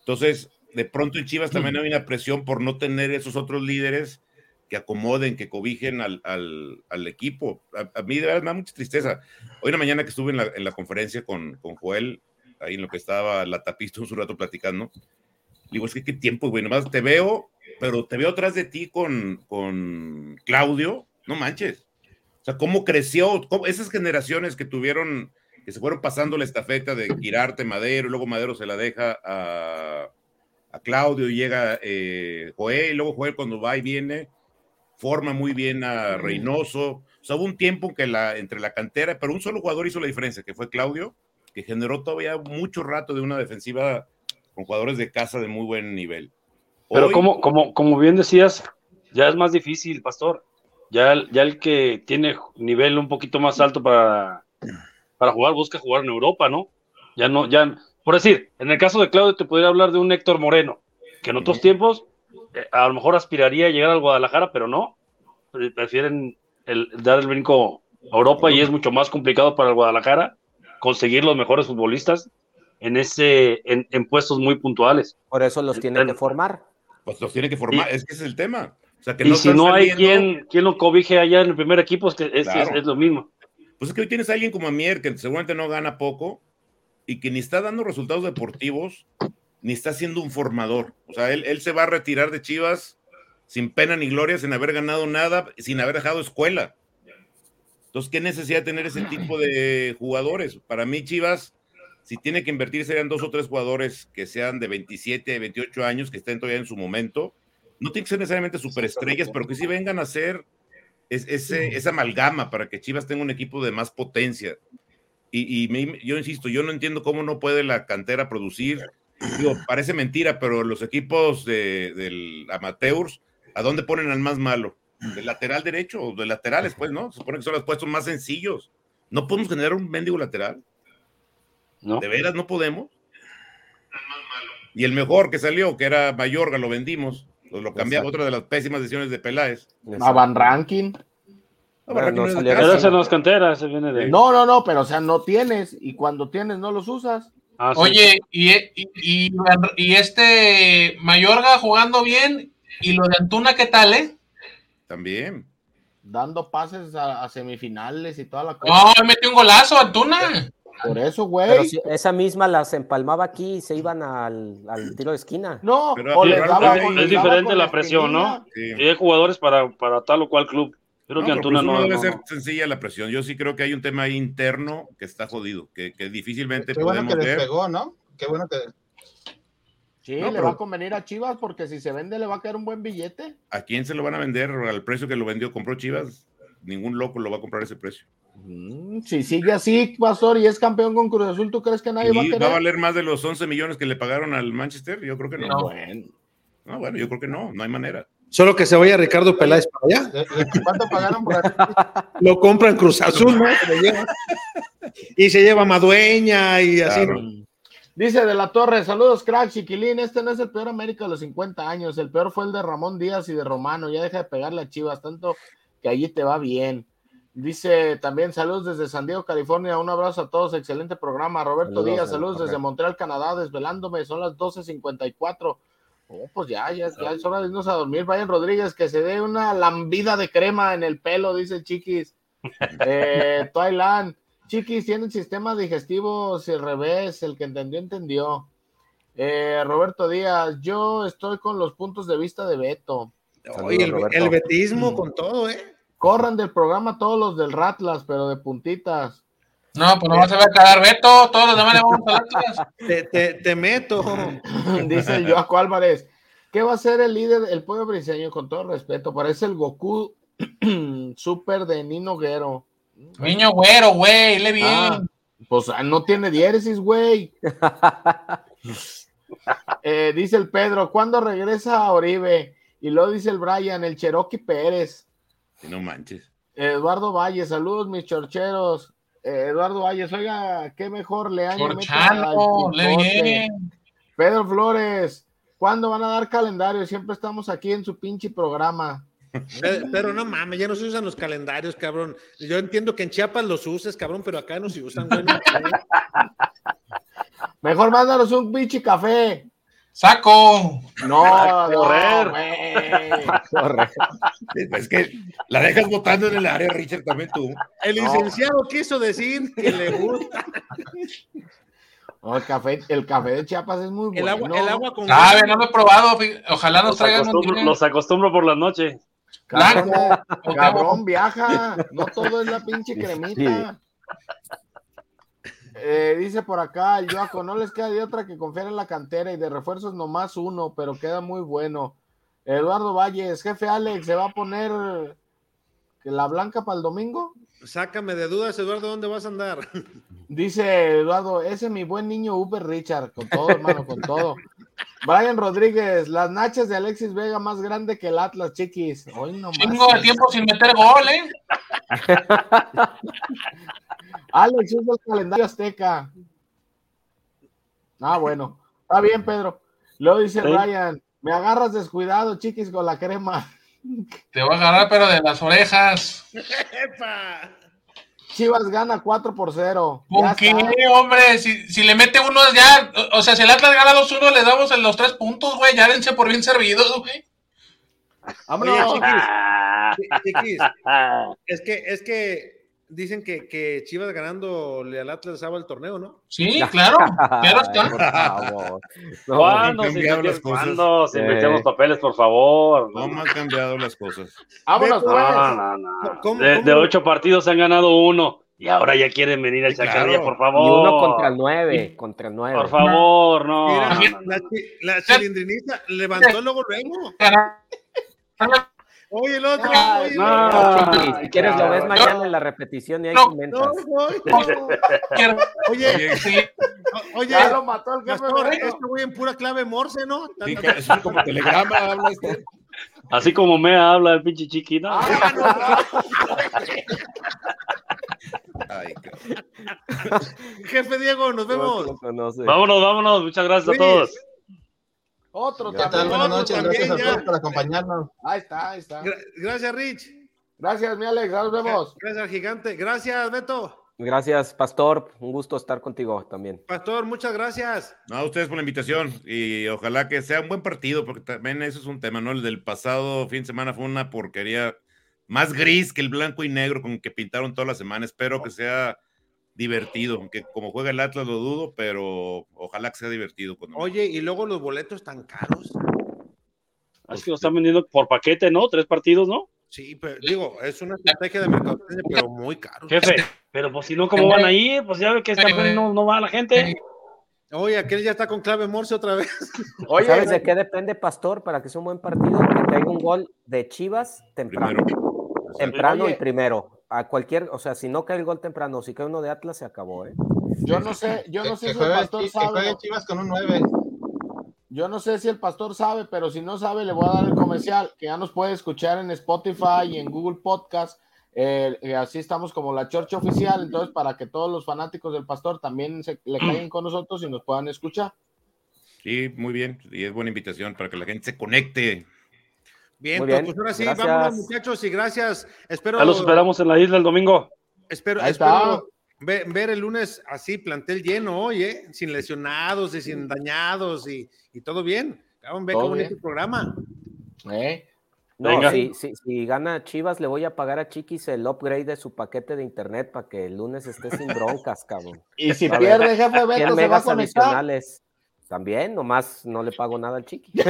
Entonces, de pronto en Chivas también hay una presión por no tener esos otros líderes que acomoden, que cobijen al, al- al equipo. A, a mí de verdad me da mucha tristeza. Hoy en la mañana que estuve en la, en la conferencia con, con Joel, ahí en lo que estaba la tapista un rato platicando, digo, es que qué tiempo, güey, nomás te veo, pero te veo atrás de ti con, con Claudio, no manches. O sea, cómo creció, esas generaciones que tuvieron, que se fueron pasando la estafeta de Girarte, Madero, y luego Madero se la deja a, a Claudio y llega eh, Joel, y luego Joel cuando va y viene, forma muy bien a Reynoso. O sea, hubo un tiempo que la, entre la cantera, pero un solo jugador hizo la diferencia, que fue Claudio, que generó todavía mucho rato de una defensiva con jugadores de casa de muy buen nivel. Pero como, como, como bien decías, ya es más difícil, Pastor. Ya, el- ya el que tiene nivel un poquito más alto para, para jugar, busca jugar en Europa, ¿no? Ya no, ya, por decir, en el caso de Claudio te podría hablar de un Héctor Moreno, que en otros tiempos eh, a lo mejor aspiraría a llegar al Guadalajara, pero no. Pre- Prefieren el, dar el brinco a Europa y es mucho más complicado para el Guadalajara conseguir los mejores futbolistas en ese en, en puestos muy puntuales. Por eso los tienen que formar. Pues los tiene que formar, Y- es que ese es el tema. O sea, que y no si no hay quien, quien lo cobije allá en el primer equipo, es, que es, Claro. es- es lo mismo. Pues es que hoy tienes a alguien como Amier, que seguramente no gana poco y que ni está dando resultados deportivos, ni está siendo un formador. O sea, él, él se va a retirar de Chivas sin pena ni gloria, sin haber ganado nada, sin haber dejado escuela. Entonces, ¿qué necesidad de tener ese tipo de jugadores? Para mí, Chivas, si tiene que invertir, serían dos o tres jugadores que sean de 27, 28 años, que estén todavía en su momento. No tienen que ser necesariamente superestrellas, pero que sí vengan a ser es- ese, esa amalgama para que Chivas tenga un equipo de más potencia. Y, yo insisto, yo no entiendo cómo no puede la cantera producir. Digo, parece mentira, pero los equipos de, del amateurs, ¿a dónde ponen al más malo? ¿Del lateral derecho o de laterales, pues, no? Se supone que son los puestos más sencillos. ¿No podemos generar un mendigo lateral? ¿No? ¿De veras no podemos? Y el mejor que salió, que era Mayorga, lo vendimos. Lo, lo cambiamos, Exacto. otra de las pésimas decisiones de Peláez. A Van Ranking. No, no no es cantera, ese viene de. No, no, no, pero o sea, no tienes. Y cuando tienes, no los usas. Ah, sí. Oye, y, y, y- y este Mayorga jugando bien, y lo de Antuna, ¿qué tal, eh? También. Dando pases a, a semifinales y toda la cosa. No, metió un golazo Antuna. Por eso, Pero güey. si esa misma las empalmaba aquí y se iban al, al tiro de esquina. No, Pero o les daba- es les es daba diferente la presión, ¿no? Sí. Y hay jugadores para, para tal o cual club. Creo No, que Antuna Cruz Azul no. debe no, ser no. sencilla la presión. Yo sí creo que hay un tema ahí interno que está jodido, que, que difícilmente Qué bueno podemos que ver. despegó, ¿no? Qué bueno que. Sí, No, le va a convenir a Chivas porque si se vende le va a caer un buen billete. ¿A quién se lo van a vender al precio que lo vendió? ¿Compró Chivas? Ningún loco lo va a comprar ese precio. Mm, si sigue así, Pastor, y es campeón con Cruz Azul, ¿tú crees que nadie va a ¿Y va a querer? valer más de los 11 millones que le pagaron al Manchester? Yo creo que no. No. Bueno, No, bueno, yo creo que no, no hay manera. Solo que se vaya Ricardo Peláez para allá. ¿De- de ¿Cuánto pagaron por? Lo compran Cruz Azul, ¿no? Se lo lleva. Y se lleva Madueña y así. Dice de la Torre, saludos, crack, chiquilín. Este no es el peor América de los 50 años. El peor fue el de Ramón Díaz y de Romano. Ya deja de pegarle a Chivas, tanto que allí te va bien. Dice también saludos desde San Diego, California. Un abrazo a todos, excelente programa. Roberto Saludos, Díaz, saludos Roberto. desde Montreal, Canadá, desvelándome. Son las 12.54. Oh, pues ya, ya, ya es hora de irnos a dormir. Brian Rodríguez, que se dé una lambida de crema en el pelo, dice el Chiquis. Eh, Chiquis, tienen sistema digestivo si al revés, el que entendió, entendió. Eh, Roberto Díaz, yo estoy con los puntos de vista de Beto. Oye, el, el betismo con todo, ¿eh? Corran del programa todos los del Ratlas, pero de puntitas. No, pues no se va a quedar Beto, todos los demás le vamos a Atlas. Te, te, te meto. Dice el Joaco Álvarez. ¿Qué va a ser el líder, el pueblo briseño? Con todo respeto, parece el Goku super de Nino Guero. Niño güero, güey, le bien. Ah, pues ah, no tiene diéresis, güey. Eh, dice el Pedro, ¿cuándo regresa a Oribe? Y luego dice el Brian, el Cherokee Pérez. No manches. Eduardo Valles, saludos mis chorcheros. Eh, Eduardo Valles, oiga, qué mejor le han Chorchano, le bien. Pedro Flores, ¿cuándo van a dar calendario? Siempre estamos aquí en su pinche programa. Pero, pero no mames, ya no se usan los calendarios, cabrón. Yo entiendo que en Chiapas los uses, cabrón, pero acá no se usan, güey. Mejor mándanos un pinche café. ¡Saco! No, A correr. güey. Es que la dejas votando en el área, Richard, también tú. El licenciado quiso decir que le gusta. No, el café, el café de Chiapas es muy bueno. El agua, el agua con Sabe, no lo he probado. Ojalá nos traigan un acostumbro, día. los acostumbro por la noche. Cabrón, Blanco. cabrón, viaja. No todo es la pinche cremita. Eh, dice por acá el Joaco, no les queda de otra que confiar en la cantera y de refuerzos nomás uno, pero queda muy bueno. Eduardo Valles, jefe Alex, ¿se va a poner la blanca para el domingo? Sácame de dudas, Eduardo, ¿dónde vas a andar? Dice Eduardo, ese mi buen niño Uber Richard, con todo, hermano, con todo. Brian Rodríguez, las nachas de Alexis Vega más grande que el Atlas, chiquis. Hoy no Chingo de tiempo sin meter gol, ¿eh? Alex usa el calendario azteca. Ah, bueno. Está bien, Pedro. Luego dice Sí. Brian, me agarras descuidado, chiquis, con la crema. Te voy a agarrar, pero de las orejas. Chivas gana 4 por 0. ¿Con qué, hombre? Si, si le mete uno ya, o o sea, si el Atlas gana 2-1, le damos en los tres puntos, güey. Ya dense por bien servidos, güey. Oye, chiquis, chiquis, es que, es que dicen que, que Chivas ganando al Atlas daba el torneo, ¿no? Sí, claro. Favor. No, ¿Cuándo se cambiado invirtieron- las cosas. ¿Cuándo se Eh. papeles, por favor? ¿Cómo han cambiado las cosas? Vámonos, No, pues. no, no. ¿Cómo- de, cómo- de ocho partidos se han ganado uno y ahora ya quieren venir a echar Claro. por Y favor. uno contra el nueve, contra el nueve. Por favor, no. Mira, no, no, no. la, chi- la chilindrinita levantó luego, luego. Oye, el otro. Ay, oye, el no. otro. Si quieres lo ves No, mañana en la repetición y ahí no, comentas. No, no, no. Oye, Oye, Sí. oye, Ya lo mató el jefe. Este güey en pura clave morse, ¿no? sí, que es como telegrama habla este. Así como me habla el pinche chiquito. Ah, Ay. Jefe Diego, nos No vemos. Vámonos, vámonos. Muchas gracias Luis. a todos. Otro ¿Qué tal? también. Buenas noches, también, gracias a por acompañarnos. Ahí está, ahí está. Gra- Gracias, Rich. Gracias, mi Alex. Nos vemos. Gracias gigante. Gracias, Beto. Gracias, Pastor. Un gusto estar contigo también. Pastor, muchas gracias. No, a ustedes por la invitación y ojalá que sea un buen partido, porque también eso es un tema, ¿no? El del pasado fin de semana fue una porquería más gris que el blanco y negro con que pintaron toda la semana. Espero que sea divertido, aunque como juega el Atlas lo dudo, pero ojalá que sea divertido. cuando- Oye, y luego los boletos tan caros. Es que lo están vendiendo por paquete, ¿no? Tres partidos, ¿no? Sí, pero digo, es una estrategia de mercadotecnia, pero muy caro. Jefe, pero pues si no, ¿cómo van a ir? Pues ya ve que esta vez no, no va la gente. Oye, aquel ya está con clave morse otra vez. Oye, ¿Sabes de qué depende, Pastor, para que sea un buen partido? Que caiga un gol de Chivas temprano. Primero. Temprano Oye. y primero. A cualquier, o sea, si no cae el gol temprano, si cae uno de Atlas, se acabó, ¿eh? yo no sé, yo no Que- sé que si el pastor sabe. juegue Chivas con un 9. Yo no sé si el pastor sabe, pero si no sabe, le voy a dar el comercial, que ya nos puede escuchar en Spotify y en Google Podcast. Eh, eh, así estamos como la Church Oficial, entonces para que todos los fanáticos del pastor también se, le caigan con nosotros y nos puedan escuchar. Sí, muy bien. Y es buena invitación para que la gente se conecte. Bien, Muy bien, pues ahora sí, gracias. vámonos muchachos y gracias. Espero, Ya los esperamos en la isla el domingo. espero, espero ve- ver, el lunes así, plantel lleno hoy, ¿eh? sin lesionados y sin dañados y, y todo bien. Cabrón, ve qué Todo bonito bien. programa. ¿Eh? No, Venga. si, si, si gana Chivas, le voy a pagar a Chiquis el upgrade de su paquete de internet para que el lunes esté sin broncas, cabrón. Y si pierde, jefe 100 Beto, se va a megas conectar. También, nomás no le pago nada al Chiqui.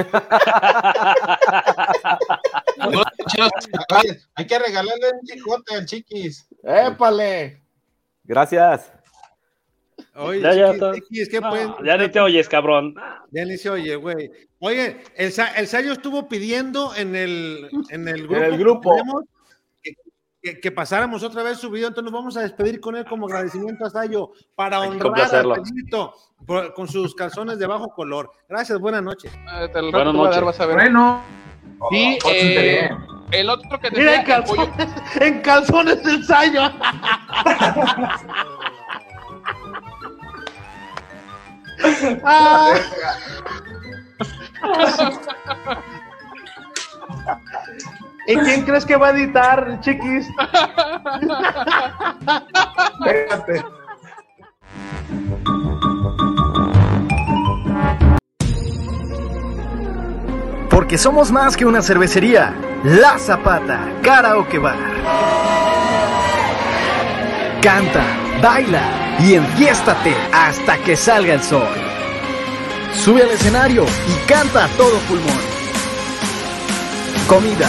Hay que regalarle un chicote al chiquis. ¡Épale! Gracias. Oye, Ya, chiquis, chiquis, ¿qué No, pueden- ya ni te oyes, cabrón. Ya ni se oye, güey. Oye, el, el Sayo estuvo pidiendo en el, en el grupo, el grupo. que tenemos que, que- que pasáramos otra vez su video, entonces nos vamos a despedir con él como agradecimiento a Sayo para honrar complacerlo. Pedrito por- con sus calzones de bajo color. Gracias, buenas noches. Eh, te Buenas a noches. vas a ver. Bueno, Sí, eh, el otro que mira decía, en calzones, en calzones del Sayo. Ah. ¿Y quién crees que va a editar, chiquis? Espérate. Porque somos más que una cervecería. La Zapata, Karaoke Bar. Canta, baila y enfiéstate hasta que salga el sol. Sube al escenario y canta a todo pulmón. Comida,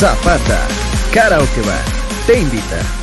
Zapata, Karaoke Bar, te invita.